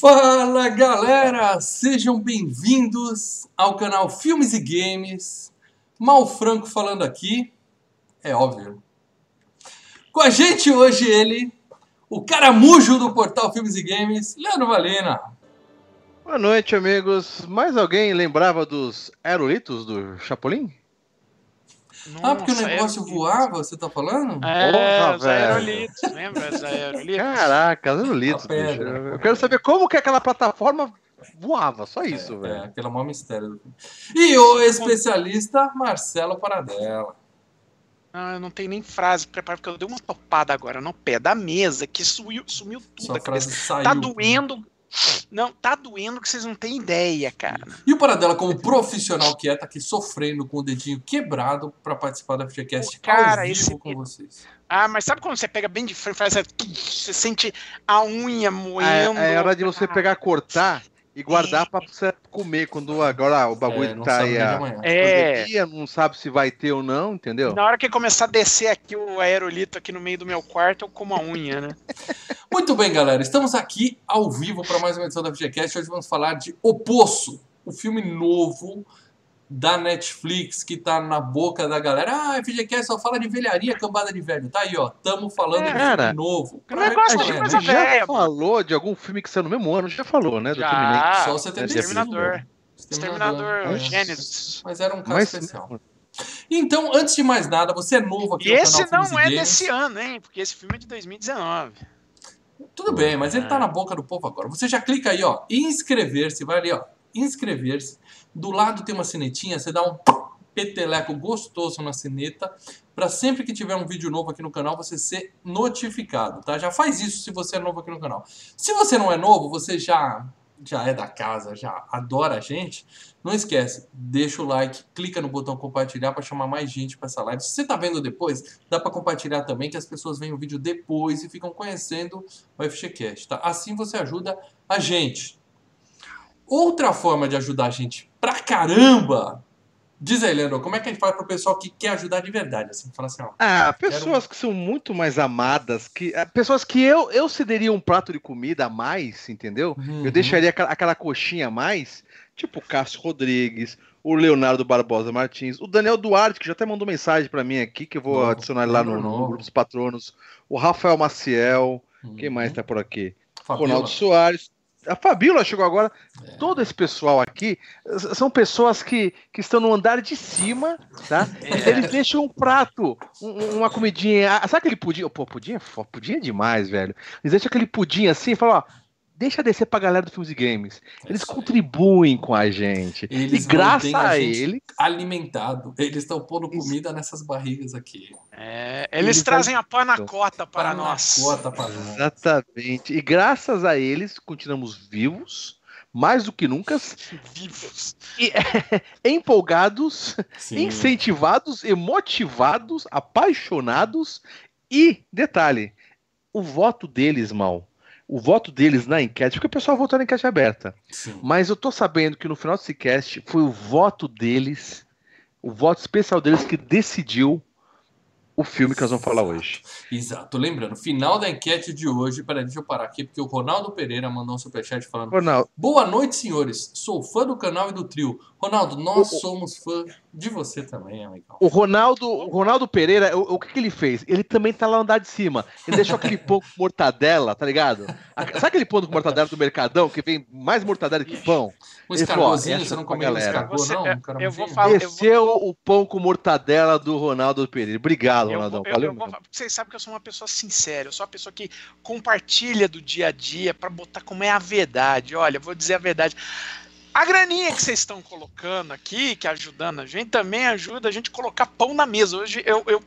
Fala galera, sejam bem-vindos ao canal Filmes e Games. Mal Franco falando aqui, é óbvio. Com a gente hoje ele, o caramujo do portal Filmes e Games, Leandro Valena. Boa noite, amigos. Mais alguém lembrava dos aerolitos do Chapolin? Ah, porque o negócio voava, você tá falando? É, Porra, os velho. aerolitos, lembra os aerolitos? Caraca, aerolitos, A bicho. Eu quero saber como que aquela plataforma voava, só isso, É, velho. aquele é o maior mistério. E o especialista Marcelo Paradela. Não, eu não tenho nem frase preparada, porque eu dei uma topada agora no pé da mesa, que sumiu, sumiu tudo Sua da cabeça. frase saiu. Tá doendo. Não, tá doendo que vocês não têm ideia, cara. E o Paradela, como profissional que é, tá aqui sofrendo com o dedinho quebrado pra participar da FGCast Pô, cara, ao vivo esse- com vocês. Ah, mas sabe quando você pega bem de frente, faz essa- você sente a unha É, moendo? é hora de você pegar, cortar e guardar pra você comer quando agora o É, bagulho não tá aí. A. É, pandemia, não sabe se vai ter ou não, entendeu? na hora que começar a descer aqui o aerolito aqui no meio do meu quarto, eu como a unha, né? Muito bem, galera. Estamos aqui ao vivo para mais uma edição da FGCast. Hoje vamos falar de O Poço, o filme novo da Netflix que tá na boca da galera. Ah, FGCast só fala de velharia, cambada de velho. Tá aí, ó. Tamo falando de Cara, filme novo. o negócio Pra de coisa é, né? já velha, mano. falou de algum filme que saiu no mesmo ano, já falou, né? Do Terminator. Já, Só o 75. Exterminador. Exterminador É. Gênesis. Mas era um caso Mas, especial. Então, antes de mais nada, você é novo aqui E no esse canal não Filmes e é Games. desse ano, hein? Porque esse filme é de 2019. Tudo bem, mas ele tá na boca do povo agora. Você já clica aí, ó, inscrever-se, vai ali, ó, inscrever-se. Do lado tem uma sinetinha, você dá um peteleco gostoso na sineta, para sempre que tiver um vídeo novo aqui no canal você ser notificado, tá? Já faz isso se você é novo aqui no canal. Se você não é novo, você já já é da casa, já adora a gente, não esquece, deixa o like, clica no botão compartilhar para chamar mais gente para essa live. Se você tá vendo depois, dá para compartilhar também, que as pessoas veem o vídeo depois e ficam conhecendo o FGCast, tá? Assim você ajuda a gente. Outra forma de ajudar a gente pra caramba, diz aí, Leandro, como é que a gente faz pro pessoal que quer ajudar de verdade, assim, fala assim, ó, Ah, pessoas que são muito mais amadas, que ah, pessoas que eu, eu cederia um prato de comida a mais, entendeu? uhum, Eu deixaria aquela, aquela coxinha a mais, tipo o Cássio Rodrigues, o Leonardo Barbosa Martins, o Daniel Duarte, que já até mandou mensagem pra mim aqui, que eu vou Novo, adicionar ele lá no, no grupo dos patronos, o Rafael Maciel, uhum. quem mais tá por aqui? Fabiola. Ronaldo Soares. A Fabíola chegou agora. É. Todo esse pessoal aqui são pessoas que, que estão no andar de cima, tá? É. Eles deixam um prato, um- uma comidinha. ah, Sabe aquele pudim? Pô, pudim é, pudim é demais, velho. Eles deixam aquele pudim assim e falam, ó. Deixa descer pra galera do Filmes e Games. Eles isso aí. contribuem com a gente. Eles e graças a a, gente ele, alimentado. Eles estão pondo comida nessas barrigas aqui. É, eles Ele trazem faz- a panacota para nós. Cota para nós. exatamente. E graças a eles, continuamos vivos, mais do que nunca, Vivos. e, empolgados Sim. incentivados e motivados, apaixonados e, detalhe, o voto deles, mal. O voto deles na enquete, porque o pessoal votou na enquete aberta. Sim. Mas eu tô sabendo que no final desse cast foi o voto deles, o voto especial deles que decidiu o filme que nós vamos falar hoje. Exato. Lembrando, final da enquete de hoje. Peraí, deixa eu parar aqui, porque o Ronaldo Pereira mandou um superchat falando. Ronaldo, Boa noite, senhores. Sou fã do canal e do trio. Ronaldo, nós O- somos fã de você também, amigão. o Ronaldo, o Ronaldo Pereira, o, o que, que ele fez? Ele também tá lá andar de cima. Ele deixou aquele pão com mortadela, tá ligado? Sabe aquele pão com mortadela do Mercadão, que vem mais mortadela que pão? Um falou, escargozinho, você não comeu um escargot, Você- não? é, eu vou falar- eu vou- Desceu o pão com mortadela do Ronaldo Pereira. Obrigado, Eu Ronaldão. vou- eu- Valeu, eu vou- vocês sabem que eu sou uma pessoa sincera, eu sou uma pessoa que compartilha do dia a dia pra botar como é a verdade. Olha, eu vou dizer a verdade. A graninha que vocês estão colocando aqui, que ajudando a gente, também ajuda a gente a colocar pão na mesa. Hoje eu, eu,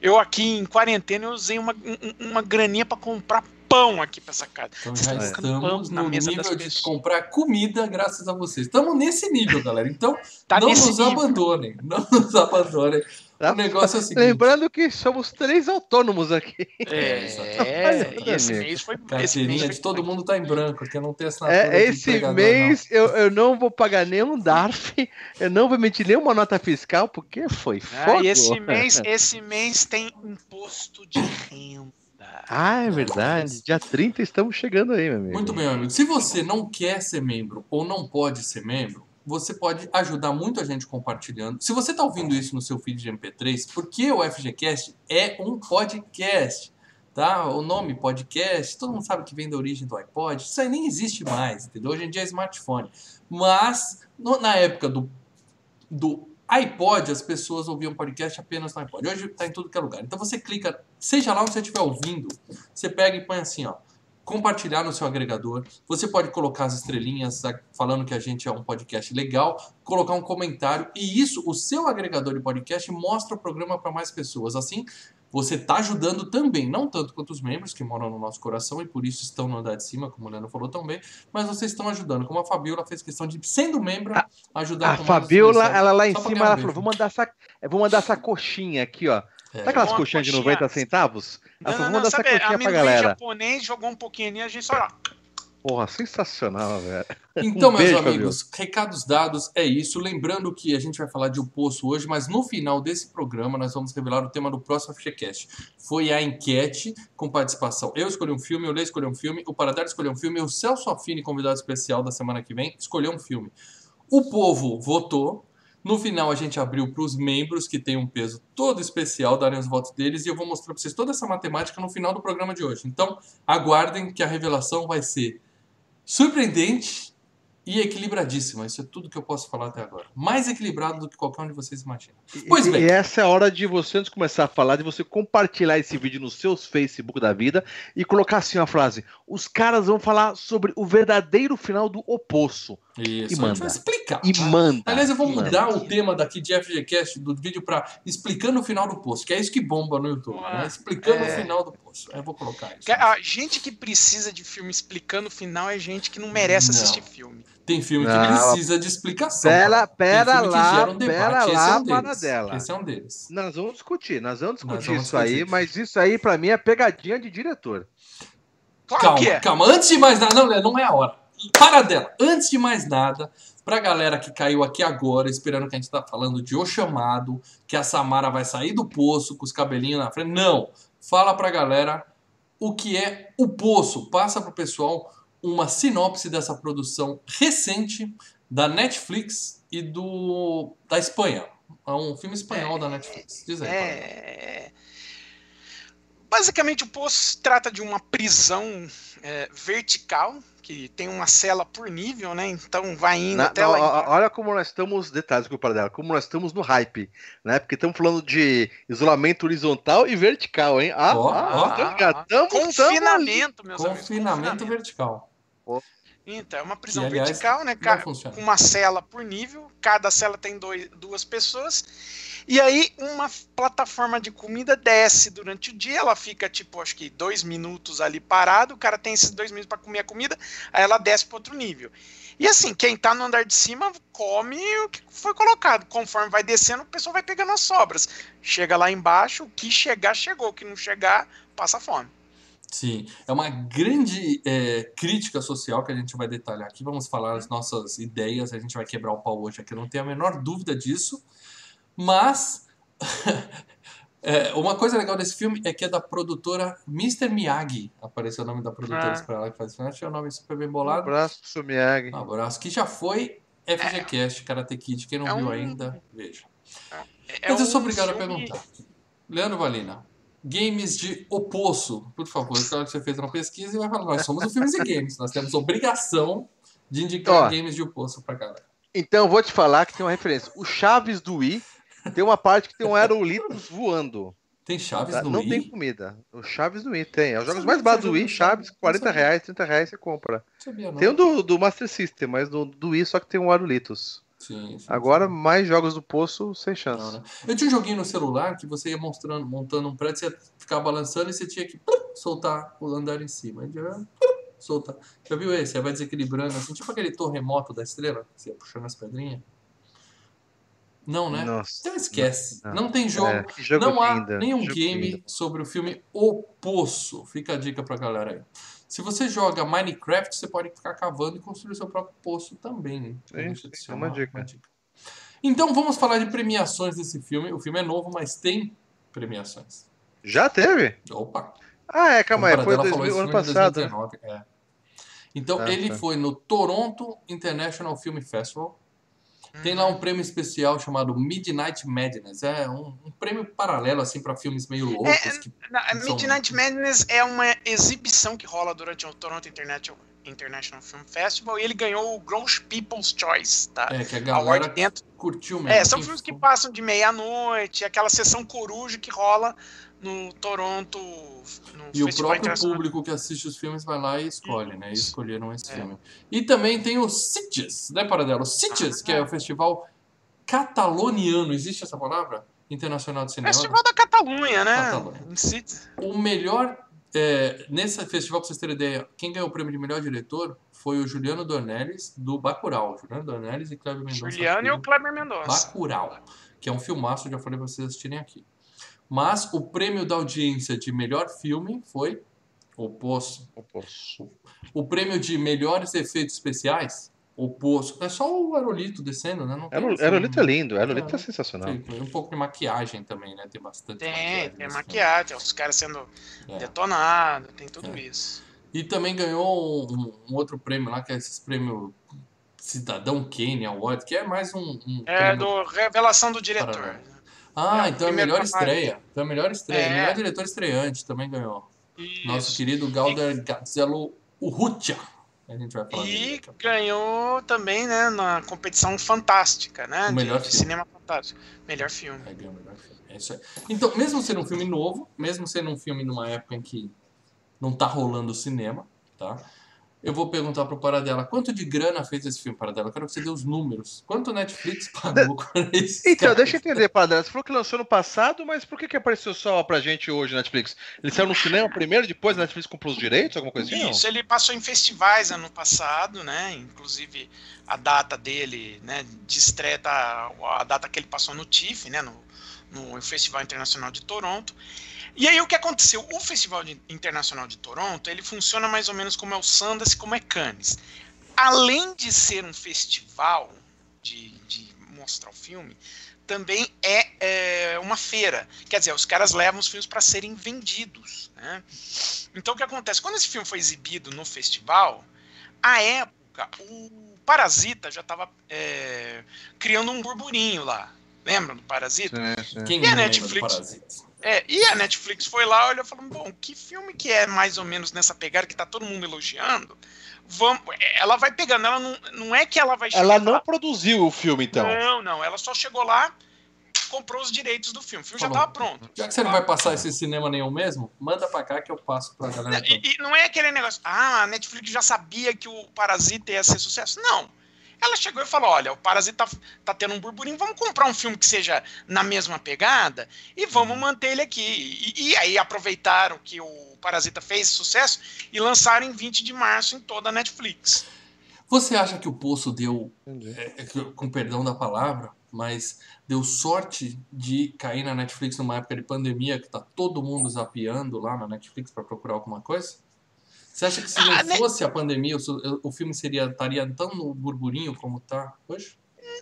eu aqui em quarentena eu usei uma, um- uma graninha pra comprar pão aqui pra essa casa. Então Vocês já estamos no nível de pessoas. comprar comida graças a vocês. Estamos nesse nível, galera. Então, Tá não nos nível. abandonem. Não nos abandonem. Tá? O negócio é o seguinte. Lembrando que somos três autônomos aqui. É, exatamente. e esse mês foi. Esse mês Carteirinha foi de todo mundo tá em branco, porque não tem assinatura É, esse mês eu, eu não vou pagar nenhum DARF, eu não vou emitir nenhuma nota fiscal, porque foi Ah, fogo. e esse mês, esse mês tem imposto de renda. Ah, é verdade. Dia 30 estamos chegando aí, meu amigo. Muito bem, meu amigo. Se você não quer ser membro ou não pode ser membro, você pode ajudar muito a gente compartilhando. Se você está ouvindo isso no seu feed de MP3, porque o FGCast é um podcast, tá? O nome podcast, todo mundo sabe que vem da origem do iPod. Isso aí nem existe mais, entendeu? Hoje em dia é smartphone. Mas no- na época do, do iPod, as pessoas ouviam podcast apenas no iPod. Hoje está em tudo que é lugar. Então você clica, seja lá onde você estiver ouvindo, você pega e põe assim, ó compartilhar no seu agregador. Você pode colocar as estrelinhas a- falando que a gente é um podcast legal, colocar um comentário e isso, o seu agregador de podcast mostra o programa para mais pessoas. Assim, você está ajudando também, não tanto quanto os membros que moram no nosso coração e por isso estão no andar de cima, como o Leandro falou também, mas vocês estão ajudando. Como a Fabiola fez questão de, sendo membro, ajudar A as Fabiola, ela lá em cima, ela falou: vou mandar essa, vou mandar essa coxinha aqui, ó. É. Sabe aquelas coxinhas de coxinha. 90 centavos? Ela falou: vou mandar essa sabe, coxinha pra galera. japonês jogou um pouquinho ali, a gente só. Porra, sensacional, velho. Então, Um meus beijo, amigos, recados dados, é isso. Lembrando que a gente vai falar de O Poço hoje, mas no final desse programa nós vamos revelar o tema do próximo FGCast. Foi a enquete com participação. Eu escolhi um filme, o Lê escolheu um filme, o Paradar escolheu um filme, o Celso Affini, convidado especial da semana que vem, escolheu um filme. O povo votou. No final a gente abriu para os membros, que tem um peso todo especial, darem os votos deles, e eu vou mostrar para vocês toda essa matemática no final do programa de hoje. Então, aguardem que a revelação vai ser surpreendente e equilibradíssima. Isso é tudo que eu posso falar até agora. Mais equilibrado do que qualquer um de vocês imagina. Pois bem. E essa é a hora de você, antes de começar a falar, de você compartilhar esse vídeo nos seus Facebook da vida e colocar assim uma frase: Os caras vão falar sobre o verdadeiro final do oposto. Isso, E a gente manda. vai explicar. E tá? manda. Aliás, eu vou e manda. mudar o tema daqui de FGCast do vídeo para explicando o final do poço, que é isso que bomba no YouTube. Ah, né? Explicando é. o final do poço. Eu vou colocar isso. A gente que precisa de filme explicando o final é gente que não merece Não. assistir filme. Tem filme que Não, precisa de explicação. Pera, pera lá, um pera Esse lá, é um deles. Panadela. Esse é um deles. Nós vamos discutir, nós vamos Nós discutir vamos isso aí, discutir. mas isso aí pra mim é pegadinha de diretor. Claro calma, que é. calma. Antes de mais nada, não, Léo, não é a hora. Para dela. Antes de mais nada, pra galera que caiu aqui agora, esperando que a gente tá falando de O Chamado, que a Samara vai sair do poço com os cabelinhos na frente. Não. Fala pra galera o que é o poço. Passa pro pessoal uma sinopse dessa produção recente da Netflix e do da Espanha. É um filme espanhol da Netflix. Diz aí. É... Basicamente, o Poço trata de uma prisão é, vertical, que tem uma cela por nível, né? Então vai indo Na- até na- lá olha como nós estamos, detalhes culpa dela, como nós estamos no hype, né? Porque estamos falando de isolamento horizontal e vertical, hein? Ah, Ó, ah, tamo- tamo ali. Confinamento, meus amigos. Confinamento vertical. Então, é uma prisão Que, aliás, vertical, né? Com uma cela por nível, cada cela tem dois, duas pessoas. E aí, uma plataforma de comida desce durante o dia, ela fica tipo, acho que dois minutos ali parado, o cara tem esses dois minutos para comer a comida, aí ela desce para outro nível. E assim, quem tá no andar de cima come o que foi colocado. Conforme vai descendo, o pessoal vai pegando as sobras. Chega lá embaixo, o que chegar, chegou. O que não chegar, passa fome. Sim, é uma grande é, crítica social que a gente vai detalhar aqui. Vamos falar as nossas ideias, a gente vai quebrar o pau hoje aqui, eu não tenho a menor dúvida disso. Mas é, uma coisa legal desse filme é que é da produtora Mr. Miyagi. Apareceu o nome da produtora Ah. para ela que faz esse filme. Achei o nome super bem Um bolado. abraço pro Miyagi. Um abraço. Que já foi FGCast, Karate Kid. Quem não É viu um- ainda, veja. É Mas eu sou um obrigado a filme- perguntar. Leandro Valina, games de opoço, por favor. Claro que você fez uma pesquisa e vai falar, nós somos o Filmes e Games. Nós temos obrigação de indicar Ó. games de opoço pra galera. Então eu vou te falar que tem uma referência. O Chaves do Wii tem uma parte que tem um aerolitos voando. Tem Chaves tá? no Não Wii? tem comida. O Chaves do Wii tem. É os jogos mais tinha do Wii, do Chaves, Chaves. 40 Não sabia. reais, 30 reais você compra. Sabia não. Tem um do, do Master System, mas do, do Wii só que tem um aerolitos. Sim, sim, Agora, sim. mais jogos do Poço, sem chance. Não, né? Eu tinha um joguinho no celular que você ia mostrando, montando um prédio, você ia ficar balançando e você tinha que soltar o andar em cima. Aí soltar. Já viu esse? Aí vai desequilibrando, assim, tipo aquele terremoto da estrela, que você ia puxando as pedrinhas. Não, né? Nossa. Então esquece. Não, Não, não. tem jogo. É, jogo não há lindo, nenhum game lindo. sobre o filme O Poço. Fica a dica pra galera aí. Se você joga Minecraft, você pode ficar cavando e construir seu próprio poço também. Sim, sim, é uma dica. Então vamos falar de premiações desse filme. O filme é novo, mas tem premiações. Já teve? Opa! Ah, é, calma aí, foi Paradela 2000, falou esse ano passado. 2019, é. Então, Ah, ele tá. foi no Toronto International Film Festival. Tem lá um prêmio especial chamado Midnight Madness. É um, um prêmio paralelo, assim, para filmes meio loucos. É, que Na- a são- Midnight Madness é uma exibição que rola durante o Toronto International, International Film Festival e ele ganhou o Gross People's Choice, tá? é, que a galera dentro. curtiu mesmo. É, são Quem filmes que passam de meia-noite, aquela sessão coruja que rola no Toronto. No E o Festival próprio Internacional. público que assiste os filmes vai lá e escolhe, né? E escolheram esse É. filme. E também tem o Sitges, né, Paradelo? O Sitges, que é o festival cataloniano. Existe essa palavra? Internacional de Cinema. Festival da Catalunha, né? Catalunha. O melhor. é, nesse festival, pra vocês terem ideia, quem ganhou o prêmio de melhor diretor foi o Juliano Dornelles, do Bacurau. Juliano Dornelles e Cleber Mendonça. Juliano e o. Kleber Mendonça. Bacurau, que é um filmaço, já falei pra vocês assistirem aqui. Mas o prêmio da audiência de melhor filme foi O Poço. O prêmio de melhores efeitos especiais, O Poço. É só o Aerolito descendo, né? Não tem, assim, Aerolito é lindo, Aerolito É. é sensacional. tem um pouco de maquiagem também, né? Tem bastante Tem, maquiagem tem maquiagem, os caras sendo. É. detonados, tem tudo É. isso. E também ganhou um, um outro prêmio lá, que é esse prêmio Cidadão Kane Award, que é mais um, um É prêmio- do Revelação do Diretor. Paralelo. Ah, é, então é primeiro melhor estreia. Então é melhor estreia. É. Melhor diretor estreante também ganhou. Isso. Nosso querido Galder Gazzello Urrutia. A gente vai falar dele E a pouco. ganhou também, né, na competição fantástica, né? O de- melhor de, filme. cinema fantástico. Melhor filme. É, ganhou o melhor filme. É isso aí. Então, mesmo sendo um filme novo, mesmo sendo um filme numa época em que não tá rolando cinema, tá? Eu vou perguntar pro Paradela, quanto de grana fez esse filme, Paradela? Eu quero que você dê os números. Quanto o Netflix pagou com esse Então, cara? deixa eu entender, Padre. Você falou que lançou no passado, mas por que, que apareceu só pra gente hoje na Netflix? Ele saiu no cinema primeiro, depois a Netflix comprou os direitos, alguma coisa assim? Isso, ele passou em festivais ano passado, né? Inclusive a data dele, né, de estreia, tá, a data que ele passou no TIFF, né, no, no Festival Internacional de Toronto. E aí o que aconteceu? O Festival de- Internacional de Toronto, ele funciona mais ou menos como é o Sundance, como é Cannes. Além de ser um festival de, de mostrar o filme, também é, é, uma feira. Quer dizer, os caras levam os filmes para serem vendidos. Né? Então o que acontece? Quando esse filme foi exibido no festival, à época, o Parasita já estava criando um burburinho lá. Lembram do Parasita? Sim, sim. Quem E a não lembra do Netflix? É, e a Netflix foi lá, olhou e falou: bom, que filme que é mais ou menos nessa pegada que tá todo mundo elogiando? Vamos, ela vai pegando, ela não, não é que ela vai chegar Ela não falar, produziu o filme, então. Não, não, ela só chegou lá, comprou os direitos do filme. O filme já Falou. tava pronto. Já que você não vai passar esse cinema nenhum mesmo, manda pra cá que eu passo pra galera. E, e não é aquele negócio, ah, a Netflix já sabia que o Parasita ia ser sucesso. Não. Ela chegou e falou: olha, o Parasita tá, tá tendo um burburinho, vamos comprar um filme que seja na mesma pegada e vamos manter ele aqui. E, e aí aproveitaram que o Parasita fez sucesso e lançaram em 20 de março em toda a Netflix. Você acha que o Poço deu, é, é, com perdão da palavra, mas deu sorte de cair na Netflix numa época de pandemia que tá todo mundo zapeando lá na Netflix pra procurar alguma coisa? Você acha que se não Ah, né? fosse a pandemia, o, o filme seria estaria tão no burburinho como tá hoje?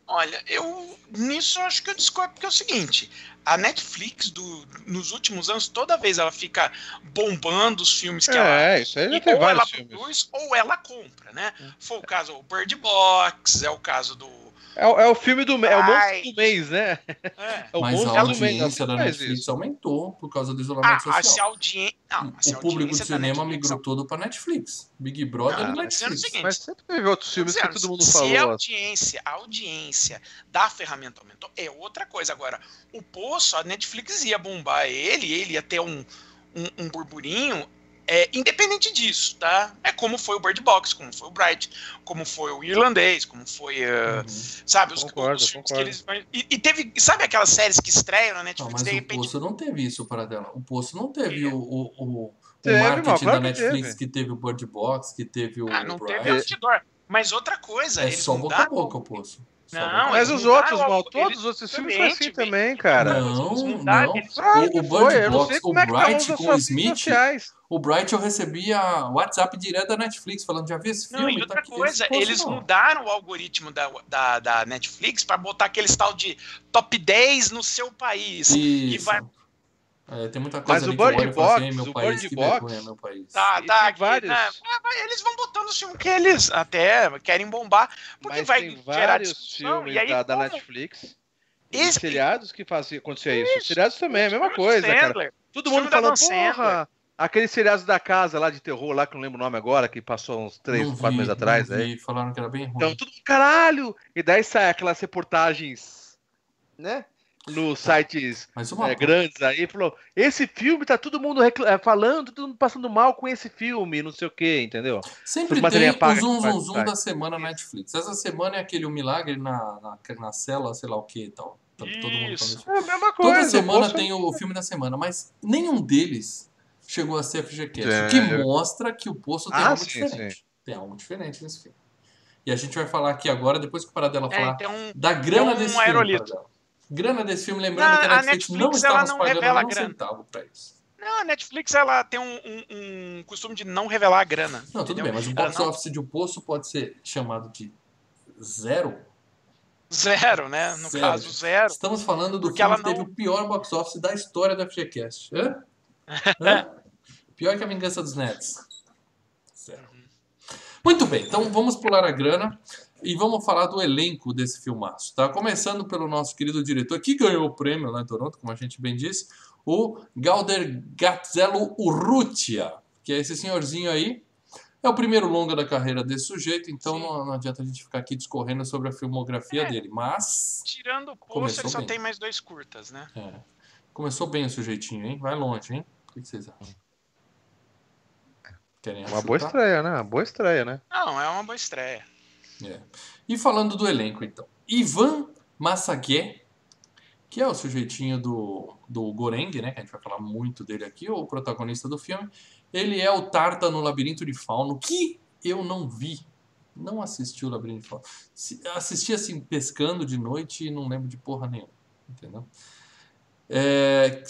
Olha, eu nisso acho que eu discordo, porque é o seguinte: a Netflix, do, nos últimos anos, toda vez ela fica bombando os filmes que ela É, isso aí já tem ou ela vários filmes. produz ou ela compra, né? Foi o caso do Bird Box, é o caso do. É, o- é o filme do mês, é o monstro do mês, né? É. É o mas monstro a do mês. audiência da Netflix aumentou por causa do Ah, isolamento a se a social. audiência. Não, mas se a o público da cinema Netflix- migrou todo pra Netflix. Big Brother Não, e dizendo o Netflix. seguinte, Mas sempre teve outros filmes que Dizendo, todo mundo se a falou. audiência, a audiência da ferramenta aumentou, é outra coisa. Agora, o Poço, a Netflix ia bombar ele, ele ia ter um, um, um burburinho, é, independente disso, tá? É como foi o Bird Box, como foi o Bright, como foi o Irlandês, como foi, uh, Uhum. sabe, os, Concordo, os concordo. que eles... E, e teve, sabe aquelas séries que estreiam na Não, Netflix, mas de o repente... Poço não teve isso para dela. O Poço não teve o, o, o, o Teve, marketing claro da que Netflix teve. que teve o Bird Box, que teve o Ah, não Bright. teve outdoor. Mas outra coisa, É eles só boca a boca o Poço. Não, Mas os outros, mal, todos os outros filmes foi assim também, cara. Não, não. eles- Claro O, o Bird eu não Box, o é que tá Bright nas com o Smith, sociais. o Bright eu recebia WhatsApp direto da Netflix falando, já vi esse Não, filme? e tá outra aqui, coisa, eles não. mudaram o algoritmo da, da, da Netflix para botar aquele tal de top 10 no seu país. E Isso. vai, É, tem muita coisa Mas o Bird assim, Box, "Ei, meu o país, Bird que Box- vergonha, meu país. Tá, tá, tem aqui, vários- né? Mas Eles vão botando os filmes que eles até querem bombar, porque Mas vai tem gerar vários discussão. filmes aí, da, da Netflix. Esse- seriados que fazia acontecer isso. Os seriados também, é a mesma coisa, cara. Todo mundo falando, porra, aqueles seriados da casa lá de terror lá, que eu não lembro o nome agora, que passou uns 3, Não 4 vi, meses atrás, não né? vi, Falaram que era bem ruim. Então, mundo, caralho! E daí sai aquelas reportagens, né? Nos sites é, grandes aí, falou: esse filme tá todo mundo é, falando, todo mundo passando mal com esse filme, não sei o que, entendeu? Sempre Mas tem o zoom, zoom, zoom da semana na Netflix. Essa semana é aquele O Milagre na, na, na cela, sei lá o que e tal. Tá todo mundo Isso. falando isso. É a mesma coisa. Toda semana tem o filme da semana, mas nenhum deles chegou a ser FGCast. É. O que mostra que o Poço tem Ah, algo sim, diferente. Tem algo diferente nesse filme. E a gente vai falar aqui agora, depois que o Paradela É, falar, um, da grana um desse aerolito. filme. Paradela. Grana desse filme, lembrando Na- que a a Netflix, não Netflix, ela estava não pagando um grana. centavo pra isso. Não, a Netflix ela tem um, um- um costume de não revelar a grana. Não, tudo entendeu? bem, mas o Ela box não- office de O Poço pode ser chamado de zero. Zero, né? No Zero. caso, zero. Estamos falando do Porque filme que teve não- o pior box office da história da FGCast. Hã? Hã? Pior que a Vingança dos Nets. Zero. Muito bem, então vamos pular a grana e vamos falar do elenco desse filmaço, tá? Começando pelo nosso querido diretor, que ganhou o prêmio lá em Toronto, como a gente bem disse, o Galder Gazzello Urrutia, que é esse senhorzinho aí. É o primeiro longa da carreira desse sujeito, então não, não adianta a gente ficar aqui discorrendo sobre a filmografia É. dele, mas Tirando o poço, ele só bem. tem mais dois curtas, né? É. Começou bem o sujeitinho, hein? Vai longe, hein? O que vocês acham? Querem Uma boa estreia, né? Uma boa estreia, né? Não, é uma boa estreia. É. E falando do elenco, então. Ivan Massaguet, que é o sujeitinho do, do Goreng, né? Que a gente vai falar muito dele aqui, o protagonista do filme. Ele é o Tarta no Labirinto de Fauno, que eu não vi. Não assisti o Labirinto de Fauno. Assisti assim, pescando de noite e não lembro de porra nenhuma. Entendeu? É,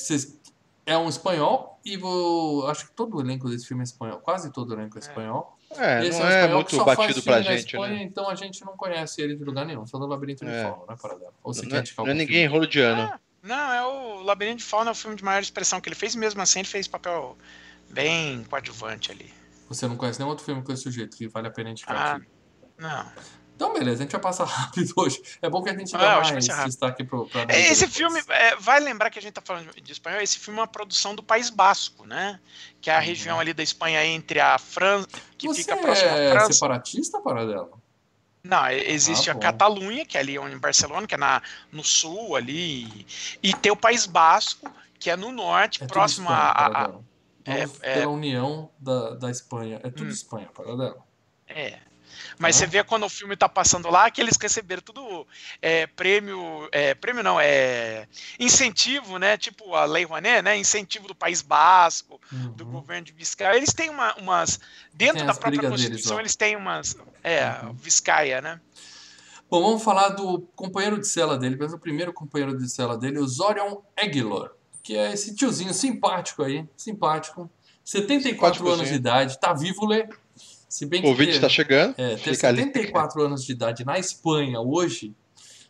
é um espanhol e vou, acho que todo o elenco desse filme é espanhol. Quase todo o elenco é espanhol. É, Esse não um é espanhol que muito batido pra gente, Espanha, né? Então a gente não conhece ele de lugar nenhum, só do Labirinto de É. Fauno, né, Paradela? Ou você Não quer é, não é ninguém hollywoodiano. Ah, não, é o Labirinto de Fauna, é o filme de maior expressão que ele fez, mesmo assim ele fez papel bem coadjuvante ali. Você não conhece nenhum outro filme com esse sujeito que vale a pena indicar Ah, aqui? não. Então, beleza, a gente vai passar rápido hoje. É bom que a gente Ah, dá mais destaque pro, pra É, Esse filme, é, vai lembrar que a gente tá falando de espanhol, esse filme é uma produção do País Basco, né? Que é a Uhum. região ali da Espanha entre a França, que Você fica próxima à é França. separatista, Paradela? Não, e- existe Ah, a. Catalunha, que é ali em Barcelona, que é na, no sul ali, e tem o País Basco, que é no norte, É próximo Espanha, a, a- é- Vamos é- pela união da, da Espanha. É tudo Hum. Espanha, Paradela. É. Mas Ah. você vê quando o filme tá passando lá que eles receberam tudo é, prêmio. É, prêmio não, é incentivo, né? Tipo a Lei Rouanet, né? Incentivo do País Basco, do Uhum. governo de Vizcaya. Eles têm uma- umas. Dentro Tem da própria deles Constituição, lá. eles têm umas. É, Uhum. Vizcaya, né? Bom, vamos falar do companheiro de cela dele, mas o primeiro companheiro de cela dele, o Zorion Aguilar, que é esse tiozinho simpático aí, simpático, 74 Simpáticozinho. anos de idade, tá vivo, Lê. Se bem que O vídeo tá chegando. é, ter Fica ali. 74 anos de idade na Espanha hoje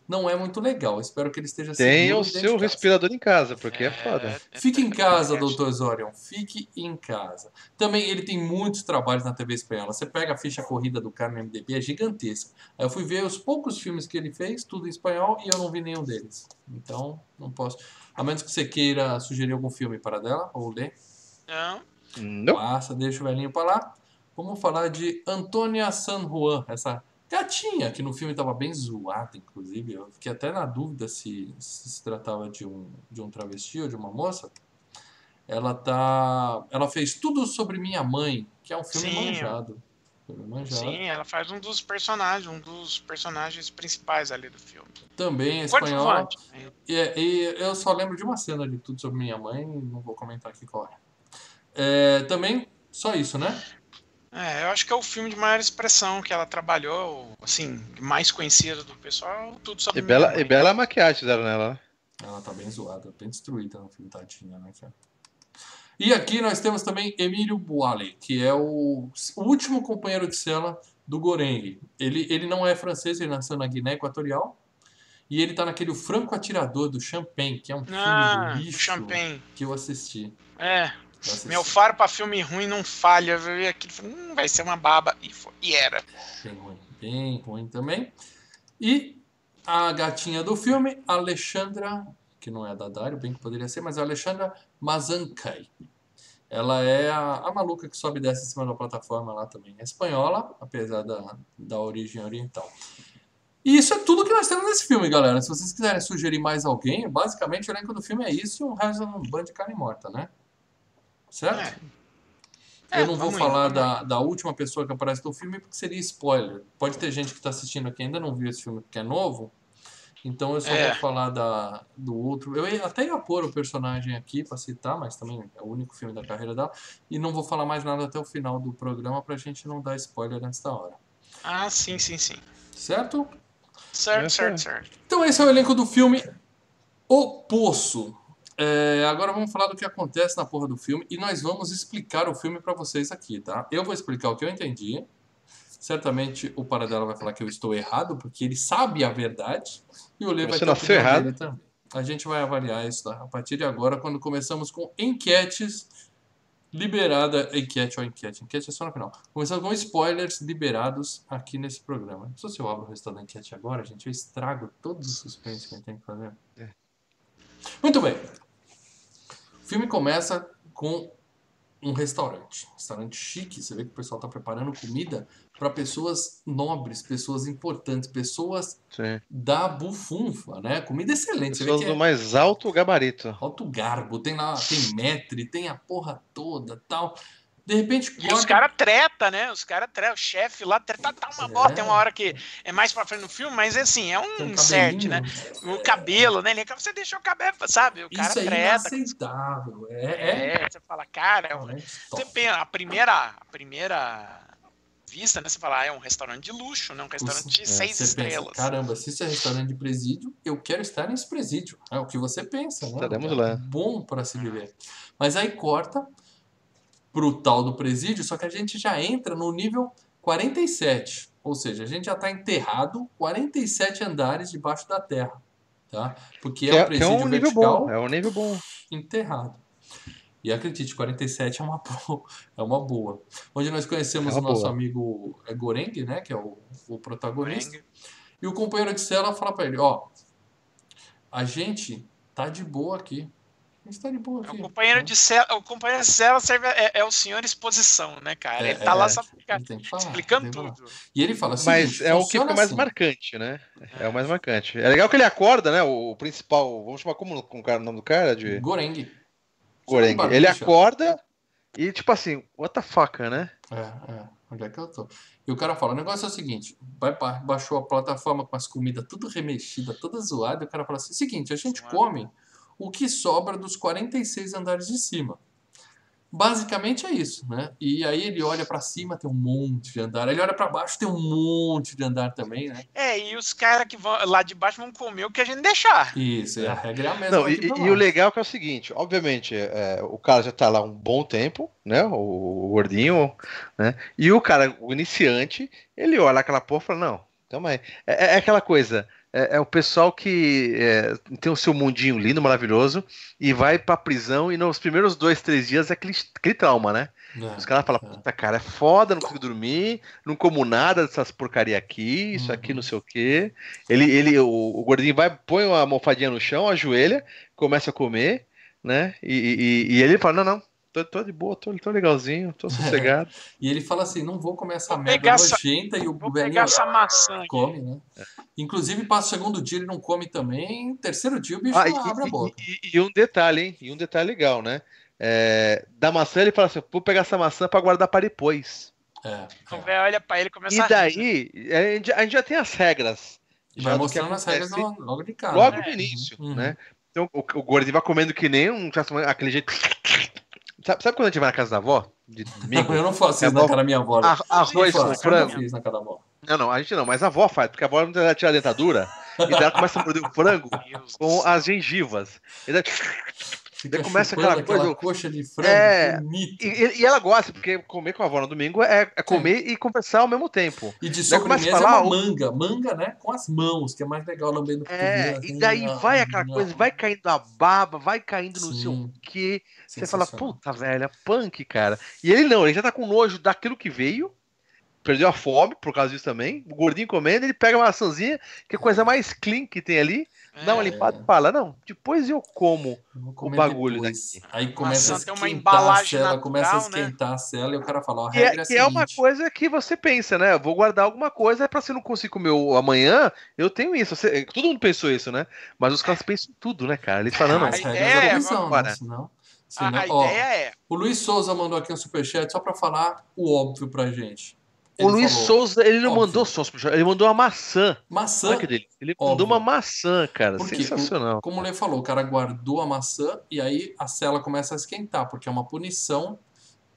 não é muito legal. Espero que ele esteja Tem seguro o seu respirador em casa, porque é, foda. Fique em casa, é- doutor Zorion. Fique em casa. Também ele tem muitos trabalhos na TV espanhola. Você pega a ficha corrida do cara no MDB, é gigantesca. Aí eu fui ver os poucos filmes que ele fez, tudo em espanhol, e eu não vi nenhum deles. Então, não posso. A menos que você queira sugerir algum filme para dela, ou ler, Não. Não. passa, deixa o velhinho para lá. Vamos falar de Antônia San Juan, essa gatinha que no filme estava bem zoada, inclusive. Eu fiquei até na dúvida se se, se tratava de um, de um travesti ou de uma moça. Ela tá. Ela fez tudo sobre minha mãe, que é um filme Sim. manjado. Filme manjado. Sim, ela faz um dos personagens, um dos personagens principais ali do filme. Também é. Coadjuvante. E, e eu só lembro de uma cena de tudo sobre minha mãe, não vou comentar aqui qual é. É, também, só isso, né? É, eu acho que é o filme de maior expressão que ela trabalhou, assim, mais conhecido do pessoal, tudo sobre E bela, mãe. e bela maquiagem fizeram nela. né? Ela tá bem zoada, bem destruída no filme, tadinha, né, cara? E aqui nós temos também Emílio Boale, que é o, último companheiro de cela do Goreng. Ele, ele não é francês, ele nasceu na Guiné Equatorial. E ele tá naquele Franco Atirador do Champagne, que é um filme Ah, do o lixo Champagne. que eu assisti. É, Assisti. meu faro pra filme ruim não falha. Eu vi aquilo falei, hum, vai ser uma baba. E, foi, e era. Bem ruim, bem ruim também. E a gatinha do filme, Alexandra, que não é da Dário, bem que poderia ser, mas é a Alexandra Mazankai. Ela é a, a maluca que sobe e desce em cima da plataforma lá também. É espanhola, apesar da, da origem oriental. E isso é tudo que nós temos nesse filme, galera. Se vocês quiserem sugerir mais alguém, basicamente o elenco do filme é isso e o resto é um bando de carne morta, né? Certo? É. Eu não vou falar indo, da, da última pessoa que aparece no filme porque seria spoiler. Pode ter gente que está assistindo aqui e ainda não viu esse filme porque é novo. Então eu só É. vou falar da, do outro. Eu ia- até ia pôr o personagem aqui para citar, mas também é o único filme da carreira dela. E não vou falar mais nada até o final do programa pra gente não dar spoiler antes da hora. Ah, sim, sim, sim. Certo? Certo, certo, é. certo. Então esse é o elenco do filme O Poço. É, agora vamos falar do que acontece na porra do filme e nós vamos explicar o filme pra vocês aqui, tá? Eu vou explicar o que eu entendi. Certamente o Paradela vai falar que eu estou errado, porque ele sabe a verdade. E o Lê vai ter errado. também. A gente vai avaliar isso tá? a partir de agora, quando começamos com enquetes liberada. Enquete ou enquete? Enquete é só no final. Começando com spoilers liberados aqui nesse programa. Só se eu abro o restante da enquete agora, gente, eu estrago todos os suspense que a gente tem que fazer. É. Muito bem. O filme começa com um restaurante. Restaurante chique. Você vê que o pessoal está preparando comida para pessoas nobres, pessoas importantes, pessoas Sim. da bufunfa, né? Comida excelente. Você vê Pessoas que é do mais alto gabarito. alto garbo, tem lá, tem metre, tem a porra toda tal. De repente, E os corta- caras treta, né? Os caras treta, o chefe lá treta, tá uma É. bosta. Tem uma hora que é mais pra frente no filme, mas assim, é um um insert, né? O cabelo, né? Ele- Você deixou o cabelo, sabe? O cara Isso é treta. inaceitável. É, é. É, você fala, cara, é um- você pensa, a primeira, a primeira vista, né? Você fala, ah, é um restaurante de luxo, né? Um restaurante de É, seis estrelas. Pensa, Caramba, se isso é restaurante de presídio, eu quero estar nesse presídio. É o que você pensa, né? Estaremos É lá. Bom para se viver. Mas aí corta pro tal do presídio, só que a gente já entra no nível 47. Ou seja, a gente já está enterrado 47 andares debaixo da terra. Tá? Porque Que é é, um que é presídio um nível vertical bom. É um nível bom. enterrado. E acredite, 47 é uma boa. É uma boa. Onde nós conhecemos É o nosso boa. amigo é, Goreng, né? Que é o, o protagonista. Goreng. E o companheiro de cela fala pra ele, ó, a gente tá de boa aqui. A gente tá de boa É, aqui. O companheiro de cela, o companheiro de cela serve, é, é o senhor exposição, né, cara? É, ele tá lá é, só ficar falar, explicando tudo. E ele fala assim, Mas é o que fica mais marcante, né? É o mais marcante. É legal que ele acorda, né? O principal. Vamos chamar como com o cara- o nome do cara? De Goreng. Goreng. Ele acorda e, tipo assim, what the fuck, né? É, é. Onde é que eu tô? E o cara fala, o negócio é o seguinte, vai, ba- baixou a plataforma com as comidas tudo remexida, toda zoada, e o cara fala assim, seguinte, a gente come o que sobra dos 46 andares de cima. Basicamente é isso, né? E aí ele olha pra cima, tem um monte de andar. Ele olha pra baixo, tem um monte de andar também, né? É, e os caras que vão lá de baixo vão comer o que a gente deixar. Isso, e a regra é a mesma Não, e, e o legal é que é o seguinte, obviamente, é, o cara já tá lá um bom tempo, né? O, o gordinho, né? E o cara, o iniciante, ele olha aquela porra e fala, não, calma aí. É, é aquela coisa, é, é o pessoal que é, tem o seu mundinho lindo, maravilhoso, e vai pra prisão e nos primeiros dois, três dias é aquele, aquele trauma, né? É, Os caras falam, é. puta, cara, é foda, não consigo dormir, não como nada dessas porcaria aqui, isso aqui, Uhum. não sei o quê. Ele, ele, o, o gordinho vai, põe uma almofadinha no chão, ajoelha, começa a comer, né? E, e, e ele fala, não, não, tô, tô de boa, tô, tô legalzinho, tô sossegado. E ele fala assim, não vou comer essa Vou merda pegar essa- nojenta, e o Vou velhinho pegar essa maçã aqui. come, né? Inclusive, passa o segundo dia, ele não come também, terceiro dia o bicho Ah, e, abre a e- boca. e- e um detalhe, hein? E um detalhe legal, né? É, da maçã ele fala assim, vou pegar essa maçã pra guardar para depois. É, O é. velho olha pra ele e começa E a rir. daí, a gente, a gente já tem as regras. E já vai mostrando as regras logo, logo de cara. Logo né? no início, Uhum. né? Então o, o gordinho vai comendo que nem um. aquele jeito. Sabe, sabe quando a gente vai na casa da avó? De domingo? Eu não faço isso na cara da minha avó. né? A- arroz com eu frango. fiz na cara da avó. Não, não, a gente não, mas a avó faz, porque a avó não ela tira a dentadura e ela começa a morder o frango com as gengivas. E daí, Fica começa chupando aquela coisa, aquela coxa de frango É. E, e- ela gosta, porque comer com a avó no domingo é, é comer e conversar ao mesmo tempo. E de sobremesa é falar, uma o- manga. Manga, né? Com as mãos, que é mais legal lambendo É, cotovelo, e assim, daí vai aquela coisa, vai caindo a baba, vai caindo no sei o Sim, quê. Você fala, puta velha, punk, cara. E ele não, ele já tá com nojo daquilo que veio, perdeu a fome por causa disso também. O gordinho comendo, ele pega uma maçãzinha, que é a coisa mais clean que tem ali, É. limpada e fala: Não, depois eu como. Comer bagulho depois. daqui. Aí começa a Maçã tem uma esquentar a embalagem cela, natural, começa a né? esquentar a cela e o cara fala, ó, a Que é, regra é, a que é uma coisa que você pensa, né? Eu vou guardar alguma coisa pra se eu não conseguir comer o amanhã, eu tenho isso. Você- todo mundo pensou isso, né? Mas os caras pensam em tudo, né, cara? Eles falam, não, as a regras ideia da é, comissão, né? bora. Senão, A, senão- a ó, ideia é. O Luiz Souza mandou aqui um superchat só pra falar o óbvio pra gente. O Luiz falou, Souza, ele não óbvio. mandou só, ele mandou uma maçã. Maçã, Olha que delícia. Ele Óbvio. mandou uma maçã, cara. Porque Sensacional. como o Lê falou, o cara guardou a maçã e aí a cela começa a esquentar, porque é uma punição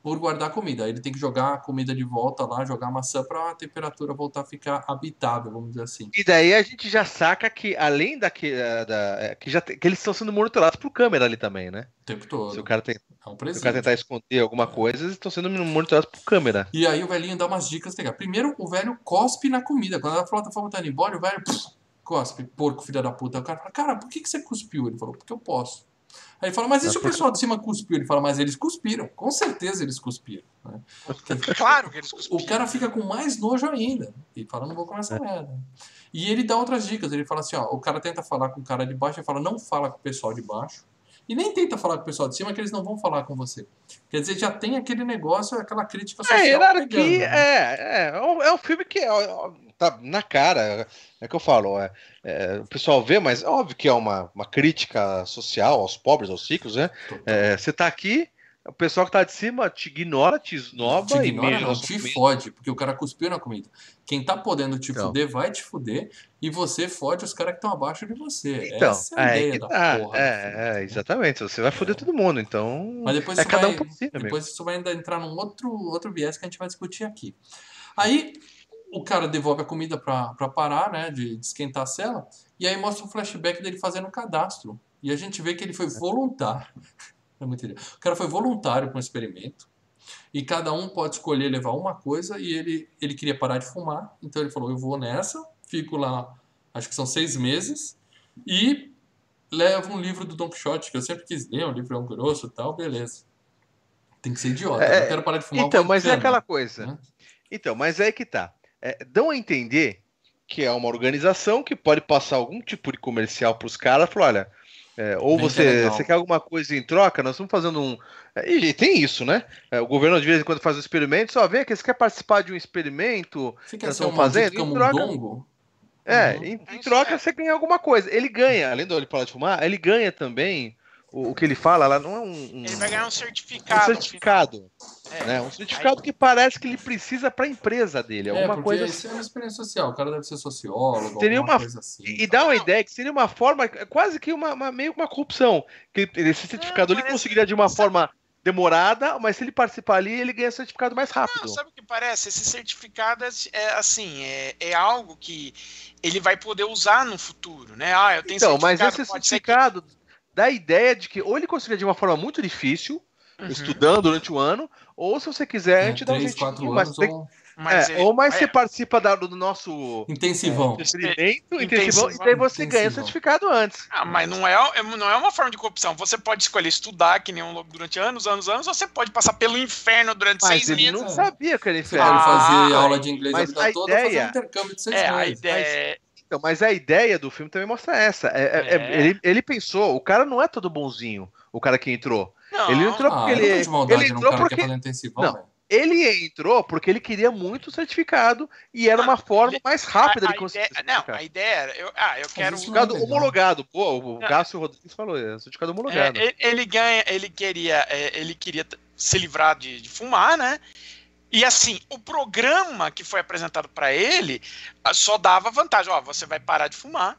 por guardar comida. Aí ele tem que jogar a comida de volta lá, jogar a maçã pra a temperatura voltar a ficar habitável, vamos dizer assim. E daí a gente já saca que, além eh, da, eh, que, já, que eles estão sendo monitorados por câmera ali também, né? O tempo todo. Se o cara, tem, É um se o cara tentar esconder alguma coisa, eles estão sendo monitorados por câmera. E aí o velhinho dá umas dicas legais. Primeiro, o velho cospe na comida. Quando a plataforma tá indo embora, o velho pff, cospe, porco, filha da puta. O cara fala, cara, por que, que você cuspiu? Ele falou, porque eu posso. Aí ele fala, mas e se o pessoal de cima cuspiu? Ele fala, mas eles cuspiram. Com certeza eles cuspiram. né? Claro que eles O cuspiram. cara fica com mais nojo ainda. E fala, não vou comer essa merda. E ele dá outras dicas. Ele fala assim, ó, o cara tenta falar com o cara de baixo e fala, não fala com o pessoal de baixo. E nem tenta falar com o pessoal de cima, que eles não vão falar com você. Quer dizer, já tem aquele negócio, aquela crítica social. É, hierarquia, pegando, né? é, é, é um, é um filme que é, tá na cara, é que eu falo, é, é, o pessoal vê, mas é óbvio que é uma, uma crítica social aos pobres, aos ricos, né? É, você tá aqui, o pessoal que tá de cima te ignora, te esnoba te e ignora, mija não, te comida. fode, porque o cara cuspiu na comida. Quem tá podendo te Então. fuder, vai te fuder, e você fode os caras que estão abaixo de você. Então, Essa é a é, ideia que da tá, porra. é, é, exatamente, você vai foder todo mundo, então Mas depois é isso cada vai, um por si, amigo. depois isso vai ainda entrar num outro, outro viés que a gente vai discutir aqui. Aí o cara devolve a comida pra, pra parar, né, de, de esquentar a cela, e aí mostra um flashback dele fazendo o cadastro. E a gente vê que ele foi voluntário. É muito. O cara foi voluntário para um experimento. E cada um pode escolher levar uma coisa. E ele, ele queria parar de fumar. Então ele falou: Eu vou nessa, fico lá, acho que são seis meses. E levo um livro do Don Quixote, que eu sempre quis ler, um livro grosso e tal, beleza. Tem que ser idiota. É, eu quero parar de fumar. Então, mas é cana, aquela coisa. né? Então, mas é que tá. É, dão a entender que é uma organização que pode passar algum tipo de comercial pros caras, falar, olha, é, ou que você, legal. você quer alguma coisa em troca, nós estamos fazendo um. é, E, tem isso, né? É, o governo de vez em quando faz um experimento, só vem aqui, você quer participar de um experimento? Você quer Nós ser um estamos fazendo, em troca-? É, Uhum. em, em troca é. você ganha alguma coisa. Ele ganha, além do ele parar de fumar, ele ganha também o, o que ele fala lá, não é um, um- Ele vai ganhar um um certificado. certificado. É. Né? Um certificado que parece que ele precisa para a empresa dele. É, Alguma porque coisa isso é uma experiência social. O cara deve ser sociólogo, Seria uma- coisa assim. E, dá uma ideia que seria uma forma, quase que uma, uma- meio que uma corrupção. Que esse certificado ele parece- conseguiria de uma forma demorada, mas se ele participar ali, ele ganha certificado mais rápido. Não, sabe o que parece? Esse certificado é, é, assim, é, é algo que ele vai poder usar no futuro, né? Ah, eu tenho então, mas certificado, esse pode ser que- certificado dá a ideia de que ou ele conseguiria de uma forma muito difícil, Uhum. estudando durante o ano, ou se você quiser, a É, gente dá um jeitinho, mas anos tem- ou Mas é, ele- ou mais é, você participa da- do nosso intensivão. experimento, Intensivão. intensivão, e daí você ganha o Intensivão. certificado antes. Ah, mas não é, é- não é uma forma de corrupção. Você pode escolher estudar que nem um louco durante anos, anos, anos, ou você pode passar pelo inferno durante Mas seis ele meses. não é. sabia que era inferno. pode fazer Ah, aula de inglês a mas vida a toda, fazer ideia- um intercâmbio de seis É, a meses. ideia é. Então, mas a ideia do filme também mostra essa. É- é- é- É. ele, ele pensou, o cara não é todo bonzinho, o cara que entrou. Não, Ele entrou Ah, porque não ele, ele entrou cara que porque quer fazer intensivão, Não. ele entrou porque ele queria muito certificado e era Ah, uma forma ele- mais rápida a, de a conseguir. ideia, não, a ideia era. Eu, ah, eu quero. não Certificado é homologado. Pô, o Não. Cássio Rodrigues falou, é certificado É, homologado. ele, ele ganha, ele queria, é, ele queria se livrar de, de fumar, né? E assim, o programa que foi apresentado para ele ah, só dava vantagem. Ó, você vai parar de fumar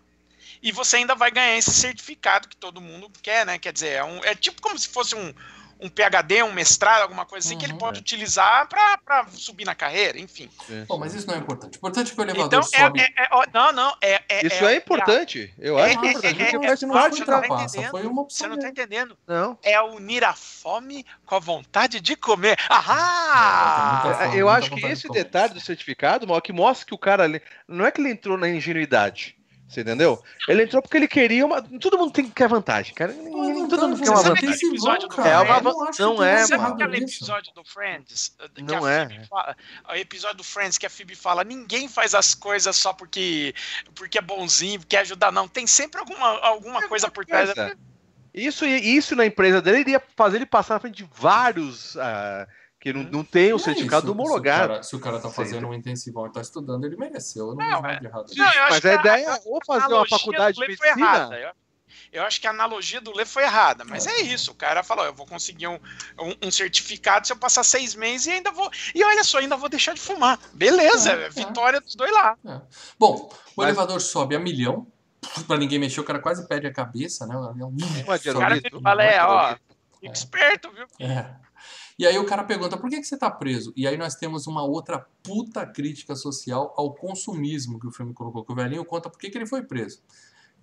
e você ainda vai ganhar esse certificado que todo mundo quer, né? Quer dizer, é, um- é tipo como se fosse um, um PhD, um mestrado, alguma coisa assim, que ele Uhum. pode utilizar para subir na carreira, enfim. Bom, mas isso não é importante. O importante é que o elevador Então, é, sobe. é- é- não, não, é, é- Isso é importante. Eu É, acho é, que é importante. é, é, é, parte você não tá entendendo. foi uma Você opção não tá dele. entendendo. Não. É unir a fome com a vontade de comer. É, Ahá! É, fome, Eu acho que de esse comer. detalhe do certificado, mal, que mostra que o cara ali, não é que ele entrou na ingenuidade. Você entendeu? Ele entrou porque ele queria uma. Todo mundo tem que quer vantagem, cara. Não é Todo mundo quer uma você sabe vantagem. aquele episódio do cara. É uma não que é, Sabe mano. errado aquele episódio do Friends? Que Não é. Fala- o episódio do Friends que a Phoebe fala: ninguém faz as coisas só porque, porque é bonzinho, quer ajudar, não. Tem sempre alguma, alguma coisa por trás. coisa. Isso, isso na empresa dele iria fazer ele passar na frente de vários ah, que não, não tem o É certificado isso, Se o homologado. cara, se o cara tá fazendo um intensivão e tá estudando, ele mereceu. Eu não, Não, é. de errado. Não, Mas que a ideia é ou fazer uma faculdade de medicina. errada. Eu, acho que a analogia do Lê foi errada, mas é isso. O cara falou: eu vou conseguir um, um, um certificado se eu passar seis meses e ainda vou. E olha só, ainda vou deixar de fumar. Beleza, É, é. vitória dos dois lá. Bom, o Mas- elevador sobe a milhão. Pra ninguém mexer, o cara quase perde a cabeça, né? O é O cara fala, não é, ó, É. esperto, viu? É. E aí o cara pergunta, por que, que você tá preso? E aí nós temos uma outra puta crítica social ao consumismo que o filme colocou. Que o velhinho conta por que, que ele foi preso.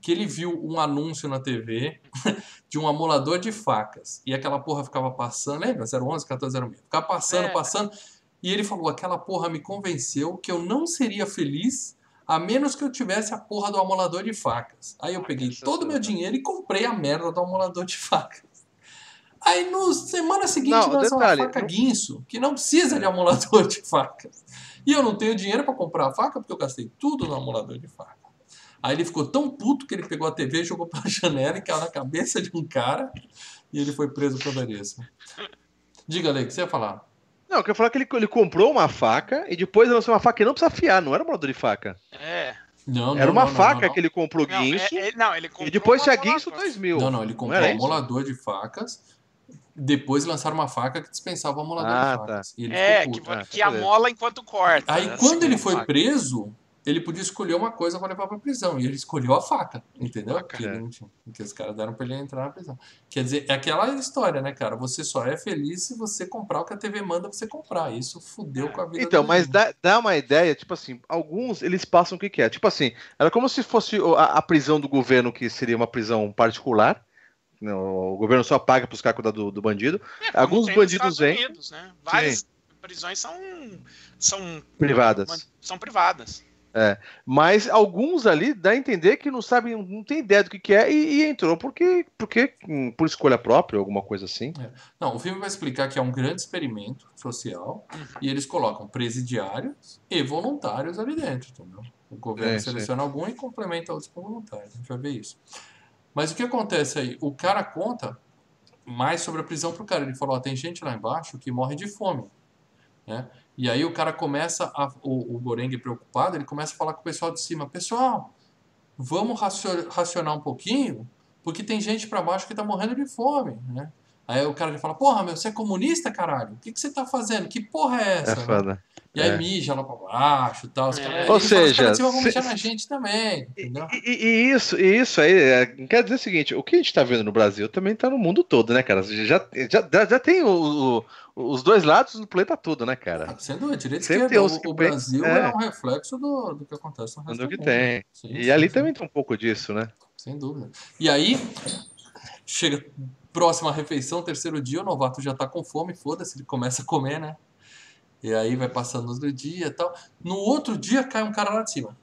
Que ele viu um anúncio na TV de um amolador de facas. E aquela porra ficava passando, lembra? 011, 1406. Ficava passando, É. passando. E ele falou, aquela porra me convenceu que eu não seria feliz a menos que eu tivesse a porra do amolador de facas. Aí eu peguei todo o meu dinheiro e comprei a merda do amolador de facas. Aí no semana seguinte Não, lança uma detalhe, faca não- guinso, que não precisa de amolador de facas. E eu não tenho dinheiro pra comprar a faca porque eu gastei tudo no amolador de faca. Aí ele ficou tão puto que ele pegou a TV, jogou pela janela e caiu na cabeça de um cara e ele foi preso por disso. Diga, Lei, o que você ia falar? Não, eu quero falar que ele, ele comprou uma faca e depois lançou uma faca que não precisa afiar, não era um molador de faca. É. Não, não, Era uma não, não, faca não, que ele comprou Não, guinso é- é- não, ele comprou e depois tinha amolador. guinso 2000. Não, não, ele comprou um amolador de facas, depois lançaram uma faca que dispensava o amolador Ah, de facas. E ele É, ficou que. Ah, que beleza. amola enquanto corta. Aí né? quando ele a foi faca. preso, ele podia escolher uma coisa pra levar pra prisão. E ele escolheu a faca, entendeu? Faca, Porque, ele é. tinha- porque os caras deram pra ele entrar na prisão. Quer dizer, é aquela história, né, cara? Você só é feliz se você comprar o que a TV manda você comprar. Isso fudeu com a vida Então, mas dá, dá uma ideia, tipo assim, alguns eles passam o que, que é. Tipo assim, era como se fosse a, a prisão do governo, que seria uma prisão particular. Né, O governo só paga para os caras cuidar do, do bandido. É, alguns bandidos vêm- né? Várias prisões são, são Privadas. São privadas. Mas alguns ali dá a entender que não sabem, não tem ideia do que, que é e, e entrou porque, porque hum, por escolha própria, alguma coisa assim. Não, o filme vai explicar que é um grande experimento social Uhum. e eles colocam presidiários e voluntários ali dentro, entendeu? O governo É, sim. seleciona algum e complementa outros com voluntários. A gente vai ver isso. Mas o que acontece aí? O cara conta mais sobre a prisão pro cara. Ele falou: tem gente lá embaixo que morre de fome. Né? E aí o cara começa, a, o, o Gorengue preocupado, ele começa a falar com o pessoal de cima: pessoal, vamos racio- racionar um pouquinho, porque tem gente pra baixo que tá morrendo de fome. Né? Aí o cara fala: porra, meu, você é comunista, caralho? O que, que você tá fazendo? Que porra é essa? É né? foda. E aí É. mija lá pra baixo e tal. Os É. caras- Ou ele fala, "Os seja, caras de cima vão se- mijar na gente também, entendeu? E, e- e isso, e isso aí, é, quer dizer o seguinte, o que a gente tá vendo no Brasil também tá no mundo todo, né, cara? Já, já, já tem o- o- os dois lados no planeta todo, né, cara? Ah, Sem dúvida, direita e Sempre esquerda. tem O, que o Brasil é. é. um reflexo do, do que acontece no resto Do do que mundo. tem. Sim, E sim, ali sim. também tem um pouco disso, né? Sem dúvida. E aí, chega próxima refeição, terceiro dia, o novato já tá com fome, foda-se, ele começa a comer, né? E aí vai passando os dia e tal. No outro dia cai um cara lá de cima.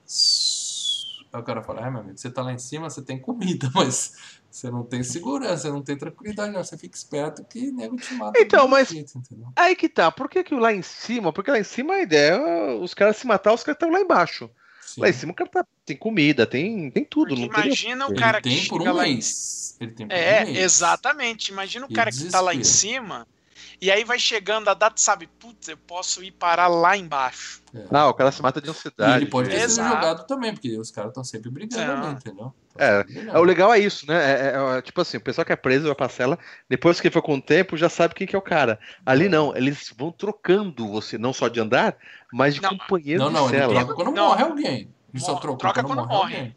Aí o cara fala, ai meu amigo, você tá lá em cima, você tem comida, mas você não tem segurança, você não tem tranquilidade, não. Você fica esperto que nego te mata. Então, mas- jeito? Aí que tá, por que, que lá em cima? Porque lá em cima a ideia é os caras se matar, os caras estão lá embaixo. Sim. Lá em cima o cara tá- tem comida, tem, tem tudo. Não imagina o Ele cara que tem por chega um lá em mês. Ele tem por um É, mês. exatamente. Imagina o E cara que tá lá em cima e aí vai chegando a data, sabe? Putz, eu posso ir parar lá embaixo. Ah, o cara se mata de E ansiedade. ele pode ter sido jogado também, porque os caras estão sempre brigando É. ali, entendeu? É. É, o legal é isso, né? É, é- é, tipo assim, o pessoal que é preso vai pra cela, depois que foi com o tempo, já sabe quem que é o cara. Ali É. não, eles vão trocando você, não só de andar, mas de Não, companheiro Não, de não, ele cela. troca quando Não. morre alguém. Ele só troca, troca quando, quando morre, morre. alguém.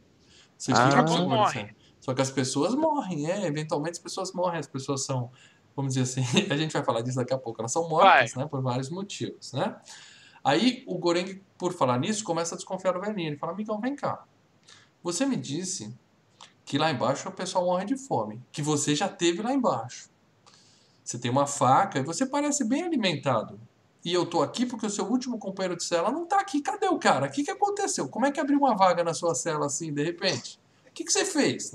Você Ah. fica Troca com quando morre. Só que as pessoas morrem, é. Eventualmente as pessoas morrem, as pessoas são vamos dizer assim, a gente vai falar disso daqui a pouco, elas são mortas, né, por vários motivos, né? Aí o Goreng, por falar nisso, começa a desconfiar do velhinho. Ele fala, amigão, vem cá. Você me disse que lá embaixo o pessoal morre de fome, que você já teve lá embaixo. Você tem uma faca e você parece bem alimentado. E eu tô aqui porque o seu último companheiro de cela não tá aqui. Cadê o cara? O que, que aconteceu? Como é que abriu uma vaga na sua cela assim, de repente? O que, que você fez?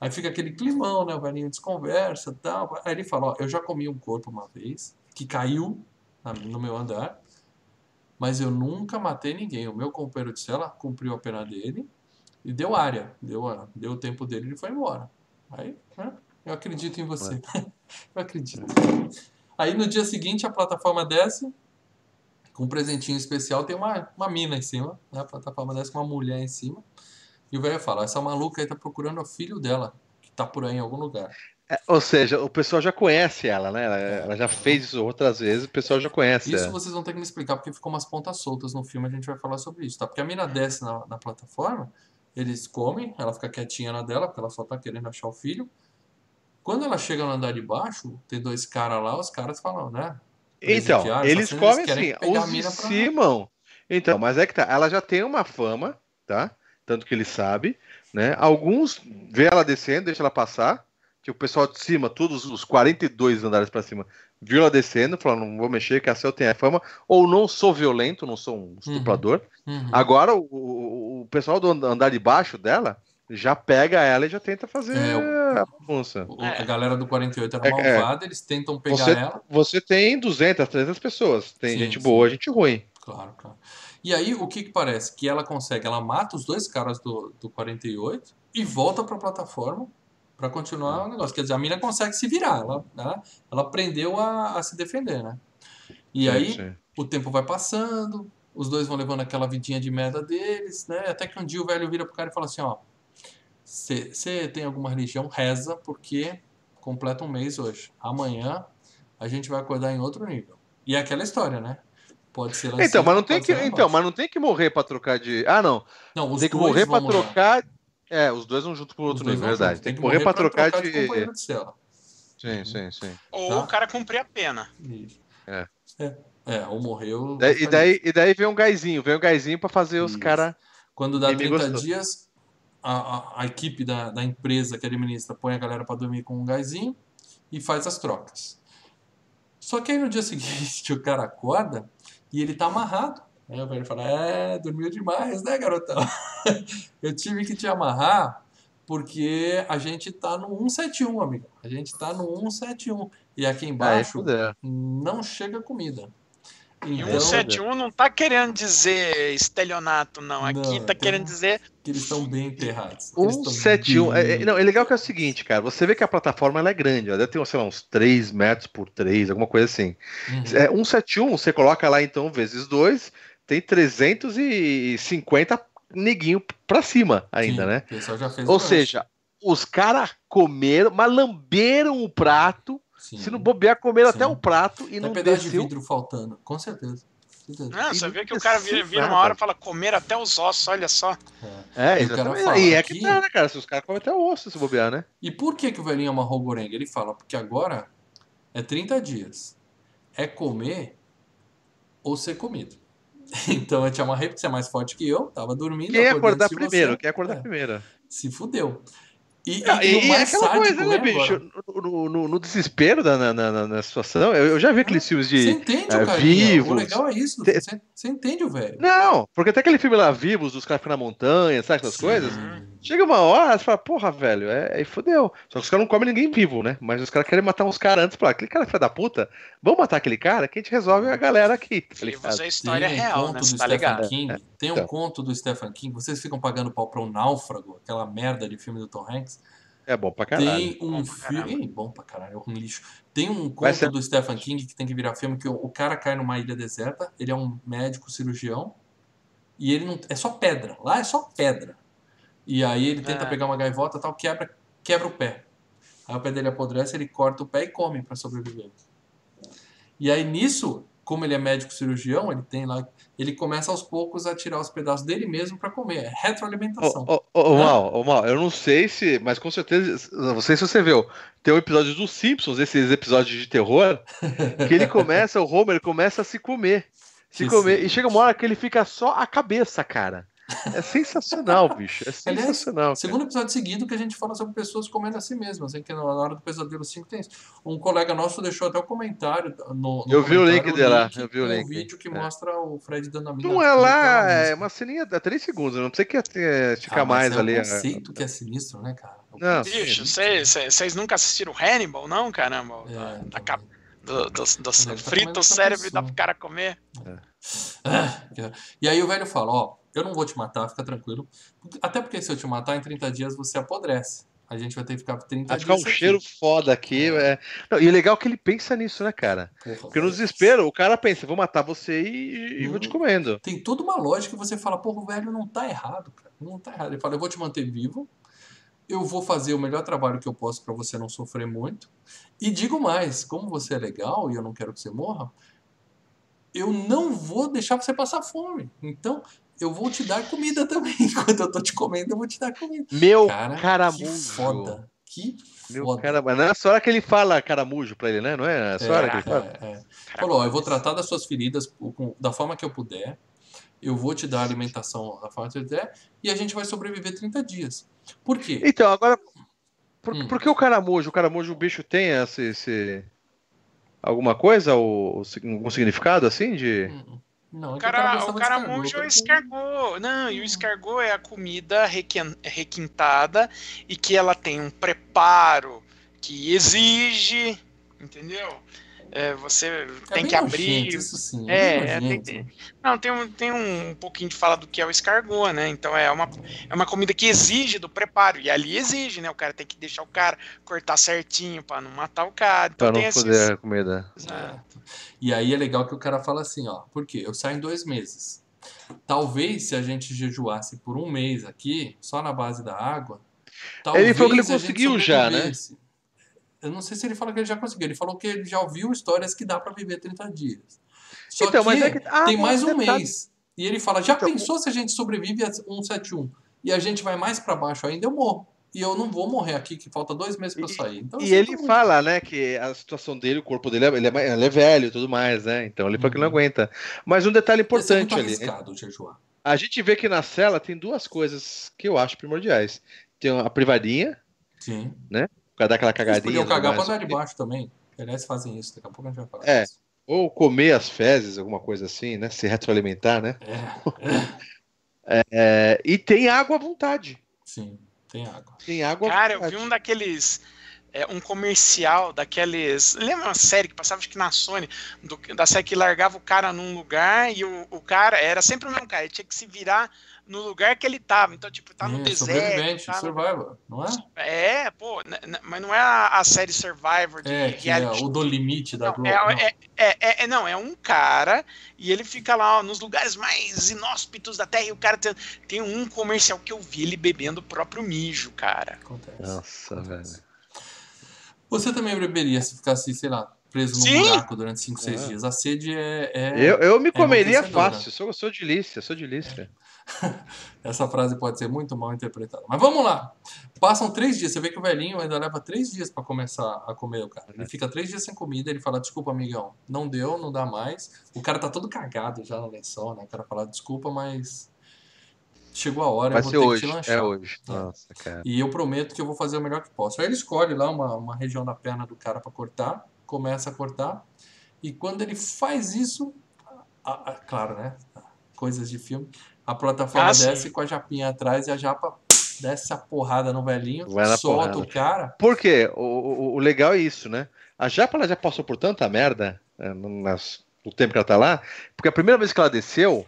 Aí fica aquele climão, né? O velhinho desconversa e tal. Aí ele fala, ó, eu já comi um corpo uma vez, que caiu no meu andar, mas eu nunca matei ninguém. O meu companheiro de cela cumpriu a pena dele e deu área, deu, deu o tempo dele e ele foi embora. Aí, né? Eu acredito em você. eu acredito. Aí no dia seguinte a plataforma desce, com um presentinho especial, tem uma, uma mina em cima. Né? A plataforma desce com uma mulher em cima. E o velho fala: essa maluca aí tá procurando o filho dela, que tá por aí em algum lugar. É, ou seja, o pessoal já conhece ela, né? Ela, ela, já fez isso outras vezes, o pessoal já conhece. Isso ela. vocês vão ter que me explicar, porque ficou umas pontas soltas no filme, a gente vai falar sobre isso, tá? Porque a mina desce na, na plataforma, eles comem, ela fica quietinha na dela, porque ela só tá querendo achar o filho. Quando ela chega no andar de baixo, tem dois caras lá, os caras falam, né? Então, eles comem assim, os de cima. Então, mas é que tá, ela já tem uma fama, tá? Tanto que ele sabe, né? Alguns vê ela descendo, deixa ela passar, que o pessoal de cima, todos os 42 andares para cima, viu ela descendo, falando, não vou mexer, que a Cel tem a fama, ou não sou violento, não sou um uhum. estuprador. Uhum. Uhum. Agora, o, o, pessoal do andar de baixo dela já pega ela e já tenta fazer é, o, a bagunça. A galera do 48 era é, é, malvada, eles tentam pegar você, ela. Você tem 200, 300 pessoas, tem sim, gente sim. boa, gente ruim. Claro, claro. E aí, o que, que parece? Que ela consegue, ela mata os dois caras do, do 48 e volta para a plataforma para continuar o negócio. Quer dizer, a mina consegue se virar, ela, ela, ela aprendeu a, a, se defender, né? E sim, aí sim. o tempo vai passando, os dois vão levando aquela vidinha de merda deles, né? Até que um dia o velho vira pro cara e fala assim, ó, você tem alguma religião, reza, porque completa um mês hoje. Amanhã a gente vai acordar em outro nível. E é aquela história, né? Pode ser lá Então, mas não tem que, então, mas não tem que morrer para trocar de. Ah, não. Não, tem que morrer para trocar é, os dois vão junto pro outro nível, verdade. Tem, que morrer, morrer pra, trocar, trocar de. de, de sim, sim, sim. Ou tá? o cara cumprir a pena. Isso. É. é. É, ou morreu. E daí, e daí vem um gásinho, vem um gásinho pra fazer os caras. Quando dá 30 dias, a, a, a, equipe da, da empresa que administra põe a galera pra dormir com um gásinho e faz as trocas. Só que aí no dia seguinte o cara acorda e ele tá amarrado. Aí o velho fala: É, dormiu demais, né, garotão? eu tive que te amarrar porque a gente tá no 171, amigo. A gente tá no 171. E aqui embaixo não chega comida. E então, 171 não tá querendo dizer estelionato, não. Aqui não, tá querendo dizer. Que eles estão bem enterrados. 171. Bem... É, não, é legal que é o seguinte, cara. Você vê que a plataforma ela é grande. Ela deve ter, sei lá, uns 3 metros por 3, alguma coisa assim. Uhum. É, 171, você coloca lá então vezes 2 tem 350 neguinho pra cima ainda, Sim, né? Ou seja, os caras comeram, mas lamberam o prato. Sim. Se não bobear, comeram Sim. até o prato e não pedaço desceu. de vidro faltando, com certeza. Não, você vê que o cara vira, vira uma hora e fala comer até os ossos, olha só. É, é exatamente. E é que tá, né, cara? Se os caras comem até o osso se bobear, né? E por que, que o velhinho amarrou o gorengue? Ele fala, porque agora é 30 dias. É comer ou ser comido. Então eu te amarrei porque você é mais forte que eu, tava dormindo. Quem acordar primeiro? Quem acordar é. primeiro? Se fudeu. E, ah, e, e, e é aquela coisa, né, bicho? No, no, no, desespero da, na, na, na situação, eu, eu, já vi aqueles filmes de. Você entende, uh, cara? Vivos. O legal é isso. Você, você entende o velho. Não, porque até aquele filme lá, Vivos, os caras ficam na montanha, sabe essas Sim. coisas? Chega uma hora, você fala, porra, velho, é, aí fodeu. Só que os caras não comem ninguém vivo, né? Mas os caras querem matar uns caras antes. Falar, aquele cara é filho da puta, vamos matar aquele cara que a gente resolve a galera aqui. Tá Vivos é a história tem um real, né? Tá ligado? King, é, tem um então. conto do Stephen King, vocês ficam pagando pau pra um náufrago, aquela merda de filme do Tom Hanks. É bom pra caralho. Tem um filme. Bom pra caralho, é um lixo. Tem um conto ser... do Stephen King que tem que virar filme que o, cara cai numa ilha deserta, ele é um médico cirurgião e ele não. É só pedra. Lá é só pedra. E aí ele tenta é. pegar uma gaivota tal, quebra, quebra o pé. Aí o pé dele apodrece, ele corta o pé e come para sobreviver. E aí nisso, como ele é médico cirurgião, ele tem lá, ele começa aos poucos a tirar os pedaços dele mesmo para comer. É retroalimentação. Ô, ô, ô, Mal, ô, Mal, eu não sei se, mas com certeza, não sei se você viu, tem um episódio dos Simpsons, esses episódios de terror, que ele começa, o Homer começa a se comer. Se Que comer, sim. e chega uma hora que ele fica só a cabeça, cara. É sensacional, bicho. É sensacional. Segundo episódio seguido que a gente fala sobre pessoas comendo a si mesmas, hein? que na hora do Pesadelo 5 tem isso. Um colega nosso deixou até o comentário no, no Eu vi o link dele lá, eu vi o link. vídeo que É. mostra o Fred dando a mina. Não é lá, é uma ceninha de 3 segundos, não precisa que é, esticar Ah, mais é ali. a- conceito que é sinistro, né, cara? Não, Bicho, vocês nunca assistiram Hannibal, não, caramba? É, Da- então. da cap- do, do, do- tá frita o cérebro e dá pro cara comer. Ah, E aí o velho fala, ó, eu não vou te matar, fica tranquilo. Até porque se eu te matar, em 30 dias você apodrece. A gente vai ter que ficar 30 Vai dias ficar um aqui. cheiro foda aqui. É. Não, e é legal que ele pensa nisso, né, cara? Porra, Porque no desespero, o cara pensa, vou matar você e, e vou te Hum. comendo. Tem toda uma lógica que você fala, porra, o velho não tá errado, cara. Não tá errado. Ele fala, eu vou te manter vivo, eu vou fazer o melhor trabalho que eu posso pra você não sofrer muito. E digo mais, como você é legal e eu não quero que você morra, eu não vou deixar você passar fome. Então, eu vou te dar comida também. Enquanto eu tô te comendo, eu vou te dar comida. Meu Cara, caramujo. que foda. Que Meu foda. caramba. Nessa hora que ele fala caramujo pra ele, né? Não é nessa hora que ele fala? É, é. Falou, ó, eu vou tratar das suas feridas da forma que eu puder. Eu vou te dar alimentação da forma que eu puder. E a gente vai sobreviver 30 dias. Por quê? Então, agora. Por, Hum. por que o caramujo? O caramujo, o bicho tem esse. esse- Alguma coisa? Ou, algum significado assim? De. Hum, Não, O cara, o caramujo é o porque- escargot. Não, e o escargot é a comida requintada e que ela tem um preparo que exige, entendeu? É, você É tem que abrir. nojento, Isso sim, É, é, é, tem-. Não, tem um, tem um pouquinho de falar do que é o escargot, né? Então é uma, é uma comida que exige do preparo. E ali exige, né? O cara tem que deixar o cara cortar certinho pra não matar o cara. Então Pra tem não esses. foder a comida. Exato. E aí é legal que o cara fala assim, ó, por quê? Eu saio em dois meses. Talvez se a gente jejuasse por um mês aqui, só na base da água, Ele falou que ele conseguiu já, né? Eu não sei se ele falou que ele já conseguiu. Ele falou que ele já ouviu histórias que dá pra viver 30 dias. Só Então, que, mas é que- ah, tem mais um detalhe. mês. E ele fala, já Então, pensou se a gente sobrevive a 171 e a gente vai mais pra baixo ainda, eu morro. E eu não vou morrer aqui, que falta dois meses eu sair. Então, E sinto ele fala, né, que a situação dele, o corpo dele, ele é, ele é velho e tudo mais, né? Então ele falou que não Uhum. aguenta. Mas um detalhe muito importante ali. A gente vê que na cela tem duas coisas que eu acho primordiais. Tem a privadinha, Sim. pra dar aquela Eles cagadinha. podiam no cagar pra vaso. andar de baixo também. Aliás, fazem isso. Daqui a pouco a gente vai falar É. disso. Ou comer as fezes, alguma coisa assim, né? Se retroalimentar, né? É, É, e tem água à vontade. sim. Tem água. Tem água à Cara, eu vi um daqueles. é, um comercial daqueles. Lembra uma série que passava acho que na Sony? do- da série que largava o cara num lugar e o, o cara era sempre o mesmo cara. Ele tinha que se virar no lugar que ele tava. Então, tipo, tá no É, deserto. sobrevivente, tá no- Survivor, não é? É, pô, mas não é a, a série Survivor de É, que é reality o do limite da Não, Globo. é, não. é, é, é- é- não, é um cara e ele fica lá ó, nos lugares mais inóspitos da Terra e o cara tem, tem um comercial que eu vi ele bebendo o próprio mijo, cara. Acontece. Nossa, Acontece. velho. Você também beberia se ficasse, sei lá, preso num Sim. buraco durante 5, 6 É. dias. A sede é. é- Eu, eu me comeria enlouquecedora. fácil, sou, sou de delícia, sou de delícia. Essa frase pode ser muito mal interpretada. Mas vamos lá. Passam três dias. Você vê que o velhinho ainda leva três dias pra começar a comer o cara. Ele fica três dias sem comida. Ele fala: Desculpa, amigão. Não deu, não dá mais. O cara tá todo cagado já no lençol, né? O cara fala: Desculpa, mas. Chegou a hora, Vai eu vou ser ter hoje, que te lanchar. é hoje. É. Nossa, cara. E eu prometo que eu vou fazer o melhor que posso. Aí ele escolhe lá uma, uma região da perna do cara pra cortar, começa a cortar, e quando ele faz isso, a- a- claro, né? Coisas de filme, a plataforma Ah, sim. desce com a japinha atrás e a japa desce a porrada no velhinho, solta porrada. o cara. Por quê? O, o, o legal é isso, né? A Japa ela já passou por tanta merda é, no, nas- no tempo que ela tá lá, porque a primeira vez que ela desceu,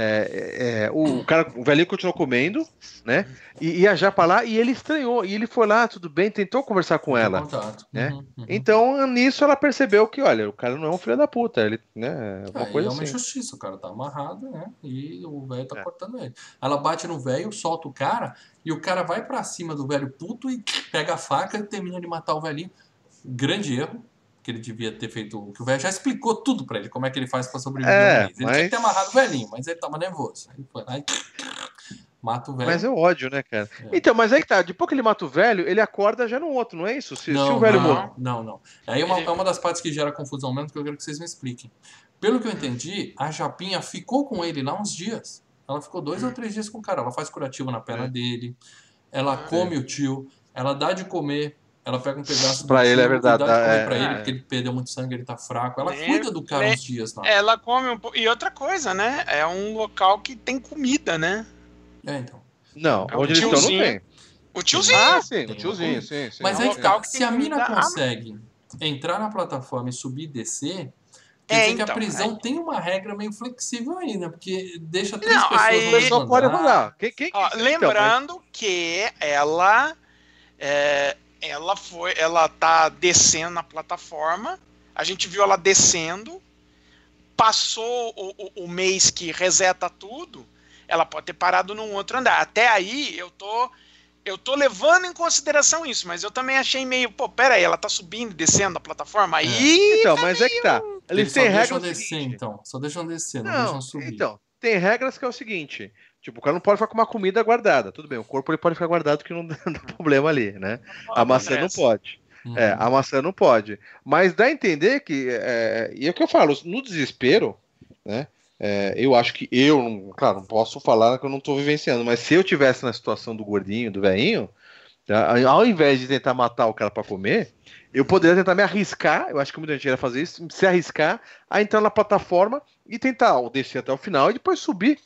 é, é, o, cara, o velhinho continuou comendo, né? E, e a Japa lá, e ele estranhou, e ele foi lá, tudo bem, tentou conversar com ela. Contato. né? Uhum, uhum. Então, nisso ela percebeu que, olha, o cara não é um filho da puta, ele, né? É, Uma e coisa é uma assim. injustiça, o cara tá amarrado, né? E o velho tá É. cortando ele. Ela bate no velho, solta o cara, e o cara vai pra cima do velho puto e pega a faca e termina de matar o velhinho. Grande erro, que ele devia ter feito. Que o velho já explicou tudo pra ele, como é que ele faz pra sobreviver É. Ele mas- tinha que ter amarrado o velhinho, mas ele tava nervoso. Aí foi lá e. Mata o velho. Mas é ódio, né, cara? É. Então, mas aí que tá. Depois que ele mata o velho, ele acorda já no outro, não é isso? Se, se não, o velho não, morre. não, não. Aí é uma, é uma das partes que gera confusão mesmo, que eu quero que vocês me expliquem. Pelo que eu entendi, a Japinha ficou com ele lá uns dias. Ela ficou dois ou três dias com o cara. Ela faz curativo na perna É. dele, ela come o tio, ela dá de comer, ela pega um pedaço Pra do ele, é verdade, dá de dá- comer é, pra ele, é. porque ele perdeu muito sangue, ele tá fraco. Ela Nem- cuida do cara nem- uns dias lá. Ela come um pouco. E outra coisa, né? É um local que tem comida, né? É, então. Não, É o onde eles estão não tiozinho. tem. O tiozinho. Ah, sim, Tem o tiozinho, sim, sim. Mas É um que local tá, que se a mina consegue entrar na plataforma e subir e descer, quer É, dizer que a então, prisão aí- tem uma regra meio flexível aí, né? Porque deixa três Não, pessoas aí- pessoal pode andar. rodar. Quem, quem, Ó, então, lembrando que ela é, ela foi, ela tá descendo na plataforma. A gente viu ela descendo. Passou o, o- o mês que reseta tudo. Ela pode ter parado num outro andar. Até aí eu tô eu tô levando em consideração isso, mas eu também achei meio, pô, pera aí, ela tá subindo e descendo a plataforma. Aí Então, mas é que tá. Eles só têm deixam regras. descer, seguinte. então. Só deixam descer, não, Não, deixam subir. então, tem regras que é o seguinte. Tipo, o cara não pode ficar com uma comida guardada. Tudo bem, o corpo ele pode ficar guardado que não dá problema ali, né? A maçã não pode. Uhum. É, a maçã não pode. Mas dá a entender que. É, e é o que eu falo, no desespero, né? é, eu acho que eu, não- claro, não posso falar que eu não tô vivenciando, mas se eu tivesse na situação do gordinho, do velhinho, tá, ao invés de tentar matar o cara para comer, eu poderia tentar me arriscar, eu acho que muita gente iria fazer isso, se arriscar a entrar na plataforma e tentar descer até o final e depois subir.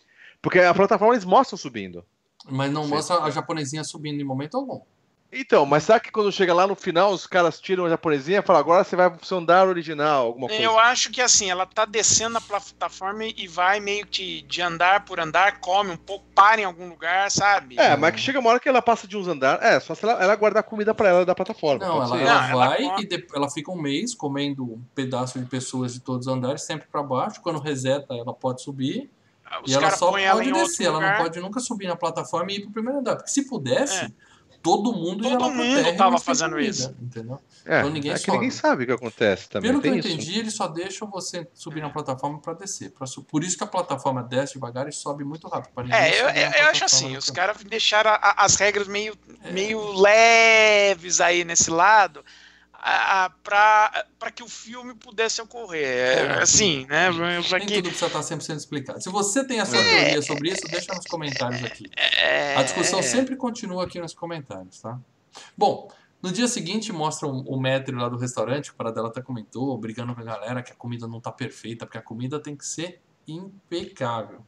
Porque a plataforma eles mostram subindo. Mas não Sim. mostra a japonesinha subindo em momento algum. Então, mas sabe que quando chega lá no final, os caras tiram a japonesinha e falam, agora você vai pro seu andar original, alguma coisa. Eu acho que assim, ela tá descendo na plataforma e vai meio que de andar por andar, come um pouco, para em algum lugar, sabe? É, mas que chega uma hora que ela passa de uns andares. É, só se ela, ela guardar comida pra ela da plataforma. Não, ela, ela Não, ela vai come. e de- ela fica um mês comendo um pedaço de pessoas de todos os andares, sempre para baixo. Quando reseta, ela pode subir. Os e ela só põem ela pode em descer. Ela não pode nunca subir na plataforma e ir pro primeiro andar. Porque se pudesse, É. todo mundo ia Todo lá pro mundo tava fazendo comida, isso. Entendeu? É, então ninguém é que sobe. ninguém sabe o que acontece também. Pelo que tem eu isso. entendi, eles só deixam você subir na plataforma para descer. Pra su- Por isso que a plataforma desce devagar e sobe muito rápido. É, eu, subir na eu- eu acho assim, os caras deixaram a- a- as regras meio, É. meio leves aí nesse lado para que o filme pudesse ocorrer. É, É. assim, né? Pra Nem que, tudo precisa estar sempre sendo explicado. Se você tem a sua É. teoria sobre isso, deixa nos comentários aqui. é, A discussão sempre continua aqui nos comentários, tá? Bom, no dia seguinte mostra o, o maître lá do restaurante, que o Paradela até comentou, brigando com a galera que a comida não tá perfeita, porque a comida tem que ser impecável.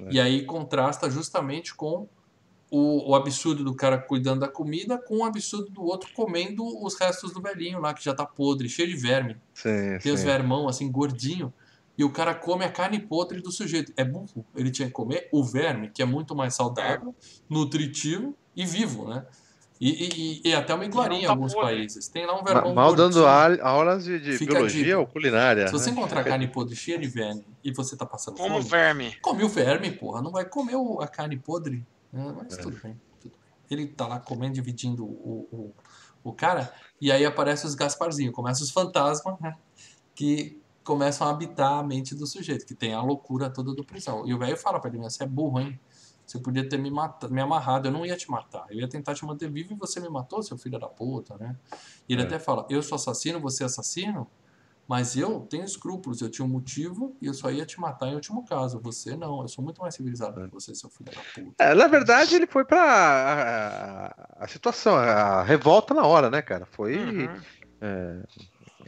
É. E aí contrasta justamente com o, o absurdo do cara cuidando da comida com o absurdo do outro comendo os restos do velhinho lá, que já tá podre, cheio de verme. Sim, Tem os vermão, assim, gordinho. E o cara come a carne podre do sujeito. É burro. Ele tinha que comer o verme, que é muito mais saudável, nutritivo e vivo, né? E, e- e- e até uma iguaria em alguns podre. países. Tem lá um vermão Mal dando aulas de, de biologia ou culinária. Se você né? encontrar carne podre cheia de verme e você tá passando como fome, verme. come o verme, porra. Não vai comer o- a carne podre. É. Mas tudo bem, tudo bem. Ele tá lá comendo, dividindo o, o, o cara, e aí aparecem os Gasparzinhos, começam os fantasmas, né? Que começam a habitar a mente do sujeito, que tem a loucura toda do prisão. E o velho fala pra ele, você é burro, hein? Você podia ter me, matado, me amarrado, eu não ia te matar. Eu ia tentar te manter vivo e você me matou, seu filho da puta, né? E ele É. até fala, eu sou assassino, você é assassino? Mas eu tenho escrúpulos, eu tinha um motivo e eu só ia te matar em último caso. Você não, eu sou muito mais civilizado que você, seu filho da puta. É, na verdade, ele foi pra a, a- a situação, a revolta na hora, né, cara? Foi Uhum. é,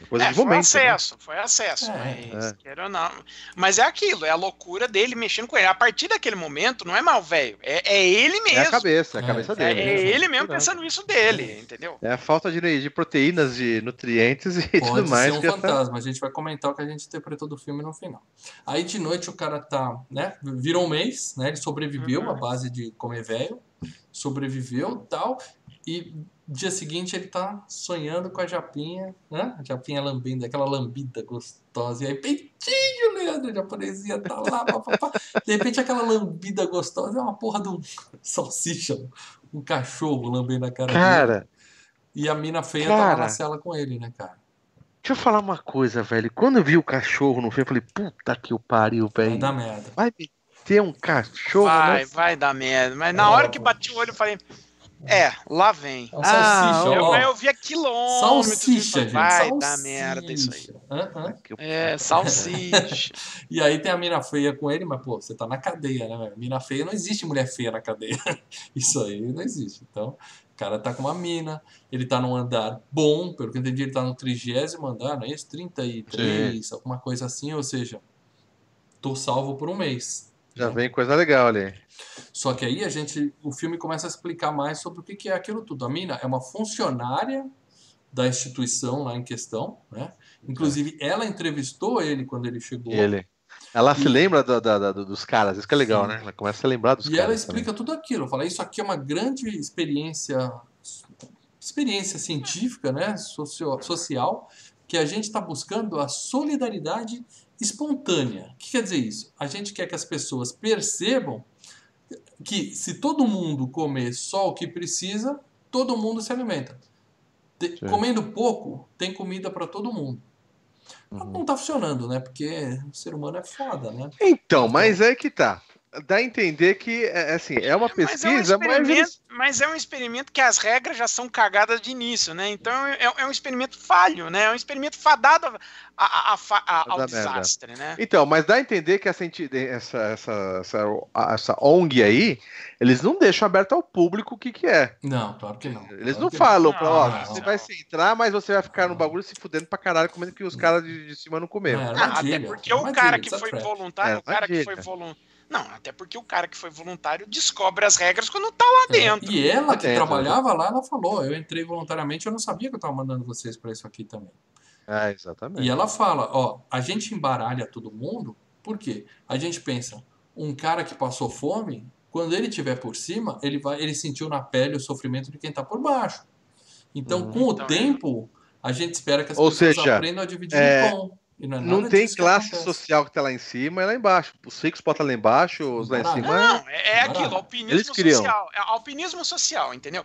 coisa É, de foi momento. né? acesso, foi acesso, É, mas, é. não. Mas é aquilo, é a loucura dele mexendo com ele. A partir daquele momento, não é mal velho, é, é ele É mesmo. a cabeça, é a É, cabeça É, dele. é né? ele mesmo Não. pensando isso dele, entendeu? É a falta de, de proteínas, de nutrientes e Pode tudo mais. ser um que essa- fantasma, a gente vai comentar o que a gente interpretou do filme no final. Aí de noite o cara tá, né, virou um mês, né, ele sobreviveu Uhum. à base de comer velho, sobreviveu tal, e dia seguinte ele tá sonhando com a Japinha, né, a Japinha lambendo, aquela lambida gostosa, e aí peitinho, Leandro, a japonesinha tá lá, papapá. de repente aquela lambida gostosa é uma porra de um salsicha, um cachorro lambendo a cara dele. Cara, E a mina feia tava Cara. na cela com ele, né, cara? Deixa eu falar uma coisa, velho. Quando eu vi o cachorro no filme, eu falei, puta que o pariu, Vai velho. dar merda. Vai meter um cachorro, Vai, né? vai dar merda. Mas na É, hora que bati o olho, eu falei, é, lá vem. É um Ah, salsicha, Eu, eu vi a quilômetros. Salsicha, e gente. Vai salsicha. dar merda isso aí. O- É, salsicha. E aí tem a mina feia com ele, mas pô, você tá na cadeia, né, velho? Mina feia, não existe mulher feia na cadeia. Isso aí não existe. Então, o cara tá com uma mina, ele tá num andar bom, pelo que eu entendi, ele tá no trigésimo andar, não é isso? 33, alguma coisa assim, ou seja, tô salvo por um mês. Já né? vem coisa legal ali. Só que aí a gente, o filme começa a explicar mais sobre o que que é aquilo tudo. A mina é uma funcionária da instituição lá em questão, né? Inclusive, ela entrevistou ele quando ele chegou. Ele. Ela se E- lembra da- da- da- dos caras, isso que é legal, Sim. né? Ela começa a lembrar dos E caras. ela também. explica tudo aquilo. Fala, isso aqui é uma grande experiência, experiência científica, né, socio- social, que a gente está buscando a solidariedade espontânea. O que quer dizer isso? A gente quer que as pessoas percebam que se todo mundo comer só o que precisa, todo mundo se alimenta. Comendo pouco, tem comida para todo mundo. Uhum. não está funcionando, né? Porque o ser humano é foda, né? Então, mas é que tá. Dá a entender que, é, assim, é uma Mas é um pesquisa, mas, eles... mas é um experimento que as regras já são cagadas de início, né? Então é, é um experimento falho, né? É um experimento fadado a- a- a ao dar merda. desastre, né? Então, mas dá a entender que essa, essa, essa, essa, a- essa ONG aí, eles não deixam aberto ao público o que, que é. Não, claro que não. Eles Claro não falam pra, ó, Não, você não. vai se entrar, mas você vai ficar no bagulho se fudendo pra caralho, comendo que os caras de, de cima não comeram. É, Ah, até porque o cara que foi voluntário, É, o cara que foi voluntário. Não, até porque o cara que foi voluntário descobre as regras quando tá lá dentro. E ela que dentro, trabalhava lá, ela falou: eu entrei voluntariamente, eu não sabia que eu estava mandando vocês para isso aqui também. É, exatamente. E ela fala: ó, a gente embaralha todo mundo, por quê? A gente pensa, um cara que passou fome, quando ele estiver por cima, ele vai, ele sentiu na pele o sofrimento de quem está por baixo. Então, Uhum. com o Então, é. tempo, a gente espera que as Ou pessoas seja, aprendam a dividir é, o pão. E não é Não tem que classe acontece. social que tá lá em cima e lá embaixo. Os ricos botam lá embaixo, os lá em cima. Não, é, é aquilo, Barato. alpinismo social. É alpinismo social, entendeu?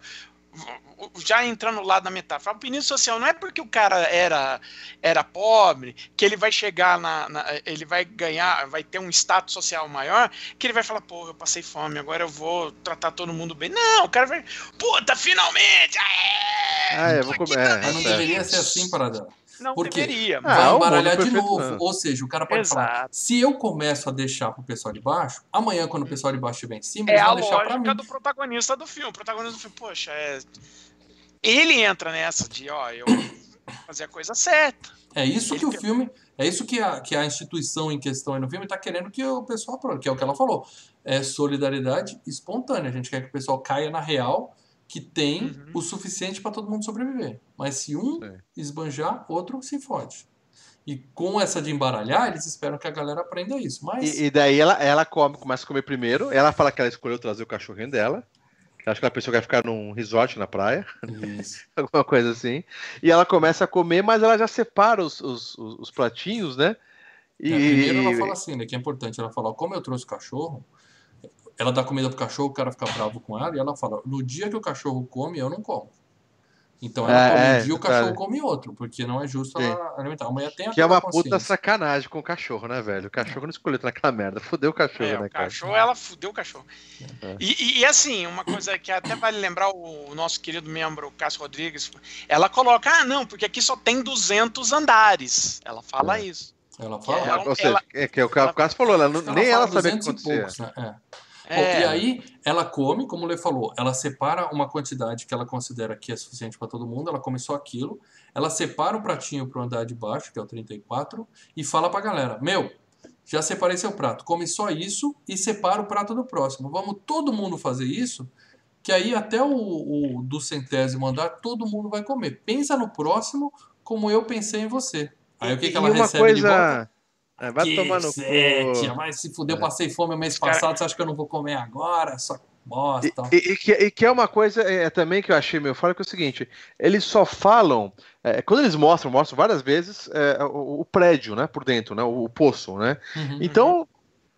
Já entrando lá da metáfora, alpinismo social não é porque o cara era, era pobre, que ele vai chegar na, na- Ele vai ganhar, vai ter um status social maior, que ele vai falar, pô, eu passei fome, agora eu vou tratar todo mundo bem. Não, o cara vai. Puta, finalmente! Aê! Ah, eu Tô vou comer. Mas não deveria ser assim, Paradão. Não Por quê? deveria. Ah, vai o embaralhar mundo de novo. Ou seja, o cara pode falar: Exato. se eu começo a deixar pro pessoal de baixo, amanhã, quando o pessoal de baixo estiver em cima, É eles a vão deixar pra lógica mim. do protagonista do filme. O protagonista do filme, poxa, é... ele entra nessa de, ó, eu vou fazer a coisa certa. É isso que Ele o quer- filme, é isso que a, que a instituição em questão aí no filme está querendo que o pessoal aprove, que é o que ela falou. É solidariedade espontânea. A gente quer que o pessoal caia na real que tem Uhum. o suficiente para todo mundo sobreviver. Mas se um É. esbanjar, outro se fode. E com essa de embaralhar, eles esperam que a galera aprenda isso. Mas E, e daí ela, ela come, começa a comer primeiro. Ela fala que ela escolheu trazer o cachorrinho dela. que Acho que ela pensou que ia ficar num resort na praia, Isso. alguma coisa assim. E ela começa a comer, mas ela já separa os, os, os- os pratinhos, né? E, É, primeiro ela fala assim, né, que é importante. Ela fala, como eu trouxe o cachorro, ela dá comida pro cachorro, o cara fica bravo com ela, e ela fala, no dia que o cachorro come, eu não como. Então ela É, come é, um dia, o detalhe. cachorro come outro, porque não é justo Sim. ela alimentar. Amanhã tem a que é uma puta sacanagem com o cachorro, né, velho? O cachorro não escolheu naquela merda. Fudeu o cachorro, É, né, o cara? cachorro, ela fudeu o cachorro. É. E, e- e, assim, uma coisa que até vale lembrar o nosso querido membro, o Cássio Rodrigues, ela coloca, ah, não, porque aqui só tem 200 andares. Ela fala É. isso. Ela fala. É, ela- Ou seja, é que é o que ela- o Cássio falou, ela ela nem ela sabia o que 200 acontecia. poucos, né? É. Bom, É, e aí, ela come, como o Lê falou, ela separa uma quantidade que ela considera que é suficiente para todo mundo, ela come só aquilo, ela separa o pratinho para o andar de baixo, que é o 34, e fala para a galera: Meu, já separei seu prato, come só isso e separa o prato do próximo. Vamos todo mundo fazer isso, que aí até o, o do centésimo andar todo mundo vai comer. Pensa no próximo como eu pensei em você. Aí o que, que ela uma recebe de volta? É, vai tomar no Sete, cu. mas se fuder, eu É. passei fome o mês cara- passado, você acha que eu não vou comer agora? Só bosta. E, e- e que, e que é uma coisa é, também que eu achei meio fora, que é o seguinte, eles só falam, é, quando eles mostram, mostram várias vezes é, o, o prédio, né, por dentro, né, o, o poço, né, Uhum. então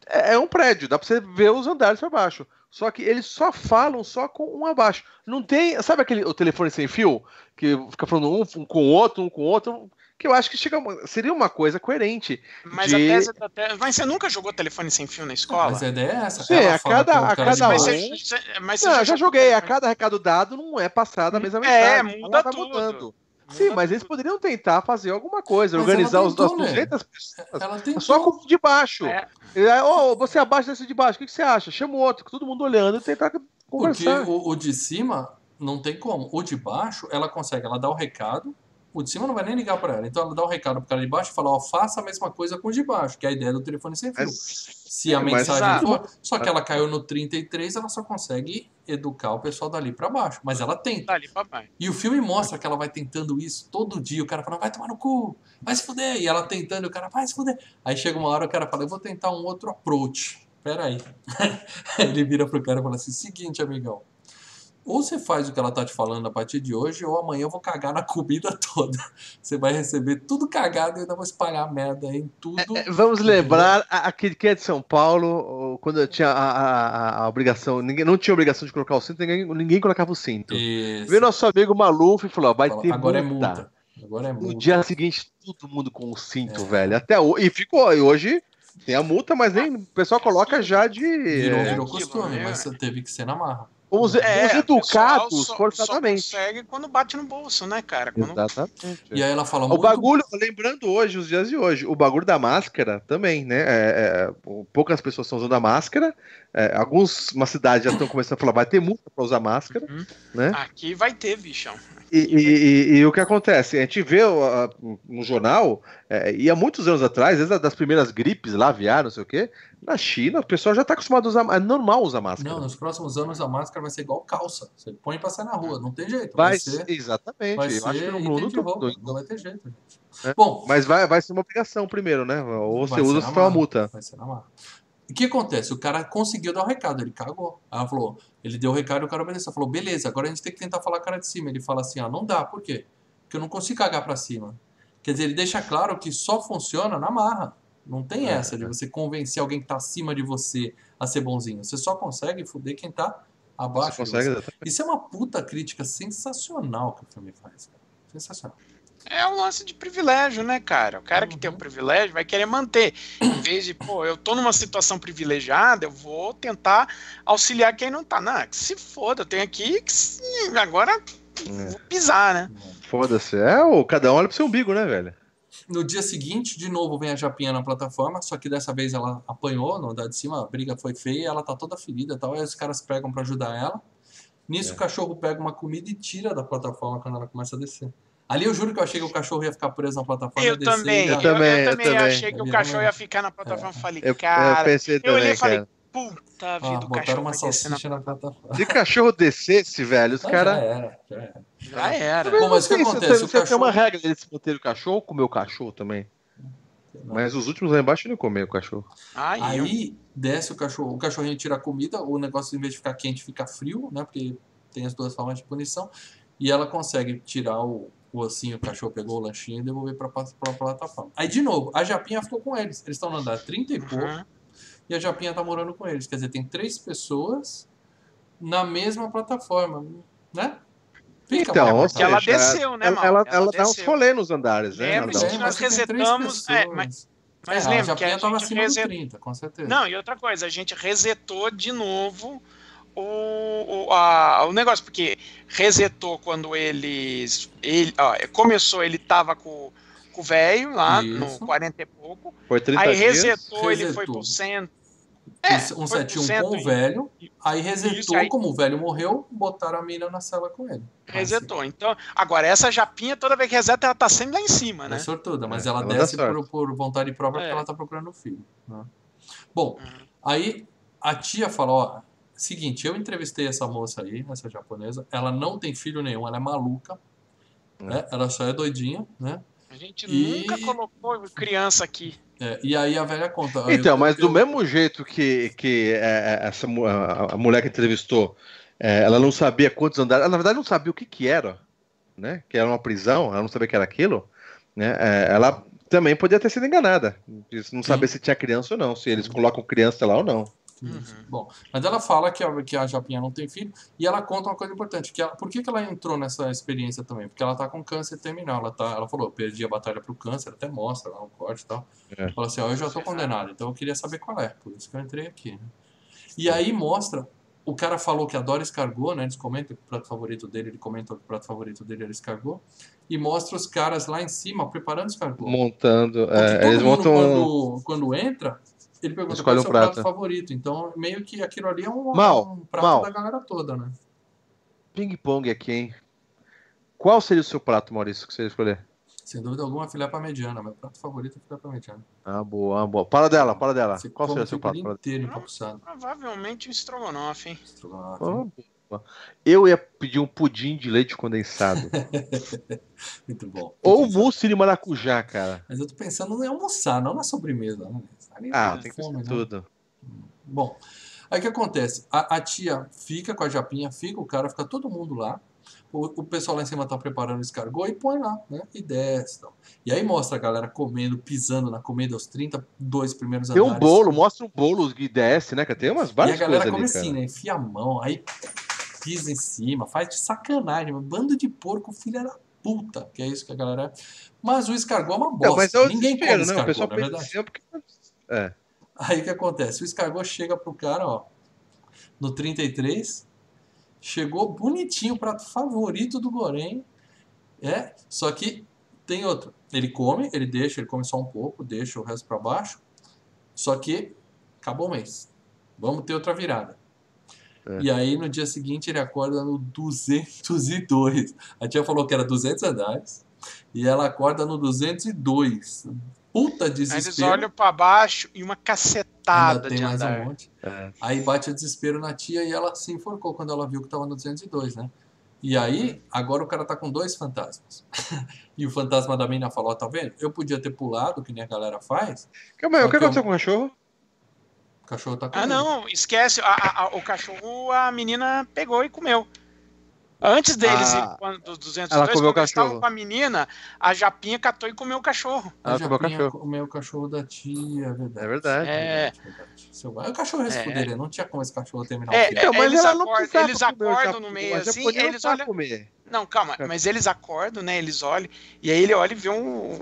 é, é um prédio, dá pra você ver os andares pra baixo, só que eles só falam só com um abaixo, não tem, sabe aquele o telefone sem fio, que fica falando um com o outro, um com o outro, que eu acho que chega, seria uma coisa coerente. Mas de... a tese da tese. Mas você nunca jogou telefone sem fio na escola? Mas a ideia é essa. Sim, a cada- a cada de mas um- você, mas você Não, já eu já joguei. A telefone- cada recado dado não é passada a mesma É, mensagem. muda ela vai tudo. mudando. Muda Sim, mas eles poderiam tentar fazer alguma coisa, Mas organizar ela os, tentou, as né? 200 pessoas. Ela tem Só com o de baixo. É. Aí, Ô, você abaixo desse de baixo, o que, você acha? Chama o outro, todo mundo olhando e tentar Porque conversar. o, o de cima não tem como. O de baixo, ela consegue, ela dá o recado. O de cima não vai nem ligar pra ela. Então ela dá o recado pro cara de baixo e fala: Ó, faça a mesma coisa com o de baixo, que é a ideia do telefone sem fio. Mas- Se a mas- mensagem for. Só que ela caiu no 33, ela só consegue educar o pessoal dali pra baixo. Mas ela tenta. Dali, papai. E o filme mostra que ela vai tentando isso todo dia. O cara fala, vai tomar no cu, vai se fuder. E ela tentando, e o cara, vai se fuder. Aí chega uma hora, o cara fala, eu vou tentar um outro approach. Pera aí. Ele vira pro cara e fala assim, seguinte, amigão. Ou você faz o que ela tá te falando a partir de hoje, ou amanhã eu vou cagar na comida toda. Você vai receber tudo cagado e eu ainda vou espalhar merda em tudo. É, Vamos lembrar aquele que é de São Paulo, quando eu tinha a, a- a- obrigação, ninguém não tinha obrigação de colocar o cinto, ninguém, ninguém colocava o cinto. Isso. Veio nosso amigo Maluf e falou: ó, vai Fala, ter Agora é multa. multa. Agora é No multa. dia seguinte, todo mundo com o cinto, É. velho. Até o... E ficou. E hoje tem a multa, mas nem o pessoal coloca já de. Virou, é, virou costume, né? mas teve que ser na marra. Os, É, os o educados, só- forçadamente. Só consegue quando bate no bolso, né, cara? Quando... Exatamente. E aí ela fala O muito bagulho, lembrando hoje, os dias de hoje, o bagulho da máscara também, né? É, é, poucas pessoas estão usando a máscara. É, algumas uma cidades já estão começando a falar, vai ter multa para usar máscara, Uhum. né? Aqui vai ter, bichão. E, e- e- e o que acontece? A gente vê no jornal, é, e há muitos anos atrás, desde das primeiras gripes lá, aviário, não sei o quê, na China, o pessoal já está acostumado a usar, é normal usar máscara. Não, nos próximos anos a máscara vai ser igual calça. Você põe pra sair na rua, não tem jeito. vai Vai, ser, ser, exatamente. vai eu acho que ser no mundo todo. roupa, não vai ter jeito. É. Bom, Mas vai, vai ser uma obrigação primeiro, né? Ou você ser usa se for uma multa. vai ser na marra. O que acontece? O cara conseguiu dar o recado, ele cagou. Ela falou, ele deu o recado e o cara obedeceu. Falou, beleza, agora a gente tem que tentar falar a cara de cima. Ele fala assim, ah, não dá, por quê? Porque eu não consigo cagar pra cima. Quer dizer, ele deixa claro que só funciona na marra. Não tem É, essa de você convencer alguém que tá acima de você a ser bonzinho. Você só consegue foder quem tá abaixo Você de consegue. Isso é uma puta crítica sensacional que o filme faz, cara. Sensacional. É um lance de privilégio, né, cara? O cara que tem o Uhum. privilégio vai querer manter. Em vez de, pô, eu tô numa situação privilegiada, eu vou tentar auxiliar quem não tá. Não, que se foda, eu tenho aqui que agora É. vou pisar, né? Foda-se. É, o, cada um olha pro seu umbigo, né, velho? No dia seguinte, de novo, vem a Japinha na plataforma, só que dessa vez ela apanhou no andar de cima, a briga foi feia, ela tá toda ferida e tal, aí os caras pegam pra ajudar ela. Nisso É. o cachorro pega uma comida e tira da plataforma quando ela começa a descer. Ali eu juro que eu achei que o cachorro ia ficar preso na plataforma Eu também, e eu, ia- também, eu eu também também. achei que o Eu cachorro também. ia ficar na plataforma. Falei, Eu, eu cara, pensei eu olhei também, e falei, puta Ah, vida, o botaram cachorro uma descer na salsicha na plataforma. Se cachorro descesse, velho, os Ah, caras. Já era, já era. Já era. Bom, mas o que Sim, acontece? Você, O você tem cachorro- uma regra deles manter o cachorro ou comer o cachorro também. Mas os últimos lá embaixo não comer o cachorro. Ai, eu. Aí desce o cachorro, o cachorrinho tira a comida, o negócio em vez de ficar quente fica frio, né? Porque tem as duas formas de punição. E ela consegue tirar o, o ossinho, o cachorro pegou o lanchinho e devolver pra, pra, pra plataforma. Aí de novo, a Japinha ficou com eles. Eles estão no andar 30 e pouco Uhum. E a Japinha tá morando com eles. Quer dizer, tem três pessoas na mesma plataforma, né? Fica Então, ou porque ela seja, desceu, né, ela, Mal? ela, Ela ela dá uns rolê nos andares, né? Dá que nós resetamos- é, mas- Mas É, lembra a que a gente acima reset... do 30, com certeza. Não, e outra coisa, a gente resetou de novo o, o, a- o negócio, porque resetou quando eles. Ele, ó, começou, ele tava com, com o velho lá Isso. no 40 e pouco. Foi 30 Aí dias. resetou, ele foi Resetou. pro centro. É, um foi setinho pro com o velho, aí resetou, Isso, aí- como o velho morreu, botaram a mina na cela com ele. Resetou. Então, agora, essa japinha, toda vez que reseta, ela tá sempre lá em cima, Ela é né? sortuda, mas É, ela, ela desce por, por vontade própria É. porque ela tá procurando o filho. né? Bom, Uhum. aí a tia falou, ó, seguinte, eu entrevistei essa moça aí, essa japonesa, ela não tem filho nenhum, ela é maluca, né? Ela só é doidinha, né? A gente E- nunca colocou criança aqui. É, e aí a velha conta. Então, eu- mas do eu- mesmo jeito que, que é, é, essa, a, a mulher que entrevistou, é, ela não sabia quantos andares, ela na verdade não sabia o que que era, né? Que era uma prisão, ela não sabia que era aquilo, né? É, ela também podia ter sido enganada, não saber se tinha criança ou não, se eles colocam criança lá ou não. Isso. Bom, mas ela fala que a, que a Japinha não tem filho e ela conta uma coisa importante. Que ela, por que, que ela entrou nessa experiência também? Porque ela tá com câncer terminal. Ela, tá, ela falou, perdi a batalha pro câncer, até mostra lá o corte e tal. É. Fala assim, ó, eu já tô condenado, então eu queria saber qual é. Por isso que eu entrei aqui. Né? E aí mostra, o cara falou que adora escargot, né? Eles comentam que o prato favorito dele, ele comentou que o prato favorito dele era escargot. E mostra os caras lá em cima preparando escargot. Montando. É, eles montam. quando, quando entra, ele pergunta Escolhe qual é o um seu prato. prato. favorito. Então, meio que aquilo ali é um, Mal, um prato mal. da galera toda, né? Ping-pong aqui, hein? Qual seria o seu prato, Maurício, que você ia escolher? Sem dúvida alguma, filé pra mediana. Meu prato favorito é filé pra mediana. Ah, boa, boa. Para dela, para dela. Você Qual seria o seu prato? Para inteiro empapuçado. Provavelmente um estrogonofe, hein? Estrogonofe. dela. Ah, Eu ia pedir um pudim de leite condensado. Muito bom. Ou mousse de maracujá, cara. Mas eu tô pensando em almoçar, não na sobremesa. Né? Ali Ah, tem que fome, ser né? tudo. Bom, aí o que acontece? A, a tia fica com a japinha, fica o cara, fica todo mundo lá. O, o pessoal lá em cima tá preparando o escargot e põe lá, né? E desce. e tal. E aí mostra a galera comendo, pisando na comida, os 32 primeiros Tem um andares. bolo, mostra um bolo que desce, né? Tem umas E a várias galera coisas come ali, assim, né? Enfia a mão, aí pisa em cima, faz de sacanagem. um Bando de porco, filha da puta. Que é isso que a galera. Mas o escargot é uma bosta. Não, mas é o Ninguém come né? O escargot, pessoal não é pensa verdade? assim, é porque... É. Aí o que acontece? O escargot chega pro cara, ó, no 33, chegou bonitinho, o prato favorito do Gorém. É, só que tem outro. Ele come, ele deixa, ele come só um pouco, deixa o resto pra baixo. Só que acabou o mês. Vamos ter outra virada. É. E aí no dia seguinte ele acorda no 202. A tia falou que era 200 andares. E ela acorda no 202. Puta Aí eles desespero. olham pra baixo e uma Ainda cacetada tem de mais andar. um monte. É. Aí bate o desespero na tia e ela se enforcou quando ela viu que tava no 202, né? E aí, agora o cara tá com dois fantasmas. e o fantasma da mina falou, ó, tá vendo? Eu podia ter pulado, que nem a galera faz. Calma aí, o que que eu- aconteceu com o cachorro? O cachorro tá com Ah, não, esquece. A- a- a- o cachorro, a menina pegou e comeu. Antes deles, Ah, ir quando, dos 202, ela comeu o quando eles estavam com a menina, a Japinha catou e comeu o cachorro. A Ela comeu o cachorro. comeu o cachorro da tia, é verdade. É verdade. É. verdade. Seu... Aí o cachorro É. não tinha como esse cachorro terminar É, o filho. é, mas eles ela não acordam- eles acordam no meio assim, eles olham- comer. Não, calma, É. mas eles acordam, né? Eles olham, e aí ele olha e vê um.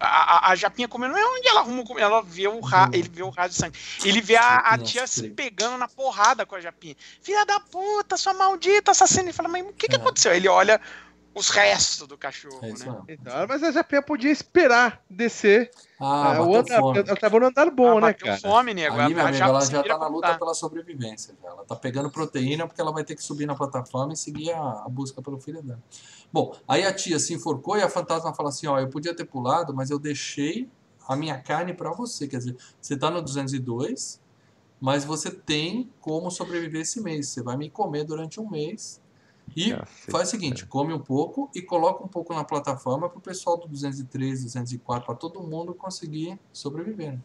A, a, a Japinha comendo, não é onde ela arruma ela vê o ra, Uhum. ele vê o raio de sangue. Ele vê a, a tia se pegando na porrada com a Japinha. Filha da puta, sua maldita assassina. Ele fala, mas o que, que É. aconteceu? Ele olha os restos do cachorro, É isso né? Então, mas a Japinha podia esperar descer. Ah, É, o andar, fome. ela tava no andar bom, Ah, né, cara? fome, nego. Ali, meu A amigo, Japa ela já tá na luta pela sobrevivência. já. Ela tá pegando proteína porque ela vai ter que subir na plataforma e seguir a, a busca pelo filho dela. Bom, aí a tia se enforcou e a fantasma fala assim: ó, eu podia ter pulado, mas eu deixei a minha carne pra você. Quer dizer, você tá no 202, mas você tem como sobreviver esse mês. Você vai me comer durante um mês. E Cacete, faz o seguinte, come um pouco e coloca um pouco na plataforma pro pessoal do 203, 204, pra todo mundo conseguir sobreviver. né?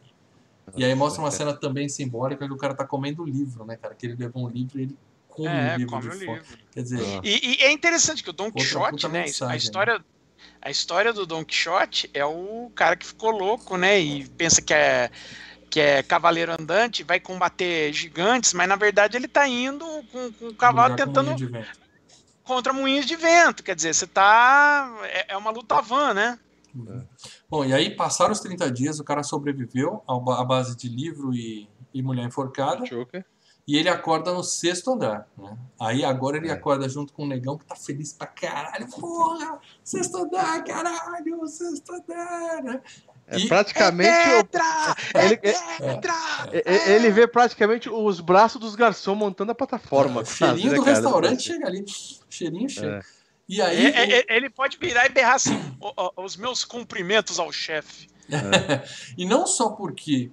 E aí mostra uma Nossa, cena também simbólica que o cara tá comendo o livro, né, cara? Que ele levou um livro e ele come É, o livro come de o livro. Quer dizer, Ah. E, e é interessante que o Don Quixote, né? mensagem, a história, a história do Don Quixote é o cara que ficou louco, né? E pensa que é que é cavaleiro andante, vai combater gigantes, mas na verdade ele tá indo com, com o cavalo tentando. Contra moinhos de vento. Quer dizer, você tá. É, é uma luta van, né? Bom, e aí passaram os 30 dias, o cara sobreviveu à base de livro e, e mulher enforcada. Choker. E ele acorda no sexto andar, né? Aí agora ele É. acorda junto com o negão que tá feliz pra caralho. Porra! Sexto andar, caralho! Sexto andar! né? É E- praticamente. é o- pedra! É ele- pedra! e- e- ele vê praticamente os braços dos garçons montando a plataforma. o cheirinho quase, do né, cara? restaurante chega ali. Cheirinho chega. É. E aí. É, é, é, ele pode virar e berrar assim: "Ó, ó, os meus cumprimentos ao chefe. e não só porque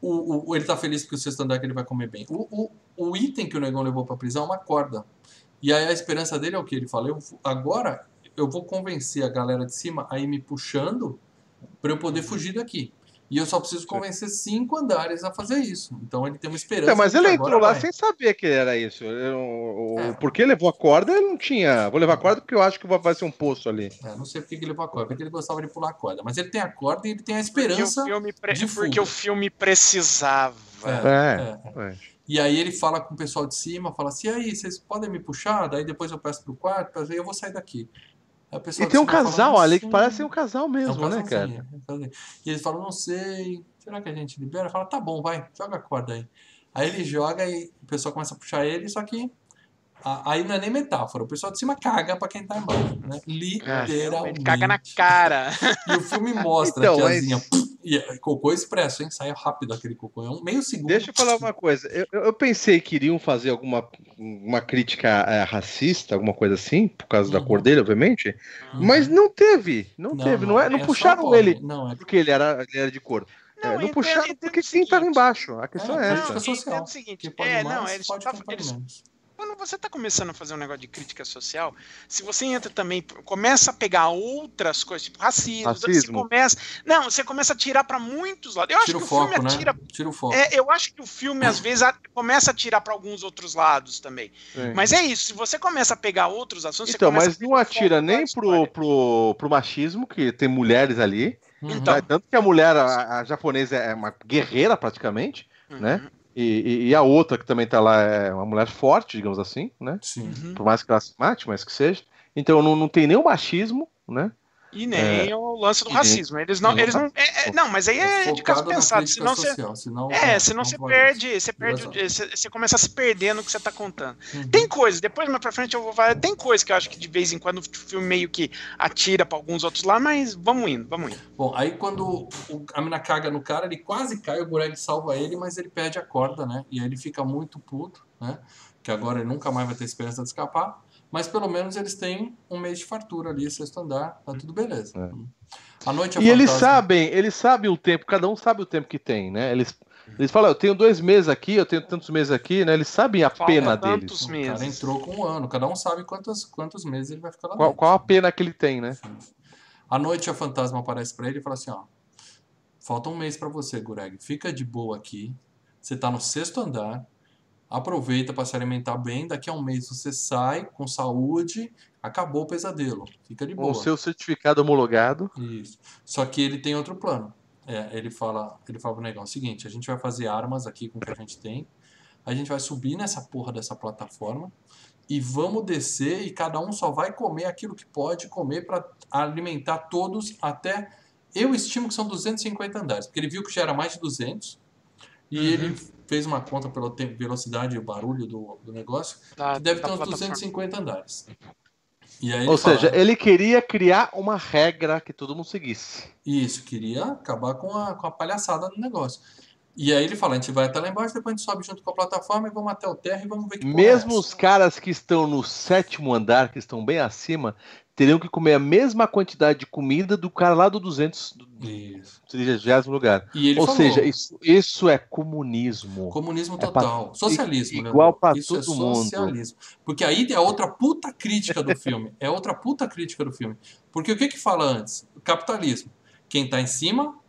o, o- o- ele tá feliz porque o sexto andar que ele vai comer bem. O, o, o item que o negão levou pra prisão é uma corda. E aí a esperança dele é o que? Ele fala: eu, agora eu vou convencer a galera de cima a ir me puxando pra eu poder fugir daqui. E eu só preciso convencer cinco andares a fazer isso. Então ele tem uma esperança. Mas ele entrou lá vai. sem saber que era isso. Eu- o- É. Porque levou a corda, ele não tinha. Vou levar a corda porque eu acho que vai ser um poço ali. É, não sei porque que ele levou a corda, porque ele gostava de pular a corda. Mas ele tem a corda e ele tem a Porque o esperança. filme, pre- de porque o filme precisava. velho. É, É. é. E aí ele fala com o pessoal de cima, fala assim, e aí, vocês podem me puxar? Daí depois eu peço pro quarto, aí eu vou sair daqui. Pessoal E tem um fala, casal "Não ali que sei." parece um casal É um mesmo, né, cara? é. E eles falam, não sei, será que a gente libera? Fala, tá bom, vai, joga a corda aí. Aí ele joga e o pessoal começa a puxar ele, só que a- aí não é nem metáfora, o pessoal de cima caga pra quem tá embaixo, né? Literalmente. Ele caga na cara. E o filme mostra Então, que a mas- e é cocô expresso, hein? Sai rápido aquele cocô, é um meio segundo. Deixa eu falar uma coisa. Eu, eu- pensei que iriam fazer alguma uma crítica é, racista, alguma coisa assim, por causa da Uhum. cor dele, obviamente. Uhum. Mas não teve. Não, teve. Não, é, não só puxaram ele Não, é porque ele era, ele era de cor. É, Não, Não, entendo- puxaram porque quem estava embaixo. A questão É, é, não, essa. crítica social. entendo o seguinte. É, mais, não, eles, pode tá- eles- menos. Quando você está começando a fazer um negócio de crítica social, se você entra também, começa a pegar outras coisas, tipo racismo, Racismo. você começa. Não, você começa a tirar para muitos lados. Eu acho Tira que o foco, filme né? atira. Tira o foco. É, eu acho que o filme, às vezes, começa a tirar para alguns outros lados também. Sim. Mas é isso, se você começa a pegar outros assuntos, Então, mas não atira nem pro, pro, pro machismo, que tem mulheres ali. Uhum. Então, né? Tanto que a mulher, a, a japonesa, é uma guerreira praticamente, Uhum, né? E, e- e a outra que também tá lá é uma mulher forte, digamos assim, né? Sim. uhum. Por mais que ela se mate, mas que seja. Então não, não tem nenhum machismo, né? E nem o lance do É. Nem- racismo. Eles não, eles não, é- é- não, mas aí é, de caso pensado. Senão você, social, senão, é, não- senão não você perde, você perde, você, você começa a se perder no que você tá contando. Uhum. Tem coisas, depois mais pra frente eu vou falar, tem coisas que eu acho que de vez em quando o filme meio que atira pra alguns outros lá, mas vamos indo, vamos indo. Bom, aí quando o, a mina caga no cara, ele quase cai, o Gureg salva ele, mas ele perde a corda, né? E aí ele fica muito puto, né? Que agora ele nunca mais vai ter esperança de escapar. Mas pelo menos eles têm um mês de fartura ali, sexto andar, tá tudo beleza. É. A noite é E eles fantasma. sabem, eles sabem o tempo, cada um sabe o tempo que tem, né? Eles, eles falam, eu tenho dois meses aqui, eu tenho tantos meses aqui, né? Eles sabem a pena tantos deles. O meses. cara entrou com um ano, cada um sabe quantos, quantos meses ele vai ficar lá Qual, dentro. qual a pena que ele tem, né? À noite a fantasma aparece pra ele e fala assim, ó, falta um mês pra você, Gureg. Fica de boa aqui. Você tá no sexto andar. Aproveita pra se alimentar bem. Daqui a um mês você sai com saúde. Acabou o pesadelo. Fica de Com boa. o seu certificado homologado. Isso. Só que ele tem outro plano. É, ele fala, ele fala pro negão, é o seguinte, a gente vai fazer armas aqui com o que a gente tem. A gente vai subir nessa porra dessa plataforma e vamos descer e cada um só vai comer aquilo que pode comer para alimentar todos até eu estimo que são 250 andares, porque ele viu que já era mais de 200 e Uhum. ele fez uma conta pela velocidade e o barulho do, do negócio, Da- que deve ter uns plataforma. 250 andares. E aí Ou ele fala, seja, ele queria criar uma regra que todo mundo seguisse. Isso, queria acabar com a, com a palhaçada do negócio. E aí ele fala, a gente vai até lá embaixo, depois a gente sobe junto com a plataforma e vamos até o terra e vamos ver que é Mesmo os caras que estão no sétimo andar, que estão bem acima, teriam que comer a mesma quantidade de comida do cara lá do 200, do Isso. 30 lugar. Ou falou, seja, isso, isso é comunismo. comunismo é total. Socialismo, né? igual pra Isso é todo mundo. socialismo. Porque aí é outra puta crítica do filme. É outra puta crítica do filme. Porque o que que fala antes? Capitalismo. Quem tá em cima,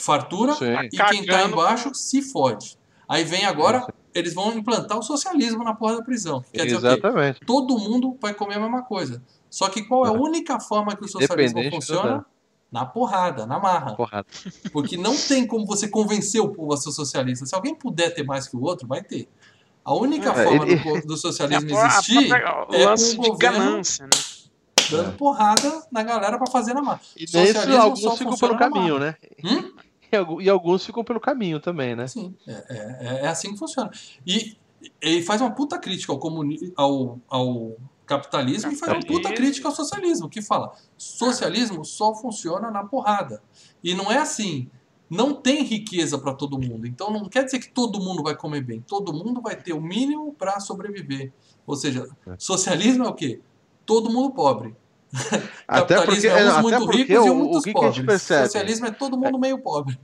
fartura, Sim. e quem tá Cagando. embaixo se fode. Aí vem agora, eles vão implantar o socialismo na porra da prisão. Quer dizer o quê? Exatamente. todo mundo vai comer a mesma coisa. Só que qual é a única forma que o socialismo funciona? Na porrada, na marra. Porrada. Porque não tem como você convencer o povo a ser socialista. Se alguém puder ter mais que o outro, vai ter. A única É, forma ele- do, do É socialismo a existir própria- o é com o de governo ganância, né? dando porrada na galera pra fazer na marra. E Socialismo só alguns ficam pelo na caminho, marra. né? Hum? E, algu- alguns ficam pelo caminho também, né? Sim, é, é, é- é assim que funciona. E ele faz uma puta crítica ao, comuni ao, ao capitalismo e faz uma puta Capitalismo. crítica ao socialismo, que fala, socialismo só funciona na porrada. E não é assim, não tem riqueza para todo mundo. Então não quer dizer que todo mundo vai comer bem, todo mundo vai ter o mínimo para sobreviver. Ou seja, É. socialismo é o quê? Todo mundo pobre. Até porque, Capitalismo é uns até muito porque ricos e o, muitos o que, que a gente pobres. percebe? Socialismo é todo mundo meio pobre,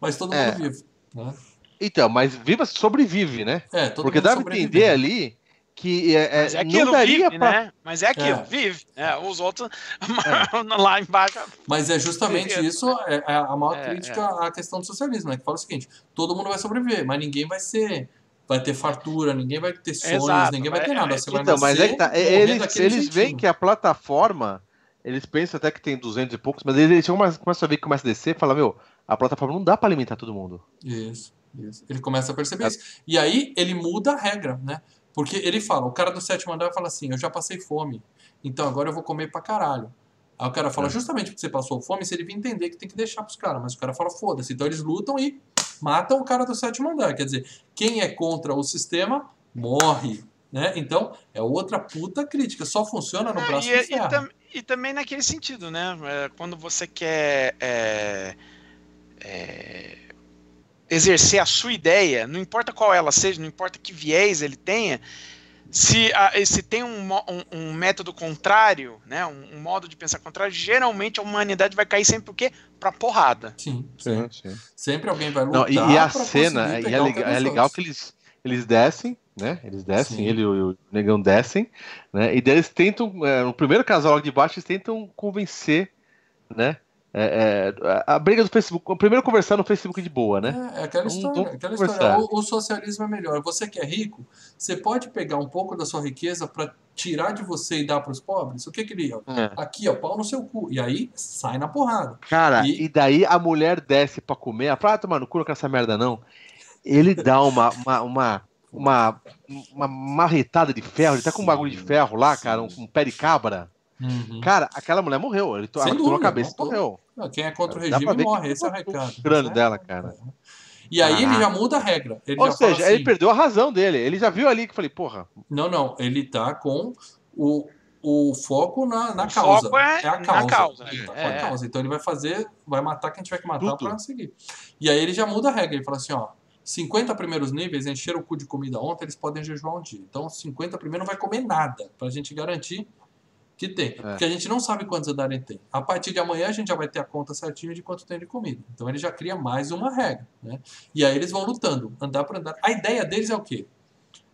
mas todo mundo É. vive. Né? Então, mas viva sobrevive, né? É, todo porque mundo dá pra sobrevivendo. entender ali que é, é, Mas é não aquilo, daria vive, pra. né? Mas é aquilo, É. vive. É, os outros lá embaixo. Mas é justamente Beleza. isso é é a maior É, crítica à questão do socialismo, né? Que fala o seguinte: todo mundo vai sobreviver, mas ninguém vai ser. Vai ter fartura, ninguém vai ter sonhos, Exato, ninguém vai é- ter nada. é- Você vai Então, mas é que tá. morrer Eles, eles veem que a plataforma. Eles pensam até que tem 200 e poucos, mas eles começam, a ver que começa a descer e falam: Meu, a plataforma não dá pra alimentar todo mundo. Isso. Isso. Ele começa a perceber isso. E aí ele muda a regra, né? Porque ele fala, o cara do sétimo andar fala assim, eu já passei fome, então agora eu vou comer pra caralho. Aí o cara fala, É. justamente porque você passou fome, se ele vir entender que tem que deixar pros caras. Mas o cara fala, foda-se. Então eles lutam e matam o cara do sétimo andar. Quer dizer, quem é contra o sistema, morre. Né? Então, é outra puta crítica. Só funciona no Ah, braço e, do e tam- e também naquele sentido, né? É, Quando você quer é, é, exercer a sua ideia, não importa qual ela seja, não importa que viés ele tenha, se, a- se tem um, um- um método contrário, né? Um, um modo de pensar contrário, geralmente a humanidade vai cair sempre o quê? Pra porrada. Sim, Sim, sim. Sempre alguém vai lutar Não, e, e a cena, e é, o legal, que é legal que eles, eles descem, né? Eles descem, Sim. ele e o, o negão descem, né? E daí eles tentam, é, no primeiro casal logo de baixo, eles tentam convencer, né? É, é, a briga do Facebook, primeiro conversar no Facebook de boa, né? É, é aquela história. aquela história. O, o socialismo é melhor. Você que é rico, você pode pegar um pouco da sua riqueza para tirar de você e dar para os pobres. O que que ele... É. Aqui, ó, pau no seu cu. E aí, sai na porrada. Cara, E- e... daí a mulher desce pra comer, ela fala, ah, tomar no cu, não quero essa merda não. Ele dá uma, uma, uma, uma, uma marretada de ferro, ele tá com um bagulho de ferro lá, cara, um, um pé de cabra. Uhum. Cara, aquela mulher morreu, ele Sem ela tomou a dúvida, cabeça e morreu. Não, Quem é contra o regime morre, esse é o recado. o crânio dela, cara. E aí ele Caraca. já muda a regra. Ele Ou seja, assim, ele perdeu a razão dele. Ele já viu ali que eu falei, porra, Não, não, ele tá com o, o foco na, na O causa. foco é a na causa. causa, Ele tá com é. a causa. Então ele vai fazer, vai matar quem tiver que matar Tudo. pra seguir. E aí ele já muda a regra. Ele fala assim, ó, 50 primeiros níveis encheram o cu de comida ontem, eles podem jejuar um dia. Então 50 primeiro não vai comer nada, pra gente garantir que tem. Porque a gente não sabe quantos andares tem. A partir de amanhã a gente já vai ter a conta certinha de quanto tem de comida. Então ele já cria mais uma regra, né? E aí eles vão lutando, andar por andar. A ideia deles é o quê?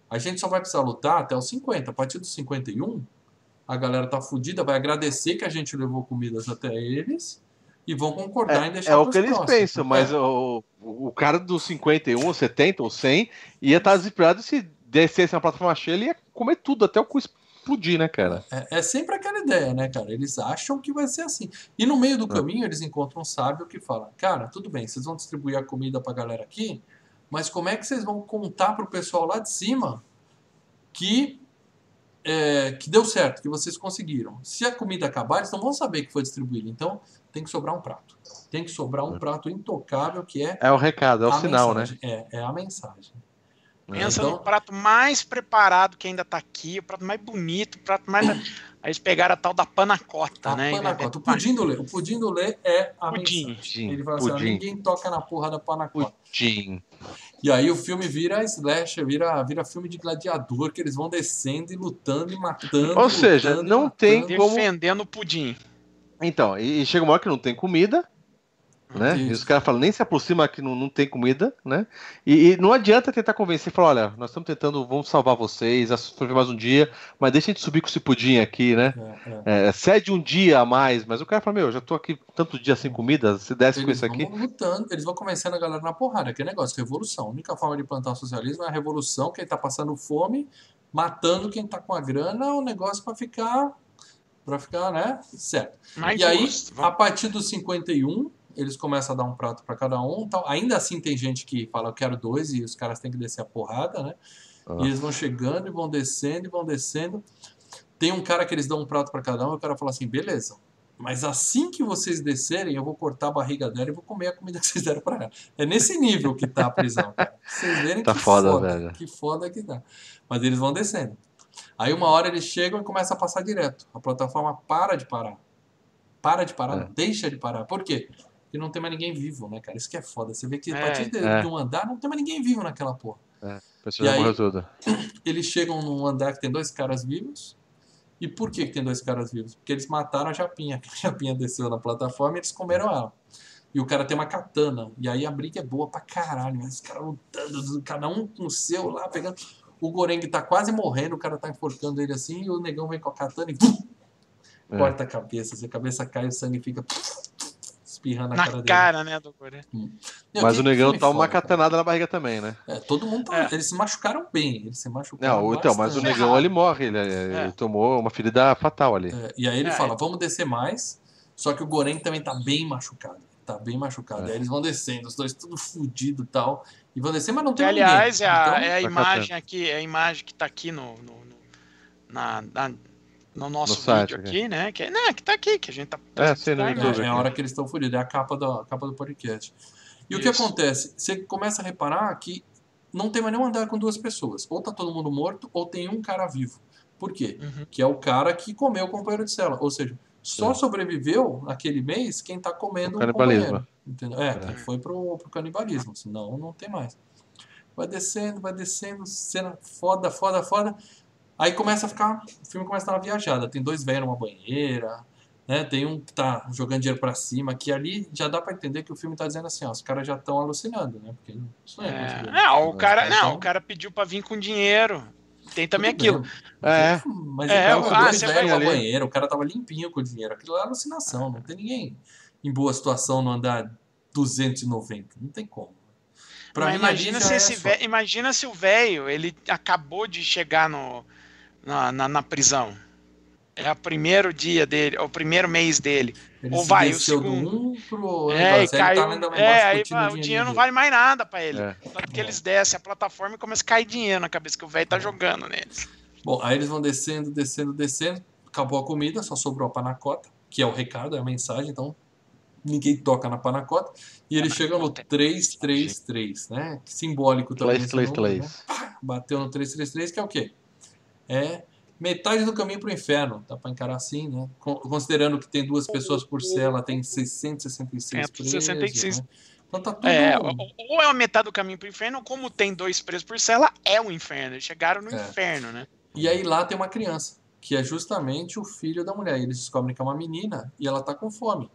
A gente só vai precisar lutar até os 50. A partir dos 51, a galera tá fudida, vai agradecer que a gente levou comidas até eles e vão concordar em deixar é o que eles próximos. pensam, mas É. o, o cara dos 51, ou 70 ou 100 ia estar desesperado e se descesse na plataforma cheia, ele ia comer tudo, até o cu explodir, né, cara? É, é sempre aquela ideia, né, cara? Eles acham que vai ser assim. E no meio do caminho eles encontram um sábio que fala: Cara, tudo bem, vocês vão distribuir a comida pra galera aqui, mas como é que vocês vão contar pro pessoal lá de cima que, é, que deu certo, que vocês conseguiram? Se a comida acabar, eles não vão saber que foi distribuída. Então tem que sobrar um prato. Tem que sobrar um prato intocável que é. É o recado, é o sinal, né? mensagem. É, é a mensagem. Pensa Então- no prato mais preparado que ainda tá aqui, o prato mais bonito, o prato mais. Aí eles pegaram a tal da panacota, A né? panacota. O pudim do Lê. O pudim do Lê é a Pudim. mensagem. Pudim, Ele fala assim, ó, pudim. ninguém toca na porra da panacota. Pudim. E aí o filme vira slasher, vira, vira filme de gladiador, que eles vão descendo e lutando e matando. Ou seja, lutando não tem matando. como- Defendendo o pudim. Então, e, e chega uma hora que não tem comida, né? Isso. E os caras falam, nem se aproxima que não, não tem comida, né? E, e não adianta tentar convencer, falar, olha, nós estamos tentando, vamos salvar vocês, sobreviver mais um dia, mas deixa a gente subir com esse pudim aqui, né? É, é. É, cede um dia a mais, mas o cara fala, meu, eu já tô aqui tanto dia sem comida, se desce com Eles isso aqui. lutando, eles vão convencendo a galera na porrada, aquele negócio, revolução. A única forma de plantar o socialismo é a revolução, quem tá passando fome, matando quem tá com a grana, o negócio pra ficar, pra ficar, né, certo. Mais E aí, a partir dos 51, eles começam a dar um prato para cada um. Tal. Ainda assim, tem gente que fala, eu quero dois, e os caras têm que descer a porrada, né? Ah. E eles vão chegando e vão descendo e vão descendo. Tem um cara que eles dão um prato para cada um, e o cara fala assim: beleza. Mas assim que vocês descerem, eu vou cortar a barriga dela e vou comer a comida que vocês deram pra ela. É nesse nível que tá a prisão, cara. Vocês verem Tá que foda, velho. Que foda que tá. Mas eles vão descendo. Aí uma hora eles chegam e começam a passar direto. A plataforma para de parar. Para de parar, É. deixa de parar. Por quê? Porque não tem mais ninguém vivo, né, cara? Isso que é foda. Você vê que a É. partir de, É. de um andar não tem mais ninguém vivo naquela porra. Pessoa E aí-. Eles chegam num andar que tem dois caras vivos. E por que, que tem dois caras vivos? Porque eles mataram a Japinha. A Japinha desceu na plataforma e eles comeram ela. E o cara tem uma katana. E aí a briga é boa pra caralho. Os caras lutando, cada um com o seu lá, pegando. O Goreng tá quase morrendo, o cara tá enforcando ele assim, e o negão vem com a katana e É. corta a cabeça. Se a cabeça cai, o sangue fica espirrando na, cara Na dele. cara, né, do Coreia? Meu, Mas o negão toma uma cara. catanada na barriga também, né? É, todo mundo tá. É. Eles se machucaram bem. Eles se machucaram. Não, então, mas o negão ele morre, ele, ele tomou uma ferida fatal ali. É, e aí ele É, fala, vamos descer mais. Só que o Goreng também tá bem machucado. Tá bem machucado. É. Aí eles vão descendo, os dois tudo fudido e tal. E vão descer, mas não tem aliás, ninguém. é a, Então, é a Tá imagem aqui, é a imagem que tá aqui no, no, no- na, na- no nosso No site, vídeo aqui, né? Que, não, que tá aqui, que a gente tá. É, sim, tá. É, é a hora que eles estão fodidos, é a capa, da, a capa do podcast. E o que Isso. acontece? Você começa a reparar que não tem mais nenhum andar com duas pessoas. Ou tá todo mundo morto, ou tem um cara vivo. Por quê? Uhum. Que é o cara que comeu o companheiro de cela. Ou seja, só É. sobreviveu naquele mês quem tá comendo o Canibalismo. companheiro. Entendeu? É, É. quem foi pro, pro canibalismo. Senão não tem mais. Vai descendo, vai descendo, cena foda, foda, foda. Aí começa a ficar. O filme começa a dar uma viajada. Tem dois velhos numa banheira. Né? Tem um que tá jogando dinheiro pra cima, que ali já dá pra entender que o filme tá dizendo assim, ó, os caras já estão alucinando, né? Porque isso não é, É, muito não, o cara, Então- não, o cara pediu pra vir com dinheiro. Tem também Tudo aquilo. bem. É. Mas É, ele tava ah, dois velhos na banheira, o cara tava limpinho com o dinheiro. Aquilo é alucinação, não tem ninguém em boa situação no andar 290. Não tem como. Pra Mas mim, imagina se é velho, imagina se o velho, ele acabou de chegar no, na, na, na prisão. É o primeiro dia dele, é o primeiro mês dele. Ele ou se vai, o segundo. do pro É, e negócio, aí ele caiu. tá é, aí o dinheirinho dinheiro não vale mais nada pra ele. É. Tanto que eles descem a plataforma e começa a cair dinheiro na cabeça que o velho tá jogando neles. Bom, aí eles vão descendo, descendo, descendo. Acabou a comida, só sobrou a panacota, que é o recado, é a mensagem, então ninguém toca na panacota. E eles chegam no 333, né? Que simbólico também. Três, esse três, número, três. né? Bateu no 333, que é o quê? É metade do caminho pro inferno. Dá pra encarar assim, né? Con- Considerando que tem duas pessoas por cela, tem 666 presos, 666. né? Então tá tudo... É, ou, é a metade do caminho pro inferno, ou como tem dois presos por cela, é o inferno. Eles chegaram no É. inferno, né? E aí lá tem uma criança, que é justamente o filho da mulher. E eles descobrem que é uma menina e ela tá com fome.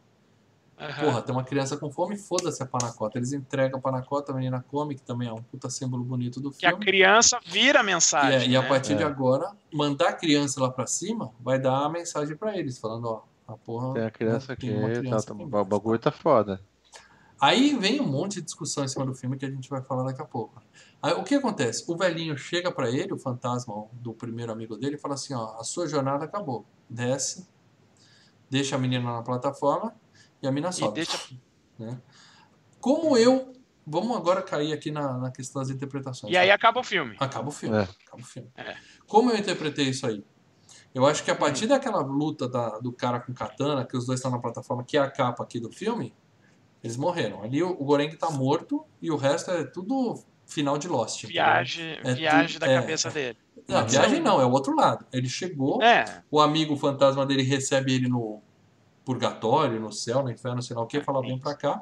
Aham. Porra, tem uma criança com fome, foda-se a panacota. Eles entregam a panacota, a menina come, que também é um puta símbolo bonito do que a filme. criança vira a E, mensagem. é- e a né? partir de É. agora, mandar a criança lá pra cima vai dar a mensagem pra eles, falando, ó, a porra. Tem a criança né, aqui, tem uma tá, criança tá- aqui o bagulho tá? tá foda. Aí vem um monte de discussão em cima do filme que a gente vai falar daqui a pouco. Aí, o que acontece? O velhinho chega pra ele, o fantasma do primeiro amigo dele, e fala assim: ó, a sua jornada acabou. Desce, deixa a menina na plataforma e a mina E sobe. deixa né? Como eu. Vamos agora cair aqui na, na questão das interpretações. E aí acaba o filme. Acaba o filme. É. Acaba o filme. É. Como eu interpretei isso aí? Eu acho que a partir daquela luta da- do cara com katana, que os dois estão na plataforma, que é a capa aqui do filme, eles morreram. Ali o, o Goreng tá morto e o resto é tudo final de Lost. Viagem, É viagem tudo- da é, cabeça dele. Não, a viagem não, é o outro lado. Ele chegou, É, o amigo fantasma dele recebe ele no purgatório, no céu, no inferno, sei lá o que, fala vem pra cá.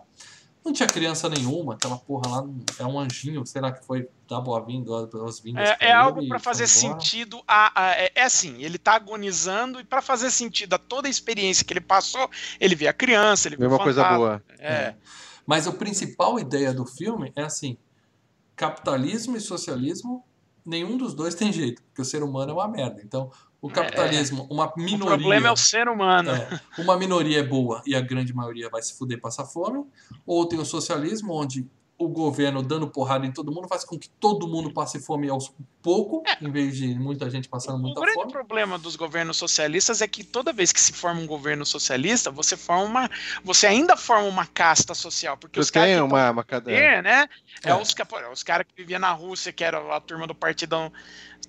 Não tinha criança nenhuma, aquela porra lá é um anjinho, sei lá que foi dar boa-vinda, boas-vindas. é, pra é algo pra foi fazer embora. sentido. A, a- é, é assim, ele tá agonizando e pra fazer sentido a toda a experiência que ele passou, ele vê a criança, ele vê uma coisa boa. É, Mas a principal ideia do filme é assim: capitalismo e socialismo, nenhum dos dois tem jeito, porque o ser humano é uma merda. Então, o capitalismo, uma o minoria. problema é o ser humano. é, uma minoria é boa e a grande maioria vai se fuder e passar fome. Ou tem o socialismo, onde o governo dando porrada em todo mundo faz com que todo mundo passe fome aos pouco, em vez de muita gente passando O muita grande fome. problema dos governos socialistas é que toda vez que se forma um governo socialista, você forma uma, você ainda forma uma casta social, porque os Tu caras que uma, uma poder, né? É, É. os, ca- os caras que viviam na Rússia, que era a turma do partidão,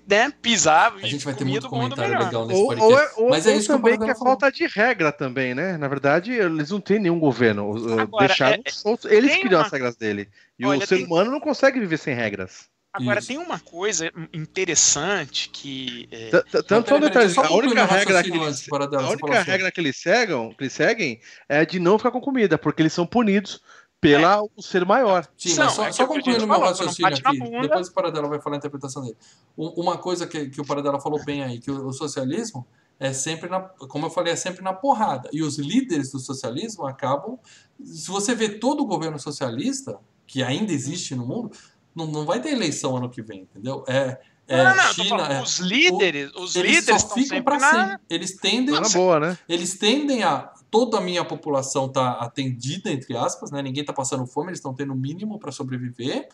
né? Pisava A gente vai ter muito comentário melhor. legal nesse Ou, podcast. ou, é- ou, Mas é ou isso que também que Paradela é falta de regra também, né? Na verdade, eles não têm nenhum governo. uh, Agora, Deixaram é- soltos. Eles criam uma- as regras dele. E Olha, o ser tem- humano não consegue viver sem regras. Agora, Isso. tem uma coisa interessante que. é, Tanto só um detalhe, a única regra que eles, a única regra que eles seguem, que eles seguem é de não ficar com comida, porque eles são punidos pela o ser maior. Sim, Não, mas só, é só é concluindo meu raciocínio aqui, depois o Paradela vai falar a interpretação dele. Uma coisa que, que o Paradela falou bem aí, que o, o socialismo é sempre na, como eu falei, é sempre na porrada. E os líderes do socialismo acabam, se você vê todo o governo socialista, que ainda existe no mundo, não, não vai ter eleição ano que vem, entendeu? É, é não, não, China, falando, é, os líderes, os eles líderes só ficam sempre para na. sempre. Eles tendem Tá boa, né? eles tendem a toda a minha população tá atendida entre aspas, né? Ninguém tá passando fome, eles estão tendo o mínimo para sobreviver.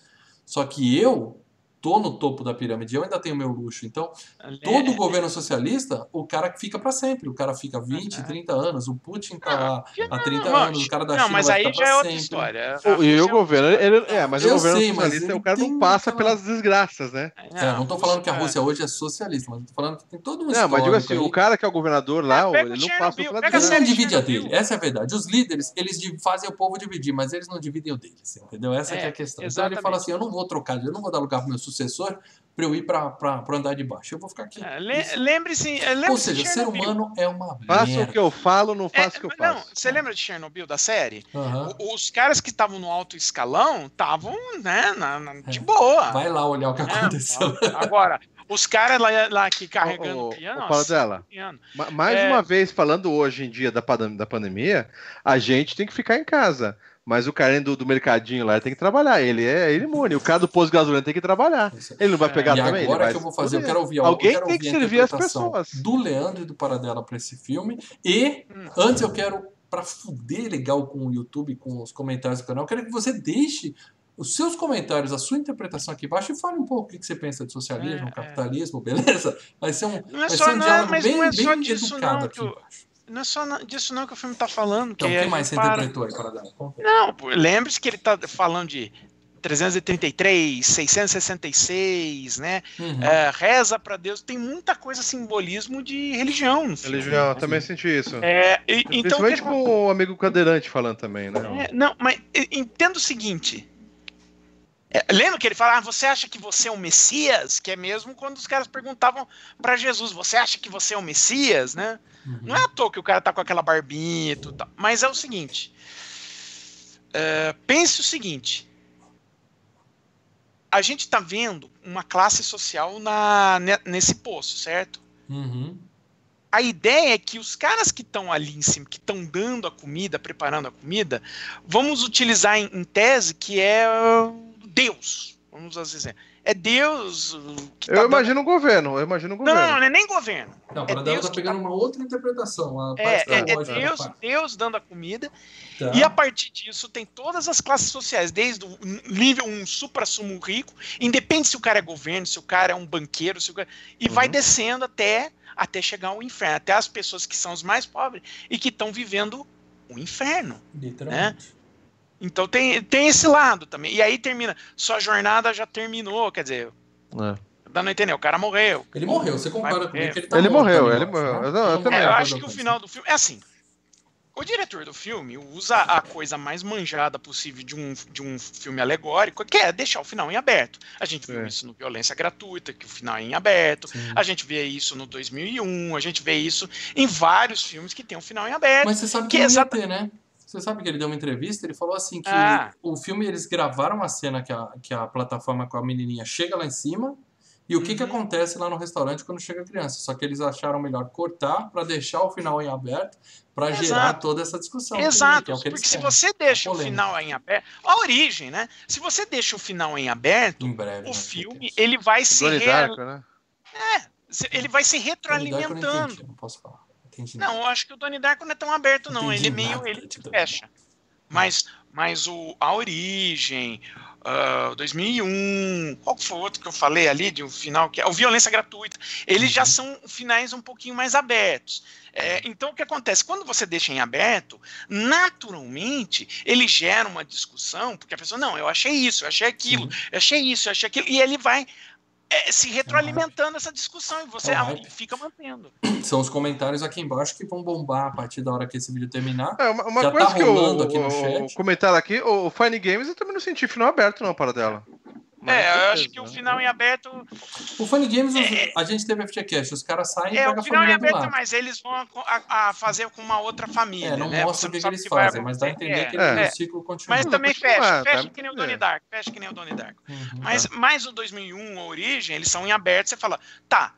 Só que eu tô no topo da pirâmide, eu ainda tenho meu luxo. Então, todo governo socialista, o cara fica para sempre. O cara fica 20, 30 anos. O Putin tá lá há 30 anos, o cara da não, China mas vai aí ficar já é outra sempre. história. O- E o governo, ele, é, mas Eu o governo sei, socialista, o cara não passa pelas desgraças, né? É, não tô falando que a é. Rússia hoje é socialista, mas tô falando que tem todo um Não, mas digo assim, histórico o aí. cara que é o governador lá, É, pega ele não passa pela pega a Ele desgraça. não divide a dele, essa é a verdade. Os líderes, eles fazem o povo dividir, mas eles não dividem o deles, entendeu? Essa que é É, a questão. Então exatamente. ele fala assim, eu não vou trocar, eu não vou dar lugar pro meu sucessor pra eu ir pro andar de baixo, eu vou ficar aqui. É. Lembre-se. é, lembre-se Ou seja, ser humano é uma Faça o merda. que eu falo, não É, faça o que eu não, faço. você lembra de Chernobyl da série? O- Os caras que estavam no alto escalão estavam, né, na- na- de boa. É. Vai lá olhar o que É, aconteceu. Agora, os caras lá, lá aqui carregando ô, piano. fala dela. piano. Mais É. uma vez, falando hoje em dia da, da pandemia, a gente tem que ficar em casa. Mas o cara do, do mercadinho lá tem que trabalhar. Ele é ele é imune. O cara do posto de gasolina tem que trabalhar. Ele não vai É. pegar E também? Agora que eu vou fazer, eu fuder. quero ouvir Alguém eu quero tem ouvir que servir as pessoas. Do Leandro e do Paradela pra esse filme. E Hum. antes eu quero, pra fuder legal com o YouTube, com os comentários do canal, eu quero que você deixe os seus comentários, a sua interpretação aqui embaixo e fale um pouco o que você pensa de socialismo, É, é. capitalismo, beleza? Vai ser um, Não é vai só ser um não, diálogo mas bem, não é bem educado não aqui eu- embaixo. Não é só disso não que o filme tá falando. Então, o que mais você para- interpretou aí. Não, lembre-se que ele tá falando de 333, 666, né? Uhum. É, reza pra Deus. Tem muita coisa, simbolismo de religião no filme. Religião, eu também senti isso. É, e- então, que Principalmente com o amigo cadeirante falando também, né? É, não, mas entenda o seguinte. É, lembra que ele fala, ah, você acha que você é o Messias? Que é mesmo quando os caras perguntavam pra Jesus, você acha que você é o Messias, né? Uhum. Não é à toa que o cara tá com aquela barbinha e tudo. tal. Mas é o seguinte. é, pense o seguinte. A gente tá vendo uma classe social na, ne- nesse poço, certo? Uhum. A ideia é que os caras que estão ali em cima, que estão dando a comida, preparando a comida, vamos utilizar em, em tese que é uh, Deus. Vamos dizer. É Deus uh, que tá Eu dando- imagino o governo, eu imagino o Não, governo. não, não é nem governo. Não, o É Deus tá pegando tá- uma outra interpretação. É, é, é da Deus. Deus dando a comida. Tá. E a partir disso tem todas as classes sociais, desde o nível um supra-sumo rico, independe se o cara é governo, se o cara é um banqueiro, se o cara... e vai Uhum. descendo até, até chegar ao inferno, até as pessoas que são os mais pobres e que estão vivendo o inferno. Literalmente. Então tem, tem esse lado também. E aí termina, sua jornada já terminou, quer dizer, É. dando a entender, o cara morreu. Ele morreu, você comigo morrer. que ele tá Ele morto morreu, ali, ele eu morreu. né? Não, eu Todo também É, eu acho que o com final do filme é assim. O diretor do filme usa a coisa mais manjada possível de um, de um filme alegórico, que é deixar o final em aberto. A gente viu É. isso no Violência Gratuita, que o final é em aberto. Sim. A gente vê isso no 2001, a gente vê isso em vários filmes que tem um final em aberto. Mas você sabe que, que não ia exata- ter, né? Você sabe que ele deu uma entrevista, ele falou assim que Ah. o filme, eles gravaram a cena que a, que a plataforma com a menininha chega lá em cima e o que que Uhum. acontece lá no restaurante quando chega a criança. Só que eles acharam melhor cortar pra deixar o final em aberto pra Exato. gerar toda essa discussão. que- Exato, que é o que eles porque se você deixa o final em aberto, a origem, né? Se você deixa o final em aberto, Em breve. o né, filme certeza. ele vai se re- Darko, né? ele vai se retroalimentando. não posso falar. Entendi Não, eu acho que o Donnie Darko não é tão aberto, não. Entendi ele é meio. nada Ele Donnie fecha. Mas, mas o, a origem, ah, 2001, qual foi o outro que eu falei ali de um final que é o Violência Gratuita? Eles já Uhum. são finais um pouquinho mais abertos. É, então, o que acontece? Quando você deixa em aberto, naturalmente, ele gera uma discussão, porque a pessoa, não, eu achei isso, eu achei aquilo, Sim. eu achei isso, eu achei aquilo, e ele vai é, se retroalimentando essa discussão, e você É fica mantendo. São os comentários aqui embaixo que vão bombar a partir da hora que esse vídeo terminar. É, uma, uma Já coisa tá que eu, rolando aqui no o- chat. o comentário aqui, o Fine Games eu também não senti final aberto não para dela. Mas É, eu acho que o né? final em aberto O Funny Games, a gente teve FGCast, os caras saem e É, pegam o a final em família do aberto, lado. mas eles vão a, a- a fazer com uma outra família. É, não né? mostra o que, que eles fazem, mas dá a entender que É, ele- é. o ciclo continua. Mas também fecha, tá? fecha que nem o É. Donnie Darko, fecha que nem o Donnie Darko. Uhum. Mas, mas o 2001, a origem, eles são em aberto, você fala, tá,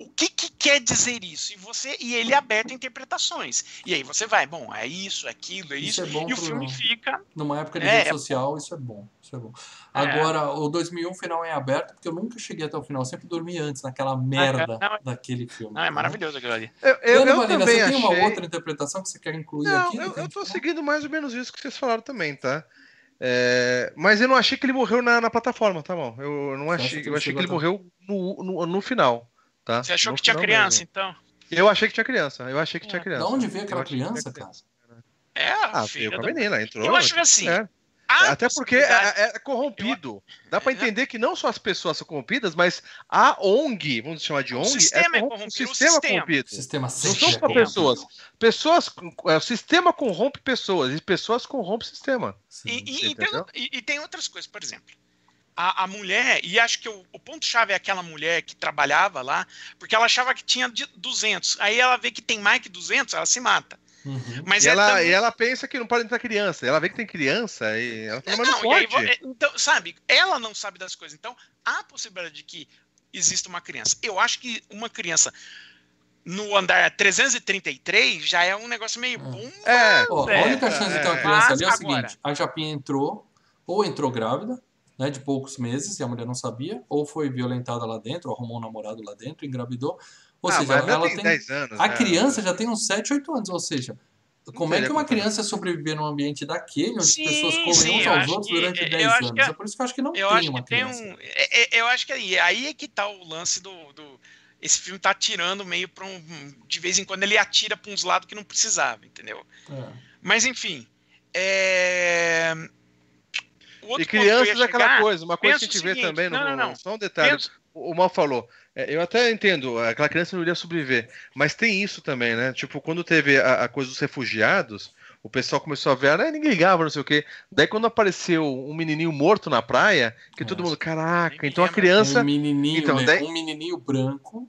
o que, que quer dizer isso? E você e ele é aberto a interpretações. E aí você vai, bom, é isso, é aquilo, é Isso isso, é bom e o filme fica. Numa época de É, rede é social, isso é bom. Isso é bom. É. Agora, o 2001 final é aberto, porque eu nunca cheguei até o final. Eu sempre dormi antes, naquela merda não, daquele filme. Não, é maravilhoso aquilo ali. Eu, eu, Ana eu Valina, também você tem uma achei- outra interpretação que você quer incluir Não, aqui? eu, eu tô seguindo mais ou menos isso que vocês falaram também, tá? É, mas eu não achei que ele morreu na, na plataforma, tá bom? Eu não achei, eu ele achei que ele morreu no, no, no final, tá? Você achou No que tinha criança, mesmo. então? Eu achei que tinha criança. Eu achei que tinha criança. Da onde veio aquela criança, cara? É, a Ah, filha veio com a menina, entrou. Eu acho que assim, É. a Até porque possibilidade- é, é corrompido. Dá pra É. entender que não só as pessoas são corrompidas, mas a ONG, vamos chamar de O ONG, sistema é corrom- corrompido, o o sistema é sistema. corrompido. Sistema Não são é só pessoas. Pessoas, é, o sistema corrompe pessoas e pessoas corrompem o sistema. Sim. E, e- e tem, e- e tem outras coisas, por exemplo. A, a mulher, e acho que o, o ponto-chave é aquela mulher que trabalhava lá, porque ela achava que tinha de 200. Aí ela vê que tem mais que 200, ela se mata. Uhum. Mas E é ela, também- e ela pensa que não pode entrar criança. Ela vê que tem criança e ela fala, mas não, e aí pode. vo- é, então, sabe, ela não sabe das coisas. Então, há a possibilidade de que exista uma criança. Eu acho que uma criança no andar 333 já é um negócio meio Hum. bom. É, Ó, a É, única chance de ter uma é. criança Mas ali é o agora- seguinte: a Japinha entrou, ou entrou grávida, né, de poucos meses, e a mulher não sabia, ou foi violentada lá dentro, ou arrumou um namorado lá dentro, engravidou. Ou ah, seja, mas ela tem, tem. 10 anos. A né? criança já tem uns 7, 8 anos, ou seja, como é que uma como fazer. criança sobreviver num ambiente daquele, onde Sim, as pessoas comem sim, uns eu aos acho outros que- durante eu 10 acho anos? que- É por isso que eu acho que não Eu tem acho uma que tem criança. um. é- é- eu acho que aí, aí é que tá o lance do. do- esse filme tá atirando meio pra um. De vez em quando ele atira pra uns lados que não precisava, entendeu? É. Mas enfim. É... E crianças é aquela chegar- coisa, uma coisa que a gente o vê seguinte, também, no, não, não, não. só um detalhe, pensa- o Mal falou, é, eu até entendo, aquela criança não iria sobreviver, mas tem isso também, né? Tipo, quando teve a, a coisa dos refugiados, o pessoal começou a ver, ah, ninguém ligava, não sei o quê. Daí quando apareceu um menininho morto na praia, que todo Nossa. mundo, caraca, então a criança... Um menininho, Então, né, daí- um menininho branco,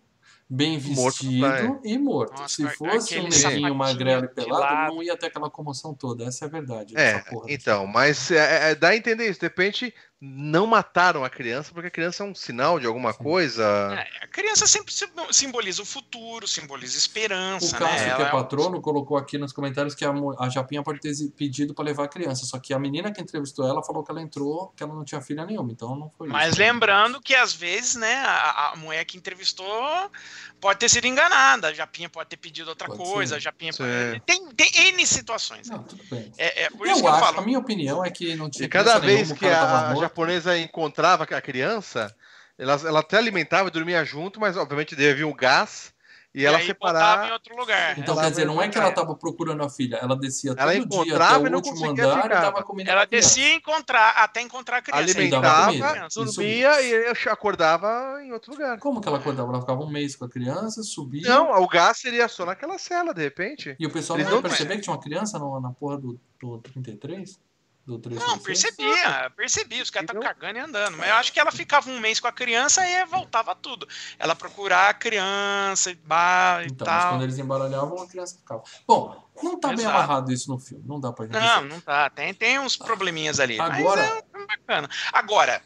bem Morto vestido e morto. Nossa, Se fosse um neguinho magrelo e pelado, lado. não ia ter aquela comoção toda. Essa é a verdade. É, então, mas é, é, dá a entender isso. De repente, não mataram a criança, porque a criança é um sinal de alguma coisa. É, a criança sempre sim- simboliza o futuro, simboliza esperança, O Cássio, né? que é patrono, colocou aqui nos comentários que a, a Japinha pode ter pedido para levar a criança. Só que a menina que entrevistou ela falou que ela entrou, que ela não tinha filha nenhuma. Então não foi Mas isso. lembrando que às vezes, né, a, a mulher que entrevistou pode ter sido enganada, a Japinha pode ter pedido outra Pode coisa, ser. a Japinha pode... tem, tem N situações. né? Não, tudo bem. É, é por eu isso que eu acho, falo. a minha opinião é que não tinha E cada vez nenhuma, que a. japonesa encontrava a criança, ela, ela até alimentava e dormia junto, mas obviamente devia vir o gás e, ela aí botava em outro lugar. Então, Ela quer dizer, não é que ela É. estava procurando a filha, ela descia Ela todo dia encontrava até e o não último conseguia andar ficar. e dava comida Ela descia e encontrar, até encontrar a criança. Alimentava, comida. dormia e eu acordava em outro lugar. Como que ela acordava? Ela ficava um mês com a criança, subia. Não, o gás seria só naquela cela, de repente. E o pessoal Eles não ia perceber que tinha uma criança no- na porra do, do 33? Do Não, 336? percebia, percebi, os caras estavam Entendeu? cagando e andando. Mas eu acho que ela ficava um mês com a criança e voltava tudo. Ela procurar a criança e, bah, e Então, mas tal. quando eles embaralhavam, a criança ficava. Bom, não tá bem amarrado isso no filme. Não dá pra gente Não, dizer. não tá. Tem, tem uns probleminhas ali. Agora- Mas é bacana. Agora,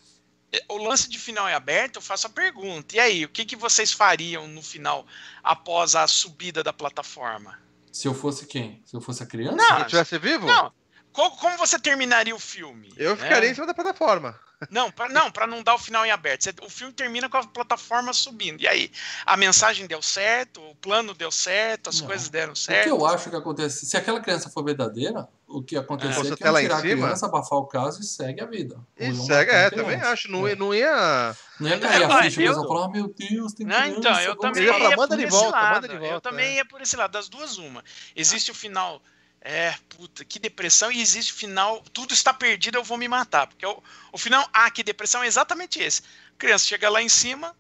o lance de final é aberto, eu faço a pergunta. E aí, o que, que vocês fariam no final após a subida da plataforma? Se eu fosse quem? Se eu fosse a criança? Não, Se eu tivesse vivo, Não. Co- Como você terminaria o filme? eu né? ficaria em cima da plataforma. Não, pra, não, pra não dar o final em aberto. Você- O filme termina com a plataforma subindo. E aí, a mensagem deu certo, o plano deu certo, as Não. coisas deram O que certo. eu acho que acontece, se aquela criança for verdadeira, o que acontecer Fosse é que iam em tirar a criança, abafar o caso e segue a vida. E iam segue, a é, também criança. acho. Não, É. não ia. Não ia cair a Eu- ficha, o eu- falar, ah, meu Deus, tem Não, criança. então, eu também ia falar, manda de esse volta, lado. manda de Eu também é. ia por esse lado, das duas uma. Existe o final, é, puta, que depressão, e existe final, tudo está perdido, eu vou me matar. Porque o, o final, ah, que depressão é exatamente esse. A criança chega lá em cima,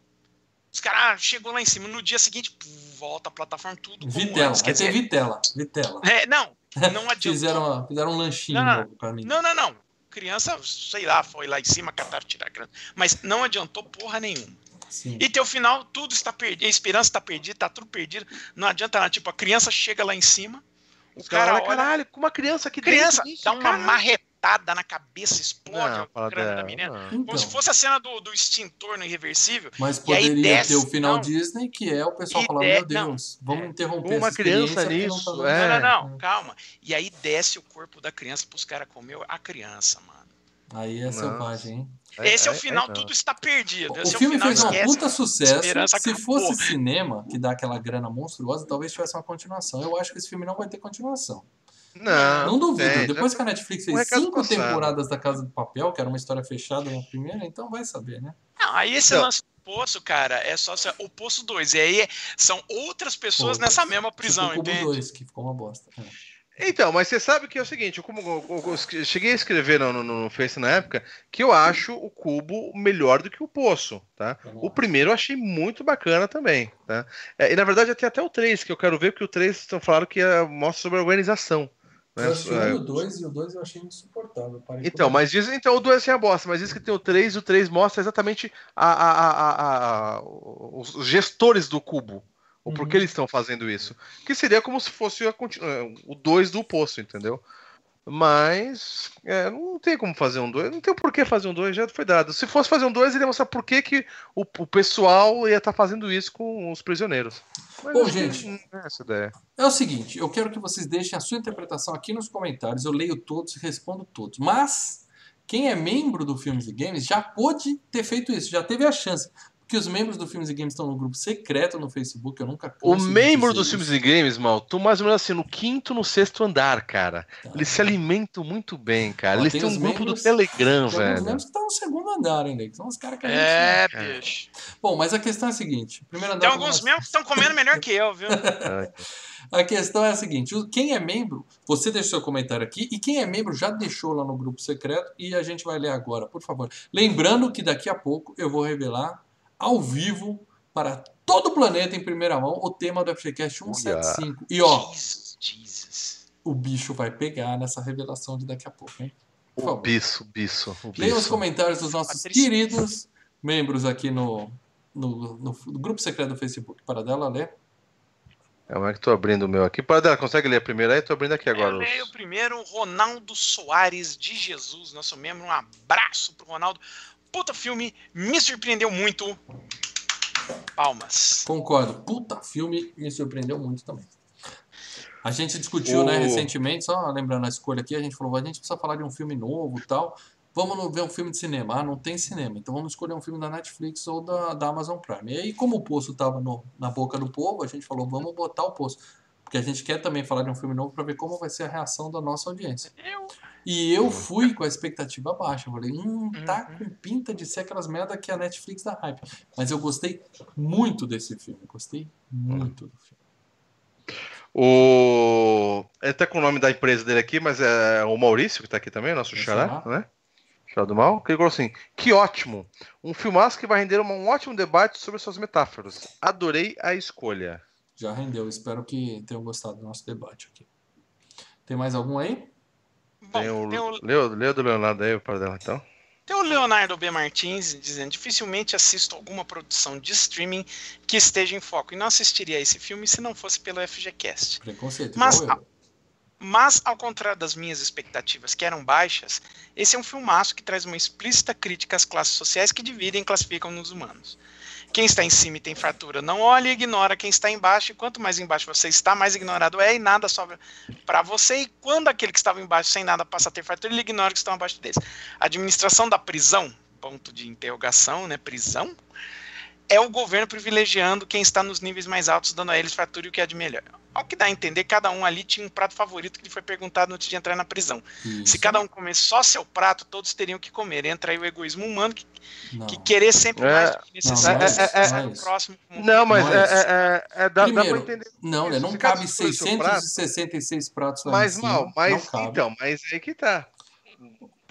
os caras, ah, chegou lá em cima, no dia seguinte, volta a plataforma, tudo Vitela, antes. Quer dizer, Vitela, Vitela. é, não, não adianta. Fizeram, fizeram um lanchinho Não, não. pra mim. Não, não, não. Criança, sei lá, foi lá em cima, cataram, tirar a criança. Mas não adiantou porra nenhuma. Sim. E teu final, tudo está perdido, a esperança está perdida, tá tudo perdido. Não adianta nada. Tipo, a criança chega lá em cima, Os caras cara olha, caralho, com uma criança aqui criança dentro. dá uma caralho." marretada na cabeça, explode Não, o crânio da menina. não. Então, Como se fosse a cena do, do extintor no irreversível. mas e aí poderia desce, ter o final não. Disney, que é o pessoal E falar, de- meu não. Deus, vamos É. interromper Uma essa criança não nisso, tá é. Não, não, não, calma. E aí desce o corpo da criança pros caras comer a criança, mano. Aí é Nossa. selvagem, hein? Esse é, o é, final, não. tudo está perdido. O Esse é filme final, fez um esquece. puta sucesso. Esperança Se acabou. fosse cinema, que dá aquela grana monstruosa, talvez tivesse uma continuação. Eu acho que esse filme não vai ter continuação. Não, Não duvido. tem, Depois já- que a Netflix fez cinco passado. temporadas da Casa do Papel, que era uma história fechada na primeira, então vai saber, né? Não, aí esse Não. lance do poço, cara, é só se- o poço 2. E aí é- são outras pessoas Pô, nessa mesma prisão, tipo o Cubo entende? 2, que ficou uma bosta. É. Então, mas você sabe que é o seguinte, eu, como, eu- eu- eu cheguei a escrever no, no, no Face na época que eu acho o cubo melhor do que o poço, tá? O primeiro eu achei muito bacana também, tá? É, e na verdade tem até o 3, que eu quero ver, porque o 3 estão falando que é, mostra sobre a organização. né? Eu assisti É, o 2 e o 2 eu achei insuportável. Então, mas diz, então o 2 assim é a bosta, mas diz que tem o 3 e o 3 mostra exatamente a, a- a- os gestores do cubo. O Uhum. porquê eles estão fazendo isso. Que seria como se fosse a eh, o 2 do poço, entendeu? Mas é, não tem como fazer um 2. Não tem por que fazer um 2, já foi dado. Se fosse fazer um 2, ele ia mostrar por que, que o, o pessoal ia estar fazendo isso com os prisioneiros. Mas Bom, gente. é essa a ideia. É o seguinte, eu quero que vocês deixem a sua interpretação aqui nos comentários. Eu leio todos e respondo todos. Mas quem é membro do Filmes e Games já pôde ter feito isso, já teve a chance. Porque os membros do Filmes e Games estão no grupo secreto no Facebook, eu nunca O membro dos filmes e games, mal, tu mais ou menos assim, no quinto, no sexto andar, cara. Tá. Eles se alimentam muito bem, cara. Ó, Eles têm um os grupo membros- do Telegram, Tem velho. membros que estão no segundo andar ainda, que são os caras que a gente... É, É. bicho. Bom, mas a questão é a seguinte. Primeiro andar Tem alguns nós- mesmo que estão comendo melhor que eu, viu? A questão é a seguinte: quem é membro, você deixa seu comentário aqui, e quem é membro já deixou lá no grupo secreto, e a gente vai ler agora, por favor. Lembrando que daqui a pouco eu vou revelar ao vivo para todo o planeta em primeira mão o tema do FGCast 175. E ó, Jesus, Jesus. o bicho vai pegar nessa revelação de daqui a pouco, hein? Por O favor. bicho, bicho, o Leiam os bicho. comentários dos nossos Patrícia. queridos membros aqui no, no, no- no grupo secreto do Facebook. Para dela ler. Como é que tô abrindo o meu aqui? Paradela, consegue ler primeiro aí? Tô abrindo aqui agora. Eu os- leio primeiro Ronaldo Soares de Jesus, nosso membro. Um abraço pro Ronaldo. Puta filme, me surpreendeu muito. Palmas. Concordo. Puta filme, me surpreendeu muito também. A gente discutiu, né, recentemente, só lembrando a escolha aqui, a gente falou, a gente precisa falar de um filme novo e tal. Vamos ver um filme de cinema. Ah, não tem cinema. Então vamos escolher um filme da Netflix ou da, da Amazon Prime. E aí, como o Poço tava no- na boca do povo, a gente falou, vamos botar o Poço. Porque a gente quer também falar de um filme novo para ver como vai ser a reação da nossa audiência. Eu, E eu fui com a expectativa baixa. Eu falei, hum, tá Uhum. com pinta de ser aquelas merda que a Netflix dá hype. Mas eu gostei muito desse filme. Gostei muito do filme. O... Ele tá com o nome da empresa dele aqui, mas é o Maurício que tá aqui também, nosso É xará, né? Xará do mal. Que ele falou assim: que ótimo! Um filmaço que vai render um ótimo debate sobre suas metáforas. Adorei a escolha. Já rendeu. Espero que tenham gostado do nosso debate aqui. Tem mais algum aí? Bom, Tem o, tem o, Leu, Leu do Leonardo aí, para dela então. tem o Leonardo B. Martins dizendo: dificilmente assisto alguma produção de streaming que esteja em foco. E não assistiria a esse filme se não fosse pelo FGCast. Preconceito. Mas- igual eu. Mas, ao contrário das minhas expectativas, que eram baixas, esse é um filmaço que traz uma explícita crítica às classes sociais que dividem e classificam nos humanos. Quem está em cima e tem fartura não olha e ignora quem está embaixo, e quanto mais embaixo você está, mais ignorado é, e nada sobra para você. E quando aquele que estava embaixo sem nada passa a ter fartura, ele ignora que estão abaixo dele. A administração da prisão, ponto de interrogação, né? Prisão, é o governo privilegiando quem está nos níveis mais altos, dando a eles fartura e o que é de melhor. Ao que dá a entender, cada um ali tinha um prato favorito que lhe foi perguntado antes de entrar na prisão. Se Isso. cada um comesse só seu prato, todos teriam que comer. Entra aí o egoísmo humano que, que querer sempre É, mais do que necessário. não é isso, é, é o isso. próximo. Não, mas Não é, é é- é- é- dá, dá pra Primeiro, entender. Não, né? Não se cabe escolhe seu prato- 666 pratos lá Mas em cima. mal, mas não então, mas aí que tá.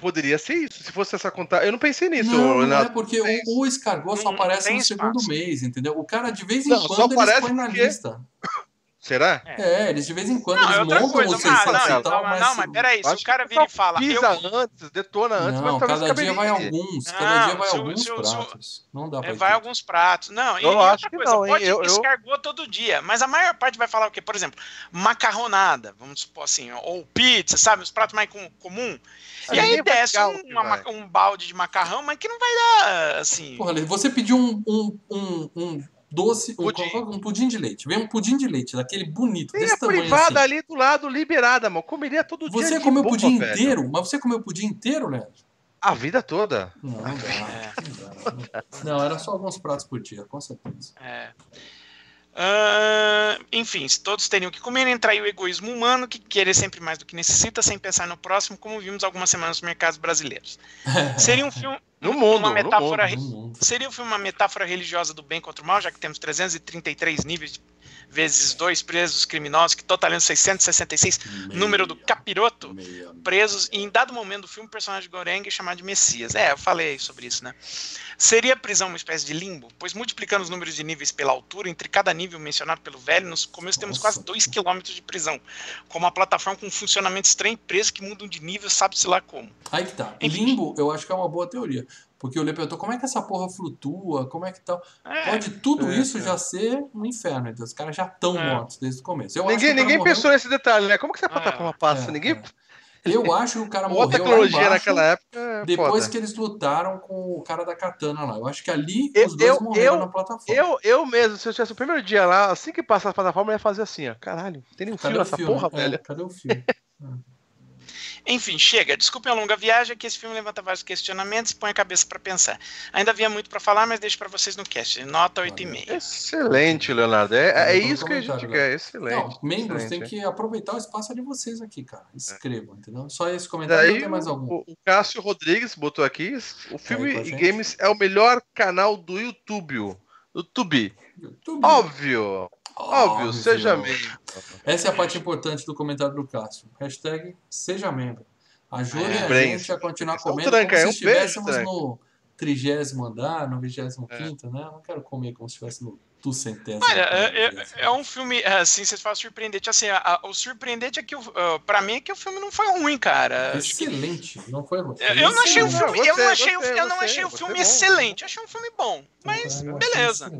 Poderia ser isso. Se fosse essa conta. Eu não pensei nisso, Não, não é porque o, o escargot só aparece no segundo mês, entendeu? O cara de vez em Não, só quando eles aparece põem na porque- lista. Será? É, eles de vez em quando Não, é eles outra montam coisa. os Não, 600 não, e tal, não, mas... não, mas peraí, se o cara que vira e fala. Eu, Pisa antes, detona antes, Não, mas talvez cada dia vai alguns, cada Não, dia vai se alguns se o- se pratos. Não dá pra É, ir vai alguns pratos. Não, e, Eu e acho outra que coisa, não, hein? pode Eu- eu- escargot todo dia, mas a maior parte vai falar o quê? Por exemplo, macarronada, vamos supor assim, ou pizza, sabe? Os pratos mais com, comum. Aí E aí vai desce um, que uma um balde de macarrão, mas que não vai dar, assim... Porra, você pediu um, um, um, um doce, um Pudim. um pudim de leite. Vem um pudim de leite, daquele bonito, Tem desse a tamanho privada assim. ali do lado, liberada, mano. Comeria todo dia. Você comeu o pudim velho. inteiro? Mas você comeu o pudim inteiro, Leandro? A vida toda. Não, não dá. É. Não, dá. não era só alguns pratos por dia, com certeza. É. Ah, enfim, se todos teriam que comer, entraria o egoísmo humano, que querer sempre mais do que necessita, sem pensar no próximo, como vimos algumas semanas nos mercados brasileiros. Seria um filme. No mundo, uma no metáfora, Todo mundo. Seria o filme uma metáfora religiosa do bem contra o mal, já que temos 333 níveis de- vezes dois presos criminosos, que totalizam 666, número do capiroto, Meia. presos, e em dado momento do filme, o personagem de Goreng é chamado de Messias. É, eu falei sobre isso, né? Seria a prisão uma espécie de limbo? Pois multiplicando os números de níveis pela altura, entre cada nível mencionado pelo velho, nos começos temos Nossa. quase 2 km de prisão. Com uma plataforma com um funcionamento estranho presos que mudam de nível, sabe-se lá como. Aí que tá. Limbo, eu acho que é uma boa teoria. Porque o Lê perguntou como é que essa porra flutua, como é que tal. É, Pode tudo é, isso é. já ser um inferno. Então, os caras já estão É. mortos desde o começo. Eu Ninguém, ninguém morreu- pensou nesse detalhe, né? Como que essa Ah, plataforma passa? É, ninguém. é. Eu acho que o cara morreu tecnologia embaixo, naquela época. É depois foda. que eles lutaram com o cara da katana lá. Eu acho que ali Eu- os dois eu- morreram eu- na plataforma. Eu, eu mesmo, se eu tivesse o primeiro dia lá, assim que passar a plataforma, eu ia fazer assim, ó. Caralho, tem nenhum Cadê fio nessa filme? porra, É, velho. cadê o filme? Enfim, chega. Desculpem a longa viagem, é que esse filme levanta vários questionamentos e põe a cabeça pra pensar. Ainda havia muito pra falar, mas deixo pra vocês no cast. Nota 8,5. Excelente, Leonardo. É, é isso que a gente quer. Excelente. Não, membros excelente. têm que aproveitar o espaço de vocês aqui, cara. Escrevam, entendeu? Só esse comentário, não Daí tem mais algum. o, o Cássio Rodrigues botou aqui: o filme com a e games é o melhor canal do YouTube. YouTube. YouTube. Óbvio, óbvio, seja membro. Essa é a parte importante do comentário do Cássio. Hashtag seja membro. Ajudem É, a Brens. gente a continuar é comendo tranca, como é se um beijo, estivéssemos no trigésimo andar, no vigésimo quinto, né? Eu não quero comer como se estivesse no duzentésimo. Olha, é, é- é um filme, é, assim, vocês falam surpreendente. Assim, a- a- o surpreendente é que, o- ah, pra mim, é que o filme não foi ruim, cara. Que- Excelente, não foi ruim. Eu, eu não achei o filme, eu não achei, eu não achei o filme bom. excelente. Eu achei um filme bom, mas Eu beleza.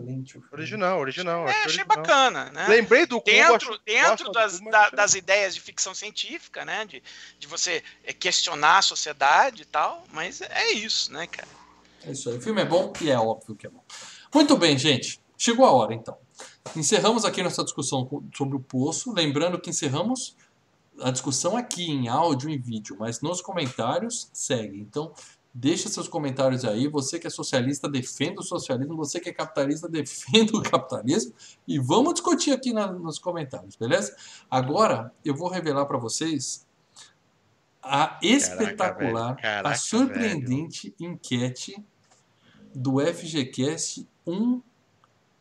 Original, original. É, achei original. bacana, né? Lembrei do dentro, dentro das, Cubo, mas da- das ideias de ficção científica, né? De, de você é, questionar a sociedade e tal, mas é isso, né, cara? É isso aí. O filme é bom e é óbvio que é bom. Muito bem, gente. Chegou a hora, então. Encerramos aqui nossa discussão sobre o poço. Lembrando que encerramos a discussão aqui em áudio e vídeo, mas nos comentários segue. Então, deixa seus comentários aí. Você que é socialista, defenda o socialismo. Você que é capitalista, defenda o capitalismo. E vamos discutir aqui na- nos comentários, beleza? Agora, eu vou revelar para vocês a espetacular, velho. Caraca, a surpreendente enquete do FGCast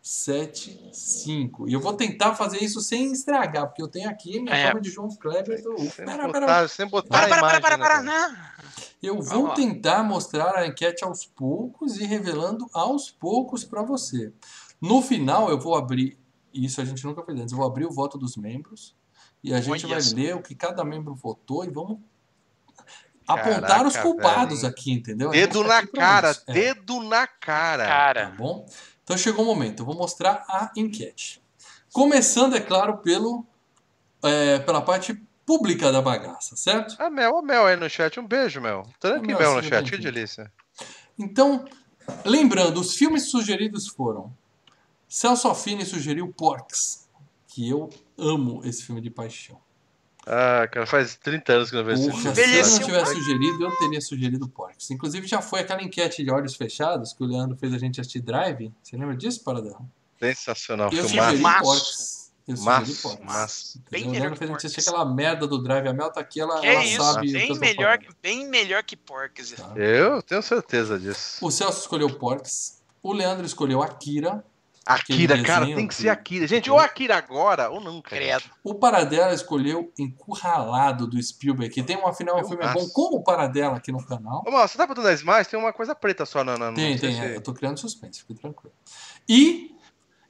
175. E eu vou tentar fazer isso sem estragar, porque eu tenho aqui minha É. forma de João Kleber. Do... Sem Pera, botar, pera. sem botar Para, a para, para, imagem, para, né, para, cara? não. Eu Vamos vou lá. tentar mostrar a enquete aos poucos e revelando aos poucos para você. No final, eu vou abrir. Isso a gente nunca fez antes. Eu vou abrir o voto dos membros e a gente Olha vai só. ler o que cada membro votou e vamos Caraca, apontar os culpados velho. aqui, entendeu? Dedo tá na aqui pra cara, isso. É. dedo na cara. Tá Cara, bom? Então chegou o momento, eu vou mostrar a enquete. Começando, é claro, pelo, é, pela parte pública da bagaça, certo? A Mel, a Mel aí no chat. Um beijo, Mel. Tranque Mel, Mel no chat, que delícia. Então, lembrando, os filmes sugeridos foram Celso Affini sugeriu Porks, que eu amo esse filme de paixão. Ah, cara, faz 30 anos que eu não vejo esse se filme. eu não Envelheceu tivesse sugerido, eu teria sugerido Porks. Inclusive, já foi aquela enquete de olhos fechados que o Leandro fez a gente assistir Drive. Você lembra disso, Paradão? Sensacional, Eu sugeri. Porks. Eu sugeri Massa, Porks. massa. Entendeu? Bem melhor que que a gente Porks. assistia aquela merda do Drive. A Mel tá aqui, ela, ela isso, sabe bem melhor, bem melhor que Porcas. Tá. Eu tenho certeza disso. O Celso escolheu Porks. O Leandro escolheu Akira. Akira, cara, tem que ser Akira. Gente, ou Akira agora ou nunca. Credo. O Paradela escolheu Encurralado do Spielberg, que tem um afinal um filme é bom como o Paradela aqui no canal. Ô, Mal, você tá botando as mais? Tem uma coisa preta só na. na não Tem, tem, se- é, eu tô criando suspense, fique tranquilo. E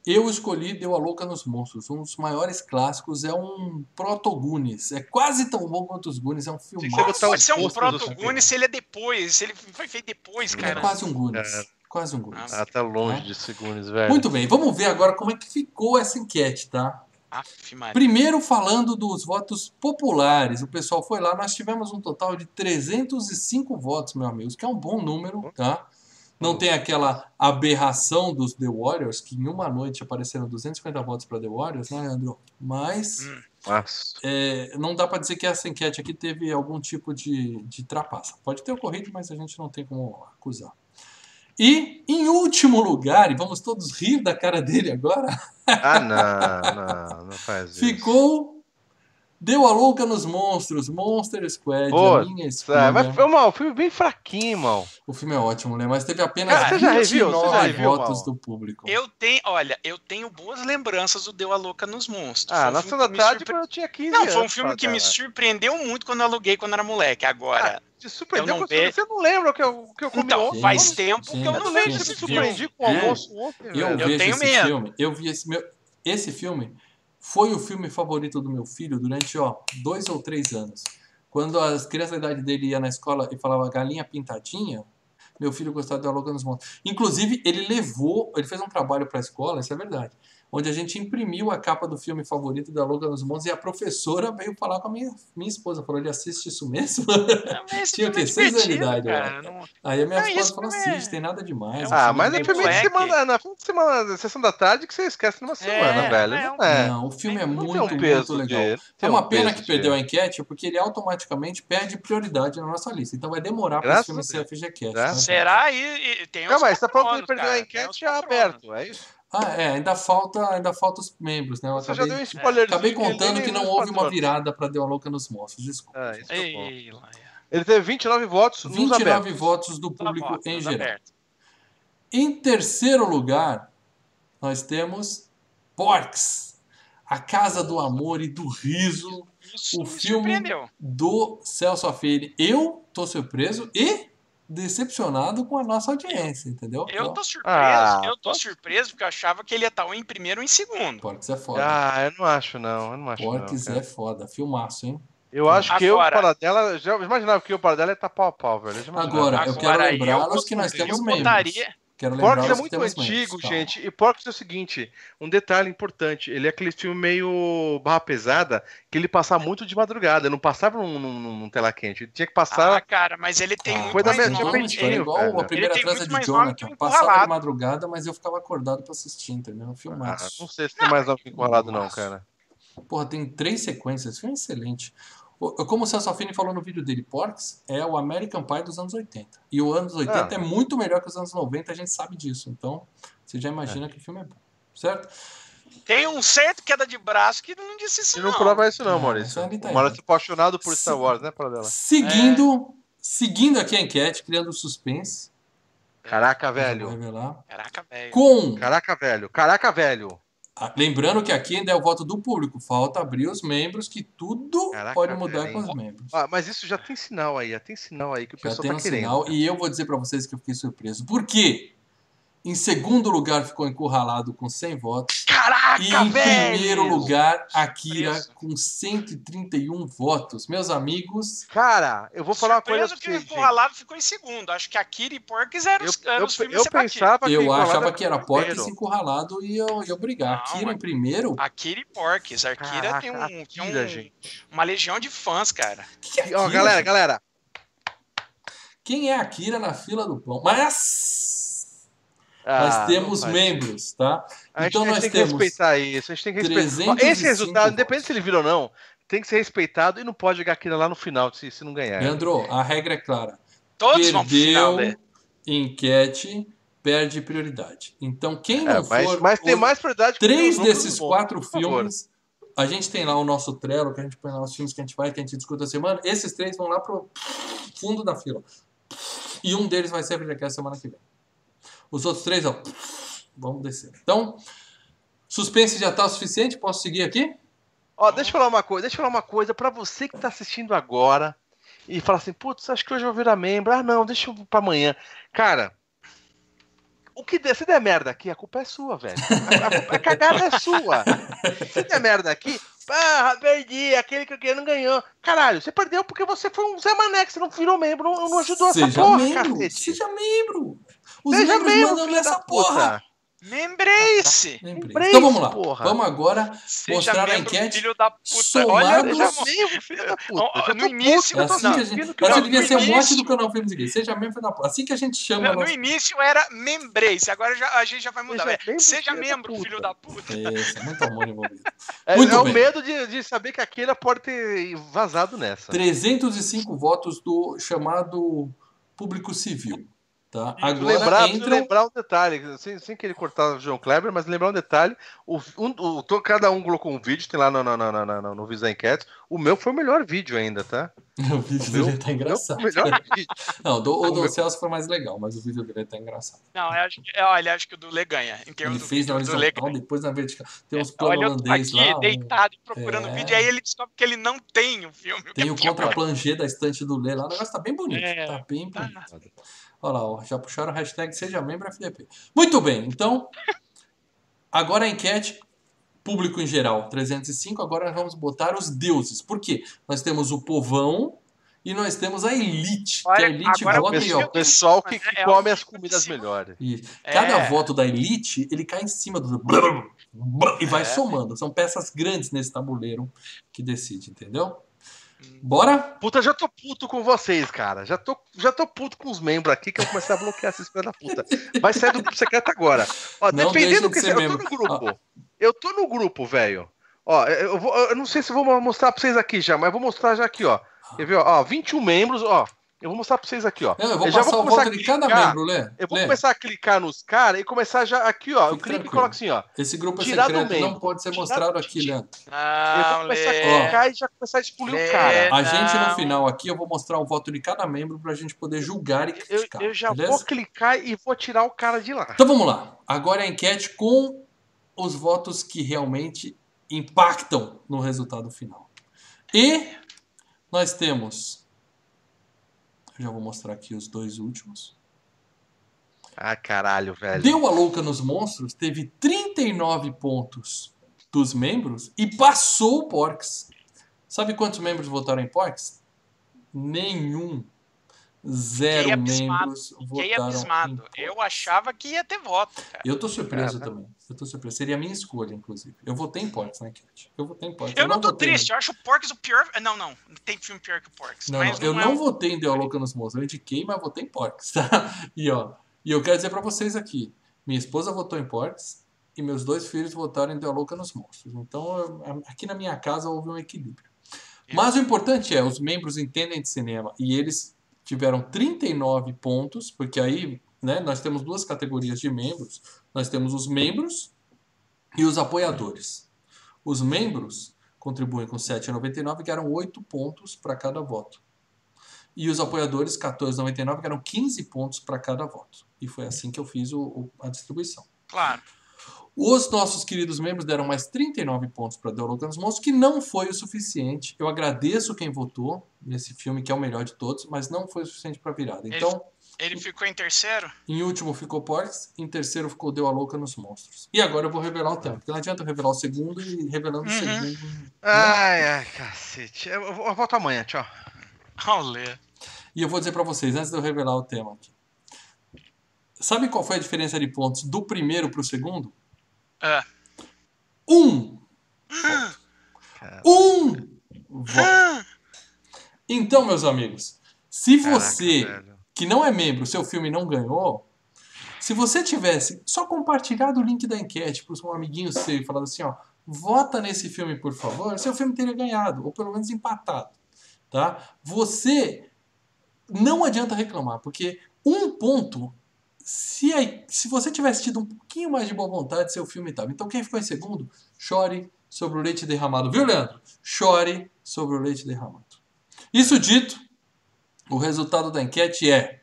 eu escolhi Deu a Louca nos Monstros, um dos maiores clássicos, é um proto-Goonies, é quase tão bom quanto os Goonies, é um filme. que você botar Pode ser um pôster do proto se ele é depois, se ele foi feito depois, É cara. quase um Goonies, É. quase um Goonies. Ah, tá longe Né? de segundos, velho. Muito bem, vamos ver agora como é que ficou essa enquete, tá? Aff. Primeiro falando dos votos populares, o pessoal foi lá, nós tivemos um total de 305 votos, meus amigos, que é um bom número, tá? Não tem aquela aberração dos The Warriors, que em uma noite apareceram 250 votos para The Warriors, né, Leandro? Mas Hum. É, não dá para dizer que essa enquete aqui teve algum tipo de, de trapaça. Pode ter ocorrido, mas a gente não tem como acusar. E, em último lugar, e vamos todos rir da cara dele agora, Ah, não, não, não faz isso. ficou Deu a louca nos monstros, Monster Squad, Pô, a minha escolha. É, mas foi mal, foi bem fraquinho, irmão. O filme é ótimo, né? Mas teve apenas Cara, você já reviu? Você 29 já reviu, votos Mal? do público. Eu tenho, olha, eu tenho boas lembranças do Deu a Louca nos Monstros. Ah, um na filme me tarde surpre- eu tinha 15 Não, anos. foi um filme que me cara. surpreendeu muito quando eu aluguei quando era moleque. Agora, Ah, Te surpreendeu eu não vejo. você não lembra o que eu, o que eu comi então, ontem? faz tempo que gente, eu Eu não vejo se me surpreendi filme. com o É. almoço ontem, Eu. Eu vejo tenho esse medo. filme. Eu vi esse meu. Esse filme foi o filme favorito do meu filho durante, ó, dois ou três anos. Quando as crianças da idade dele ia na escola e falava galinha pintadinha, meu filho gostava de Louca nos Monstros. Inclusive, ele levou, ele fez um trabalho para a escola, isso é verdade, onde a gente imprimiu a capa do filme favorito da Louca nos Monstros e a professora veio falar com a minha, minha esposa, falou, ele assiste isso mesmo? Não, mas esse Tinha o é quê? Seis anos de idade. Não- Aí a minha Não, esposa falou, não é- assiste, tem nada demais. é um Ah, mas é filme de semana, na fim de semana, na sessão da tarde que você esquece numa semana, É, velho. é Não é. Não, o filme é Não muito, um muito legal. de- É uma um pena que de- perdeu a enquete, porque ele automaticamente perde prioridade na nossa lista. Então vai demorar para esse filme ser. FGCast. Gente? Será? E, e tem aí, você tá falando que perdeu a enquete já aberto, é isso? Ah, é, ainda falta, ainda falta os membros, né? Eu Você já acabei, deu um spoiler. acabei contando que não houve uma virada para Deu a Louca nos Monstros. Desculpa. Ah, isso é. Ei, Ele teve 29 votos nos abertos. 29 votos do tá público em tá geral. aberto. Em terceiro lugar, nós temos Porks, a Casa do Amor e do Riso, Isso O me filme- do Celso Affini. Eu tô surpreso e decepcionado com a nossa audiência, entendeu? Eu Então, tô surpreso, Ah, eu tô pode- surpreso porque eu achava que ele ia estar ou em primeiro ou em segundo. Porks é foda. Ah, eu não acho não, eu não acho Porks não. é foda. Filmaço, hein? Eu acho que eu, Agora- para dela, já imaginava que eu, para dela, ia estar pau a pau, velho. Eu. Agora, eu quero Agora, lembrá-los eu que nós temos eu membros. botaria- Quero Porcos é que muito antigo. Calma. gente. E Porcos é o seguinte: um detalhe importante. Ele é aquele filme meio barra pesada que ele passava muito de madrugada. Não passava num, num, num tela quente. Ele tinha que Ah, passar. cara, mas ele tem Ah, muito Foi da mais nome. peitinho, era igual cara. a primeira Ele tem transa muito de mais nome que Jonathan. Passava de Encurralado. madrugada, mas eu ficava acordado pra assistir, entendeu? Um Ah, filmaço. não sei se tem mais algo enrolado, não, cara. Porra, tem três sequências. Esse filme é excelente. O- Como o Celso Affini falou no vídeo dele, Porks é o American Pie dos anos 80. E o anos 80 Ah. é muito melhor que os anos 90, a gente sabe disso. Então, você já imagina que o filme é bom. Certo? Tem um certo queda de braço que não disse isso. E não não. prova isso, não, Maurício. ali tá O Maurício é apaixonado por Star Sim. Wars, né, para dela? Seguindo, seguindo aqui a enquete, criando suspense. Caraca, velho. Caraca, velho. Com. Caraca, velho. Caraca, velho. Ah, Lembrando que aqui ainda é o voto do público. Falta abrir os membros, que tudo Caraca, pode mudar com os membros. Ah, mas isso já tem sinal aí, já tem sinal aí que o Já pessoal tem tá um querendo. sinal. E eu vou dizer pra vocês que eu fiquei surpreso. Por quê? Em segundo lugar ficou encurralado com 100 votos. Caraca, E em velho. primeiro lugar, Akira Surpreso. com 131 votos. Meus amigos, Cara, eu vou falar uma coisa que o vocês, gente. Encurralado ficou em segundo. Acho que Akira e Porks eram Eu, os, eram eu, os filmes eu pensava que eu achava que era. Porcas encurralado e eu ia brigar. Não, Akira mas- em primeiro? Akira e Porks. Akira Caraca, tem, um, tem Akira, um- gente. uma legião de fãs, cara. Que é Ó, Akira, galera, gente? galera. Quem é Akira na fila do pão? Mas Ah, nós temos membros, tá? A gente, Então a gente nós tem que respeitar isso, a gente tem que respeitar. Ó, 305 Esse resultado, votos. independente se ele vira ou não, tem que ser respeitado e não pode jogar aquilo lá no final se, se não ganhar. Leandro, a regra é clara. Todos vão pro final, Perdeu né? enquete, perde prioridade. Então, quem É, não mas, for. mas tem mais prioridade que Três desses bons, quatro filmes. A gente tem lá o nosso Trello, que a gente põe lá os filmes que a gente vai, que a gente discuta a semana. Esses três vão lá pro fundo da fila. E um deles vai ser a semana que vem. Os outros três, ó, vamos descer. Então, suspense já tá o suficiente? Posso seguir aqui? Ó, deixa eu falar uma coisa, deixa eu falar uma coisa pra você que tá assistindo agora e fala assim, putz, acho que hoje eu vou virar membro. Ah, não, deixa eu pra amanhã. Cara, o que der, se der merda aqui, a culpa é sua, velho. A, a, culpa- a cagada é sua. Se der merda aqui, ah, perdi, aquele que eu queria não ganhou. Caralho, você perdeu porque você foi um Zé Mané, que você não virou membro, não, não ajudou essa Seja porra, membro. cacete. Seja membro. Os Seja membros membro, mandam nessa da porra. puta. Membrace! Lembrei. Então vamos lá. porra. Vamos agora Seja Mostrar a enquete filho da puta. somado- Olha, membro, filho da puta. No início- puto, É eu tô assim que a gente. não, devia no ser a morte início- do canal Filmes Gays. Seja membro da porra. Assim que a gente chama. Não, no nosso- início era membrace, agora já, a gente já vai mudar. Seja membro, Seja filho da membro, puta. filho da puta. Isso, é muito amor envolvido. É, Muito é o medo de, de saber que aquele pode ter vazado nessa. 305 votos do chamado público civil. Tá? Agora lembrar, entra. lembrar um detalhe, sem, sem querer cortar o João Kleber, mas lembrar um detalhe: o, um- o- cada um colocou um vídeo, tem lá no, no, no, no, no, no Visa Enquete. O meu foi o melhor vídeo ainda, tá? O vídeo meu- dele tá O meu engraçado. foi o melhor vídeo. Não, do, o o do meu- Celso foi mais legal, mas o vídeo dele tá engraçado. Não, eu acho que, olha, acho que o do Lê ganha. Em termos Ele do fez na vídeo, o do Lê horizontal, depois na vertical. Tem uns planos holandês aqui lá. deitado procurando É. vídeo, e aí ele descobre que ele não tem o filme. Tem o é pior. contra-plangê da estante do Lê lá. O negócio tá bem bonito. É, tá bem tá. bonito. Olha lá, ó, já puxaram a hashtag Seja Membro FDP. Muito bem, então. Agora a enquete, público em geral, 305. Agora nós vamos botar os deuses. Por quê? Nós temos o povão e nós temos a elite. que a Olha, elite agora o vota e Pessoal, ó. pessoal que, que é come um- as comidas melhores. E É. cada voto da elite, ele cai em cima do. E vai É. somando. São peças grandes nesse tabuleiro que decide, entendeu? Bora? Puta, já tô puto com vocês, cara. Já tô, já tô puto com os membros aqui que eu comecei a bloquear esses filhos da puta. Vai sair do grupo secreto agora. Ó, Não dependendo do de que ser eu tô no grupo. Eu tô no grupo, velho. Ó, eu, vou, eu não sei se vou mostrar pra vocês aqui já, mas vou mostrar já aqui, ó. Quer ver, ó 21 membros, ó. Eu vou mostrar pra vocês aqui, ó. Não, eu vou já passar o começar voto a de cada clicar. membro, Lê. Eu vou Lê, começar a clicar nos caras e começar já aqui, ó. Eu Fique clico e tranquilo. coloco assim, ó. Esse grupo é Tirar do secreto, não pode ser mostrado aqui, Leandro. Eu vou Não, começar a Lê. clicar e já começar a explodir Lê. o cara. A gente, no final aqui, eu vou mostrar o voto de cada membro pra gente poder julgar e Eu, criticar. eu já beleza? vou clicar e vou tirar o cara de lá. Então vamos lá. Agora é a enquete com os votos que realmente impactam no resultado final. E nós temos. Eu já vou mostrar aqui os dois últimos. Ah, caralho, velho. Deu a louca nos monstros, teve 39 pontos dos membros e passou o Porks. Sabe quantos membros votaram em Porks? Nenhum. Zero Fiquei abismado. membros Fiquei votaram abismado. em. Eu achava que ia ter voto, cara. Eu tô surpreso Cara. também. Eu tô surpreso. Seria a minha escolha, inclusive. Eu votei em Porks na enquete. Eu votei em Porks. Eu não tô votei triste, no- eu acho o Porks o pior. Não, não. Tem filme pior que o Porks. Não, mas não, eu não é não votei em Deu a Louca nos Monstros. Eu indiquei, mas votei em Porks, tá? E ó, e eu quero dizer pra vocês aqui. Minha esposa votou em Porks e meus dois filhos votaram em Deu a Louca nos Monstros. Então, eu- aqui na minha casa houve um equilíbrio. Mas o importante é, os membros entendem de cinema e eles tiveram 39 pontos, porque aí né, nós temos duas categorias de membros. Nós temos os membros e os apoiadores. Os membros contribuem com 7,99 e ganharam 8 pontos para cada voto. E os apoiadores, 14,99, ganharam 15 pontos para cada voto. E foi assim que eu fiz o- o- a distribuição. Claro. Os nossos queridos membros deram mais 39 pontos para The nos Monstros, que não foi o suficiente. Eu agradeço quem votou nesse filme, que é o melhor de todos, mas não foi o suficiente para virada. Então, Ele ficou em terceiro? em último ficou Porks, em terceiro ficou Deu a Louca nos Monstros. E agora eu vou revelar o tema, porque não adianta eu revelar o segundo e revelando o Uhum. segundo. Ai, ai, cacete. Eu, eu, volto amanhã, tchau. Olha. E eu vou dizer para vocês, antes de eu revelar o tema aqui. Sabe qual foi a diferença de pontos do primeiro para o segundo? Ah. Um! Um! Voto. Então, meus amigos, se Caraca, você velho. que não é membro, seu filme não ganhou, se você tivesse só compartilhado o link da enquete para um amiguinho seu e falado assim, ó, vota nesse filme, por favor, seu filme teria ganhado, ou pelo menos empatado, tá? Você não adianta reclamar, porque um ponto, se, a- se você tivesse tido um pouquinho mais de boa vontade, seu filme estava. Então quem ficou em segundo, chore sobre o leite derramado, viu, Leandro? Chore sobre o leite derramado. Isso dito, o resultado da enquete é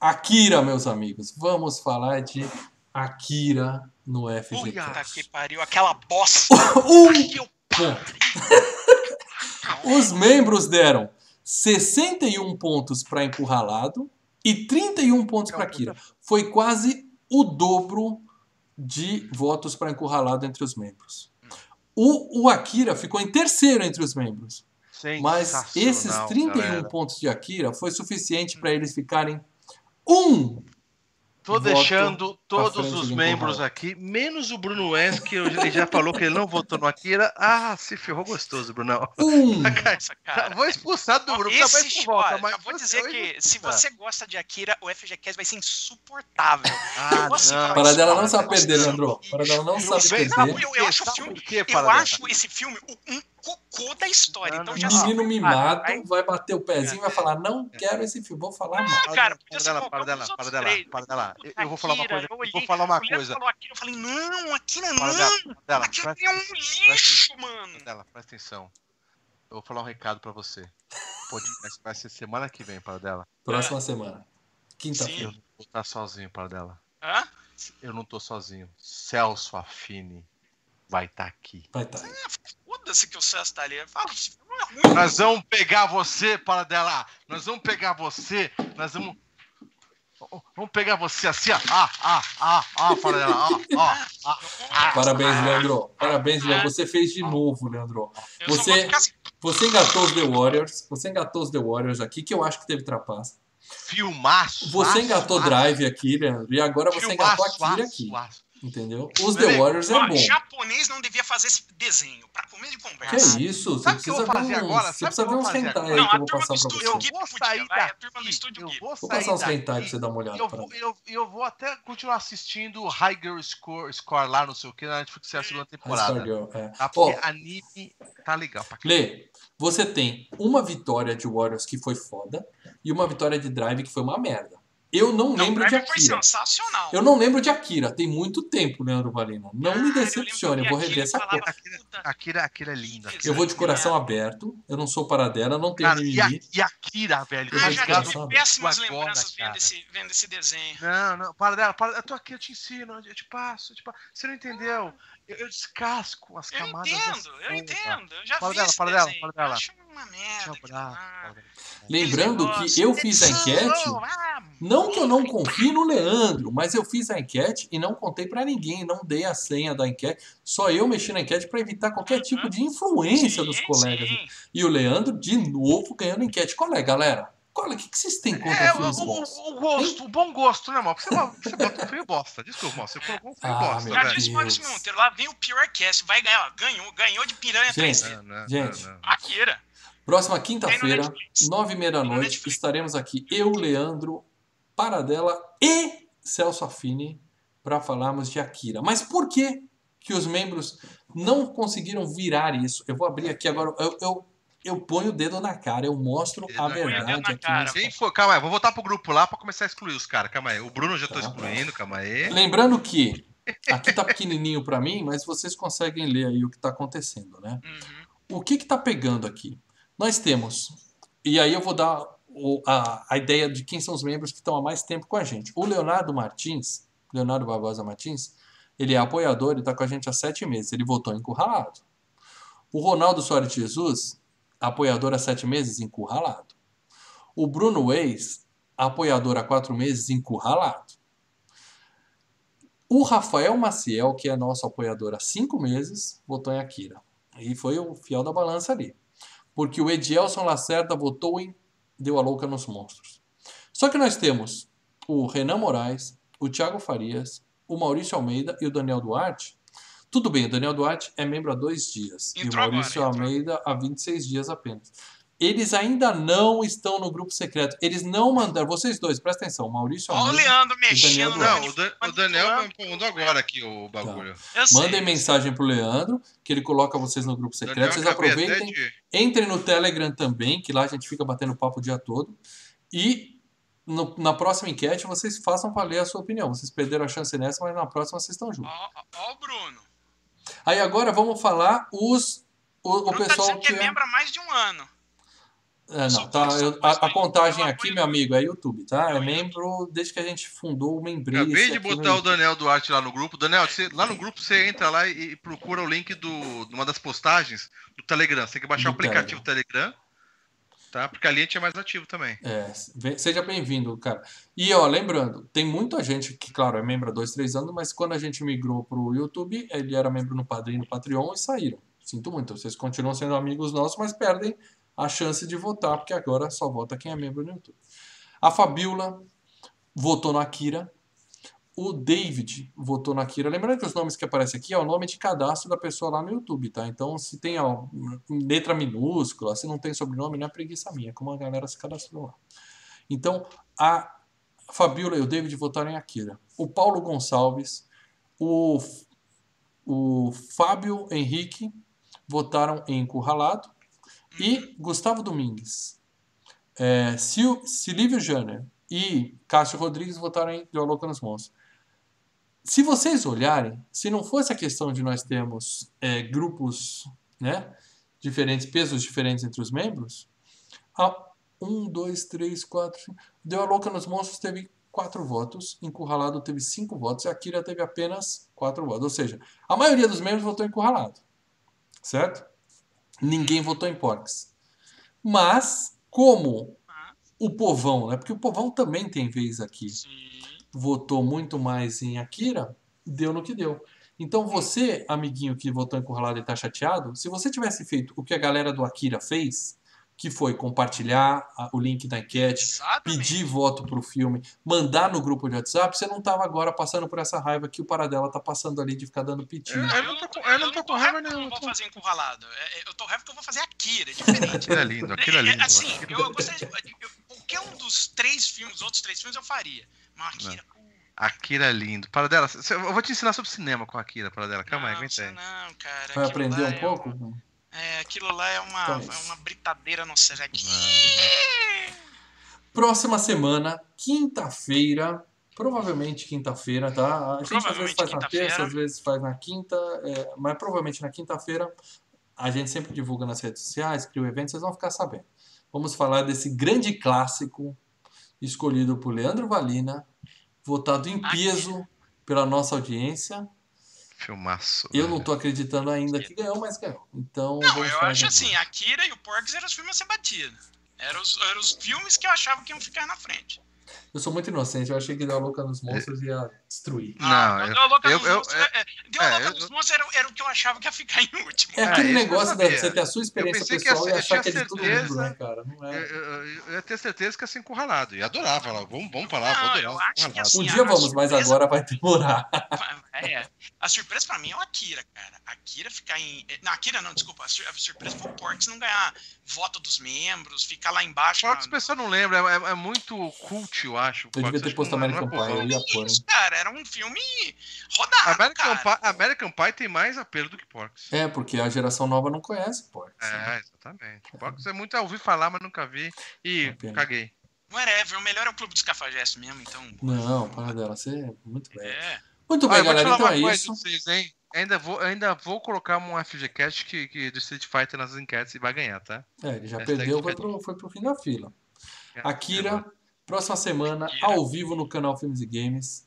Akira, meus amigos. Vamos falar de Akira no FGCast. Puta que pariu, aquela bosta. Um. Os membros deram 61 pontos para Encurralado e 31 pontos para Akira. Foi quase o dobro de votos para Encurralado entre os membros. O, o Akira ficou em terceiro entre os membros. Mas esses 31 galera. pontos de Akira foi suficiente para eles ficarem um. Tô voto deixando todos os membros aqui, menos o Bruno Wes, que ele já falou que ele não votou no Akira. Ah, se ferrou gostoso, Brunão. Um. Nossa, cara. Vou expulsar do grupo, Esse, talvez por volta, mas eu vou dizer que se você gosta de Akira, o FGCast vai ser insuportável. Ah, não. Para dela não Cara, sabe perder, Leandro. Para dela não eu sabe sei, perder. Eu, eu acho filme. Eu acho esse filme um cocô da história. Não, então não, já. Menino sabe, mimado vai- vai bater o pezinho e vai falar: Não quero esse filme, vou falar mal. Ah, cara, para dela, para dela, para dela, para dela. Eu, eu vou falar uma coisa, eu eu vou falar uma coisa. falou eu falei, não, Akira dela, não. para dela, Akira presta, é um lixo, mano. presta dela, presta atenção. Eu vou falar um recado pra você. O podcast vai ser semana que vem, para dela. Próxima semana. Eu Quinta-feira. não vou estar sozinho, para dela. Hã? Eu não tô sozinho. Celso Affini vai estar aqui. Vai estar. Foda-se que o Celso tá ali. Fala, filme é ruim. Nós vamos pegar você, para dela. Nós vamos pegar você. Nós vamos. Vamos pegar você assim, ó. Ah, ah, ah, ah, para dela. Ó, ah, ah. Parabéns, Leandro. Parabéns, Leandro. Você fez de novo, Leandro. Você- assim. Você engatou os The Warriors. Você engatou os The Warriors aqui, que eu acho que teve trapaça. Filmaço. Você engatou aço. Drive aqui, Leandro. E agora você Filmaço, engatou Akira aço, aqui. Entendeu? Os The Warriors é Ó, bom. japonês não devia fazer esse desenho. Pra comer de Que conversa. isso? Você Sabe o que eu vou fazer uns, agora? você precisa o que ver uns hentai aí Não, que a eu vou turma passar do pra estúdio você. Eu vou sair daqui, eu vou passar uns hentai pra você dar uma olhada. Eu vou, mim. eu, eu vou até continuar assistindo High Girl Score, Score lá, não sei o que, na Netflix é a segunda temporada. Girl, é. Tá? Porque anime tá legal pra. Lê, você tem uma vitória de Warriors que foi foda e uma vitória de Drive que foi uma merda. Eu não Não, lembro o de Drive foi Akira. sensacional. Eu não lembro de Akira. Tem muito tempo, Leandro Valina. Não me Cara, eu decepcione. Eu lembro vou rever aquilo essa porra. puta, Akira, Akira é linda. Eu vou de coração aberto. Eu não sou para dela, não tenho Cara, e, a, mimimi. e Akira, velho, Eu Ah, já tive péssimas Agora, lembranças vendo esse, vendo esse desenho. Não, não, para dela, para, eu tô aqui, eu te ensino, eu te passo, eu te passo. Você não entendeu? Eu, eu descasco as Eu camadas. da entendo, eu cebola. entendo. Eu já Fala dela, fala dela, fala dela. Eu acho uma merda. Lá. Lembrando que eu fiz a enquete. ah, Não que eu não confie no Leandro, mas eu fiz a enquete e não contei pra ninguém, não dei a senha da enquete. Só eu mexi na enquete pra evitar qualquer tipo de influência dos sim, colegas. sim. E o Leandro, de novo, ganhando enquete. Qual é, galera? É? O que, que vocês têm contra É, o, filmes o- bons? o gosto, o bom gosto, né, mano? Porque você, você bota um frio bosta. Desculpa. Você colocou um frio Ah, bosta, meu Já disse Maurício Monteiro, lá vem o Purecast, vai ganhar, ó, ganhou, ganhou de piranha Gente, 3D. Não, não, Gente. não, não. Akira. Próxima quinta-feira, nove e meia da noite, estaremos aqui, eu, Leandro, Paradela e Celso Affini, para falarmos de Akira. Mas por que que os membros não conseguiram virar isso? Eu vou abrir aqui agora, eu, eu, eu ponho o dedo na cara, eu mostro Dedo a verdade aqui. cara. for, calma aí, vou voltar pro grupo lá pra começar a excluir os caras. Calma aí. O Bruno eu já tô Tá. excluindo, calma aí. Lembrando que aqui tá pequenininho para mim, mas vocês conseguem ler aí o que está acontecendo, né? Uhum. O que está pegando aqui? Nós temos, e aí eu vou dar o- a, a ideia de quem são os membros que estão há mais tempo com a gente. O Leonardo Martins, Leonardo Barbosa Martins, ele é apoiador e está com a gente há sete meses. Ele votou encurralado. O Ronaldo Soares de Jesus, apoiador há sete meses, encurralado. O Bruno Weiss, apoiador há quatro meses, encurralado. O Rafael Maciel, que é nosso apoiador há cinco meses, votou em Akira. E foi o fiel da balança ali. Porque o Edielson Lacerda votou em Deu a Louca nos Monstros. Só que nós temos o Renan Moraes, o Thiago Farias, o Maurício Almeida e o Daniel Duarte. Tudo bem, o Daniel Duarte é membro há dois dias. e o Entrou Maurício agora, entrou. Almeida há 26 dias apenas. Eles ainda não estão no grupo secreto. Eles não mandaram. Vocês dois, presta atenção. Maurício Ó o Almeida. Leandro mexendo no Não, o, Dan- o. Daniel me mandou agora aqui o bagulho. Eu sei, Mandem mensagem pro Leandro, que ele coloca vocês no grupo Daniel, secreto. Vocês até aproveitem. de- Entrem no Telegram também, que lá a gente fica batendo papo o dia todo. E no- na próxima enquete vocês façam valer a sua opinião. Vocês perderam a chance nessa, mas na próxima vocês estão juntos. Ó, ó, ó o Bruno. Aí agora vamos falar os o, o tá pessoal dizendo que que é membro há mais de um ano. É, não, tá, eu- a, a contagem aqui, meu amigo, é YouTube, tá? É membro desde que a gente fundou o Membrace. Acabei de aqui no botar o. Daniel Duarte lá no grupo. Daniel, você- lá no grupo você entra lá e, e procura o link do, de uma das postagens do Telegram. Você tem que baixar Do o aplicativo Telegram, tá? Porque ali a gente é mais ativo também. É, seja bem-vindo, cara. E ó, lembrando, tem muita gente que, claro, é membro há dois, três anos, mas quando a gente migrou pro YouTube, ele era membro no Padrim, no Patreon e saíram. Sinto muito, vocês continuam sendo amigos nossos, mas perdem a chance de votar, porque agora só vota quem é membro no YouTube. A Fabiola votou no Akira. O David votou na Akira. Lembrando que os nomes que aparecem aqui é o nome de cadastro da pessoa lá no YouTube, tá? Então, se tem ó, letra minúscula, se não tem sobrenome, não é preguiça minha, é como a galera se cadastrou lá. Então, a Fabiola e o David votaram em Akira. O Paulo Gonçalves, o, o Fábio Henrique votaram em Encurralado e Gustavo Domingues. É, Sil, Silvio Janner e Cássio Rodrigues votaram em Deu a Louca nos Monstros. Se vocês olharem, se não fosse a questão de nós termos é, grupos né, diferentes, pesos diferentes entre os membros, a um, dois, três, quatro, cinco, Deu a Louca nos Monstros teve quatro votos, Encurralado teve cinco votos e a Kira teve apenas quatro votos. Ou seja, a maioria dos membros votou Encurralado, certo? Ninguém votou em Porcs. Mas, como o povão, né? Porque o povão também tem vez aqui. Sim. Votou muito mais em Akira, deu no que deu. Então você, amiguinho que votou encurralado e tá chateado, se você tivesse feito o que a galera do Akira fez, que foi compartilhar o link da enquete, Exatamente. pedir voto pro filme, mandar no grupo de WhatsApp, você não tava agora passando por essa raiva que o Paradela tá passando ali de ficar dando piti. Eu não tô com- eu não tô com raiva que eu não vou fazer encurralado. É, é, Eu tô raiva que eu vou fazer Akira, é diferente. Aquilo é lindo, aquilo é É, lindo. assim, aquilo- eu gostaria de. eu- qualquer um dos três filmes, os outros três filmes eu faria. Mas Akira. uh, Akira é lindo. Paradela, cê- eu vou te ensinar sobre cinema com a Akira, Paradela. Calma aí, não, aguenta você aí. Não, cara. Vai aprender um é pouco? É, aquilo lá é uma, Então é é uma britadeira no Sesc. Próxima semana, quinta-feira, provavelmente quinta-feira, tá? A gente às vezes faz na terça, às vezes faz na quinta, é, mas provavelmente na quinta-feira a gente sempre divulga nas redes sociais, cria o evento, vocês vão ficar sabendo. Vamos falar desse grande clássico escolhido por Leandro Valina, votado em peso pela nossa audiência. Filmaço. Eu não tô acreditando ainda que ganhou, mas ganhou. Então, Não, eu acho assim, agora. Akira e o Porks eram os filmes a ser batidos. Eram os, eram os filmes que eu achava que iam ficar na frente. Eu sou muito inocente, eu achei que deu a louca nos monstros e ia destruir. Não, Ah, eu- Deu a Louca eu- nos eu- Monstros, é, é, Deu a é, Louca eu- nos Monstros era, era o que eu achava que ia ficar em último. É Ah, aquele eu negócio de você ter a sua experiência pensei que pessoal ia e ser- achar que é eu de todo mundo, certeza. né, cara? Não Eu, é. eu- eu ia ter certeza que ia ser encurralado. E adorava lá. Vamos, vamos falar, vou Não, adorar. eu que encurralado. assim, Um dia vamos, mas agora vai demorar. É, a surpresa pra mim é o Akira, cara. Akira ficar em. Não, Akira não, desculpa. A sur- a surpresa foi o Porks não ganhar voto dos membros, ficar lá embaixo. Que o pessoal não lembra, é, é muito cult, eu acho. Eu devia ter posto é- é American Pie, eu ia pôr, cara, era um filme rodado. American cara. Pie, American Pie tem mais apelo do que Porks. É, porque a geração nova não conhece, pô. É, exatamente. Porks é muito a ouvir falar, mas nunca vi. E pena. caguei. Whatever, o melhor é o Clube dos Cafajestes mesmo, então. Não, para dela, você é muito bem. É. Muito Ah, bem, te galera, então é isso. vocês, hein? Ainda vou, ainda vou colocar um FGCast que, que do Street Fighter nas enquetes e vai ganhar, tá? É, ele já Essa perdeu, foi pro, foi pro fim da fila. É, Akira, próxima semana, Akira. ao vivo no canal Filmes e Games.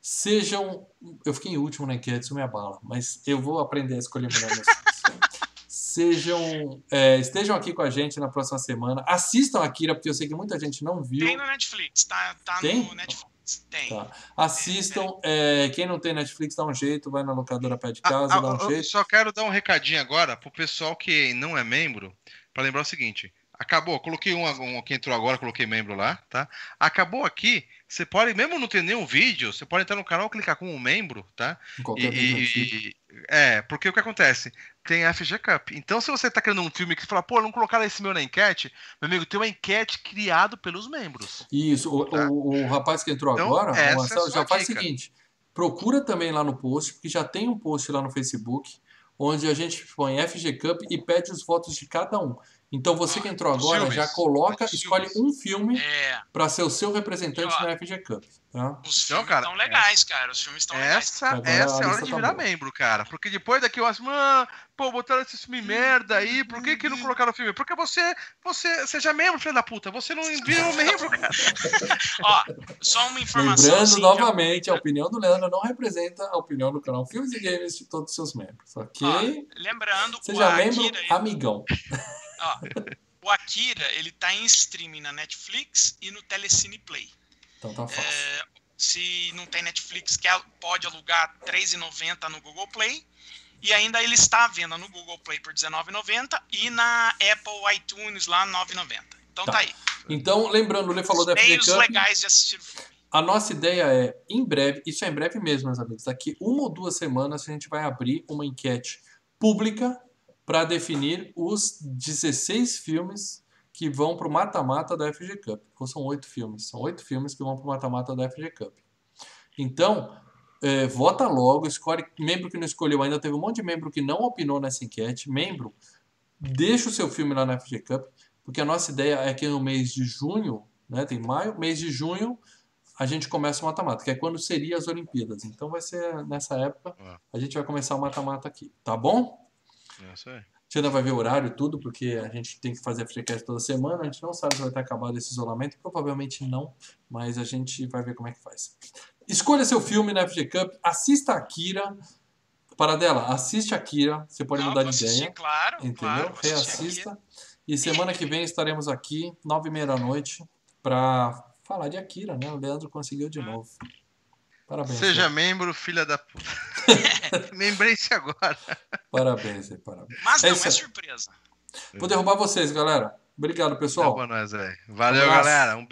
Sejam. Eu fiquei em último na enquete, isso me abala, mas eu vou aprender a escolher melhor meus. Sejam. é, estejam aqui com a gente na próxima semana. Assistam Akira, porque eu sei que muita gente não viu. Tem no Netflix, tá, tá Tem? no Netflix. Tem. Tá. Assistam. é, quem não tem Netflix, dá um jeito, vai na locadora perto de Ah, casa, ah, dá um eu jeito. só quero dar um recadinho agora pro pessoal que não é membro, para lembrar o seguinte. Acabou, coloquei um, um que entrou agora, coloquei membro lá, tá? Acabou aqui, você pode, mesmo não ter nenhum vídeo, você pode entrar no canal, clicar como um membro, tá? E, e- é, porque o que acontece? Tem a FG Cup. Então, se você tá querendo um filme que fala, pô, não colocaram esse meu na enquete, meu amigo, tem uma enquete criado pelos membros. Isso, o, Tá. o, o rapaz que entrou Então, agora, é o Marcelo, a já faz o seguinte: procura também lá no post, porque já tem um post lá no Facebook, onde a gente põe FG Cup e pede os votos de cada um. Então você que entrou Os agora filmes. já coloca, escolhe filmes. um filme É. para ser o seu representante E, ó, na FG Cup. Tá? Os Então, filmes cara, estão legais, cara. Os filmes estão legais. Essa, essa é a hora de tá virar boa. membro, cara. Porque depois daqui eu acho, ah, pô, botaram esse filme merda aí, por que, que não colocaram o filme? Porque você, você seja membro, filho da puta. Você não vira um membro, cara. Ó, só uma informação. Lembrando assim, que eu- novamente, a opinião do Leandro não representa a opinião do canal Filmes e Games de todos os seus membros, ok? ó, lembrando, o Seja membro, Akira, amigão. ó, o Akira, ele tá em streaming na Netflix e no Telecine Play. Então tá fácil. É, se não tem Netflix, pode alugar R$ 3,90 no Google Play. E ainda ele está à venda no Google Play por R$19,90 e na Apple iTunes lá R$ 9,90. Então Tá. tá, aí. Então, lembrando, o Lê falou da FG Meios Cup. legais de assistir o filme. A nossa ideia é, em breve, isso é em breve mesmo, meus amigos, daqui uma ou duas semanas a gente vai abrir uma enquete pública para definir os 16 filmes que vão para o mata-mata da FG Cup. Ou são oito filmes, são oito filmes que vão para o mata-mata da FG Cup. Então, É, vota logo, escolhe membro que não escolheu ainda. Teve um monte de membro que não opinou nessa enquete. Membro, deixa o seu filme lá na FG Cup, porque a nossa ideia é que no mês de junho, né, tem maio, mês de junho, a gente começa o mata-mata, que é quando seria as Olimpíadas. Então vai ser nessa época, É. a gente vai começar o mata-mata aqui, tá bom? Aí. A gente ainda vai ver o horário e tudo, porque a gente tem que fazer a FreeCast toda semana. A gente não sabe se vai ter acabado esse isolamento. Provavelmente não, mas a gente vai ver como é que faz. Escolha seu filme na FG Cup, assista Akira. Paradela, assiste Akira, você pode Não, mudar de assistir, ideia. Claro, Entendeu? claro. Reassista. E semana que vem estaremos aqui, nove e meia da noite, para falar de Akira, né? O Leandro conseguiu de novo. Parabéns. Seja Leandro. membro, filha da puta. Lembrei-se agora. Parabéns, aí, parabéns. Mas É não, é aí. surpresa. Vou derrubar vocês, galera. Obrigado, pessoal. Tá bom, nós, velho. Valeu, Abraço. galera. Um beijo.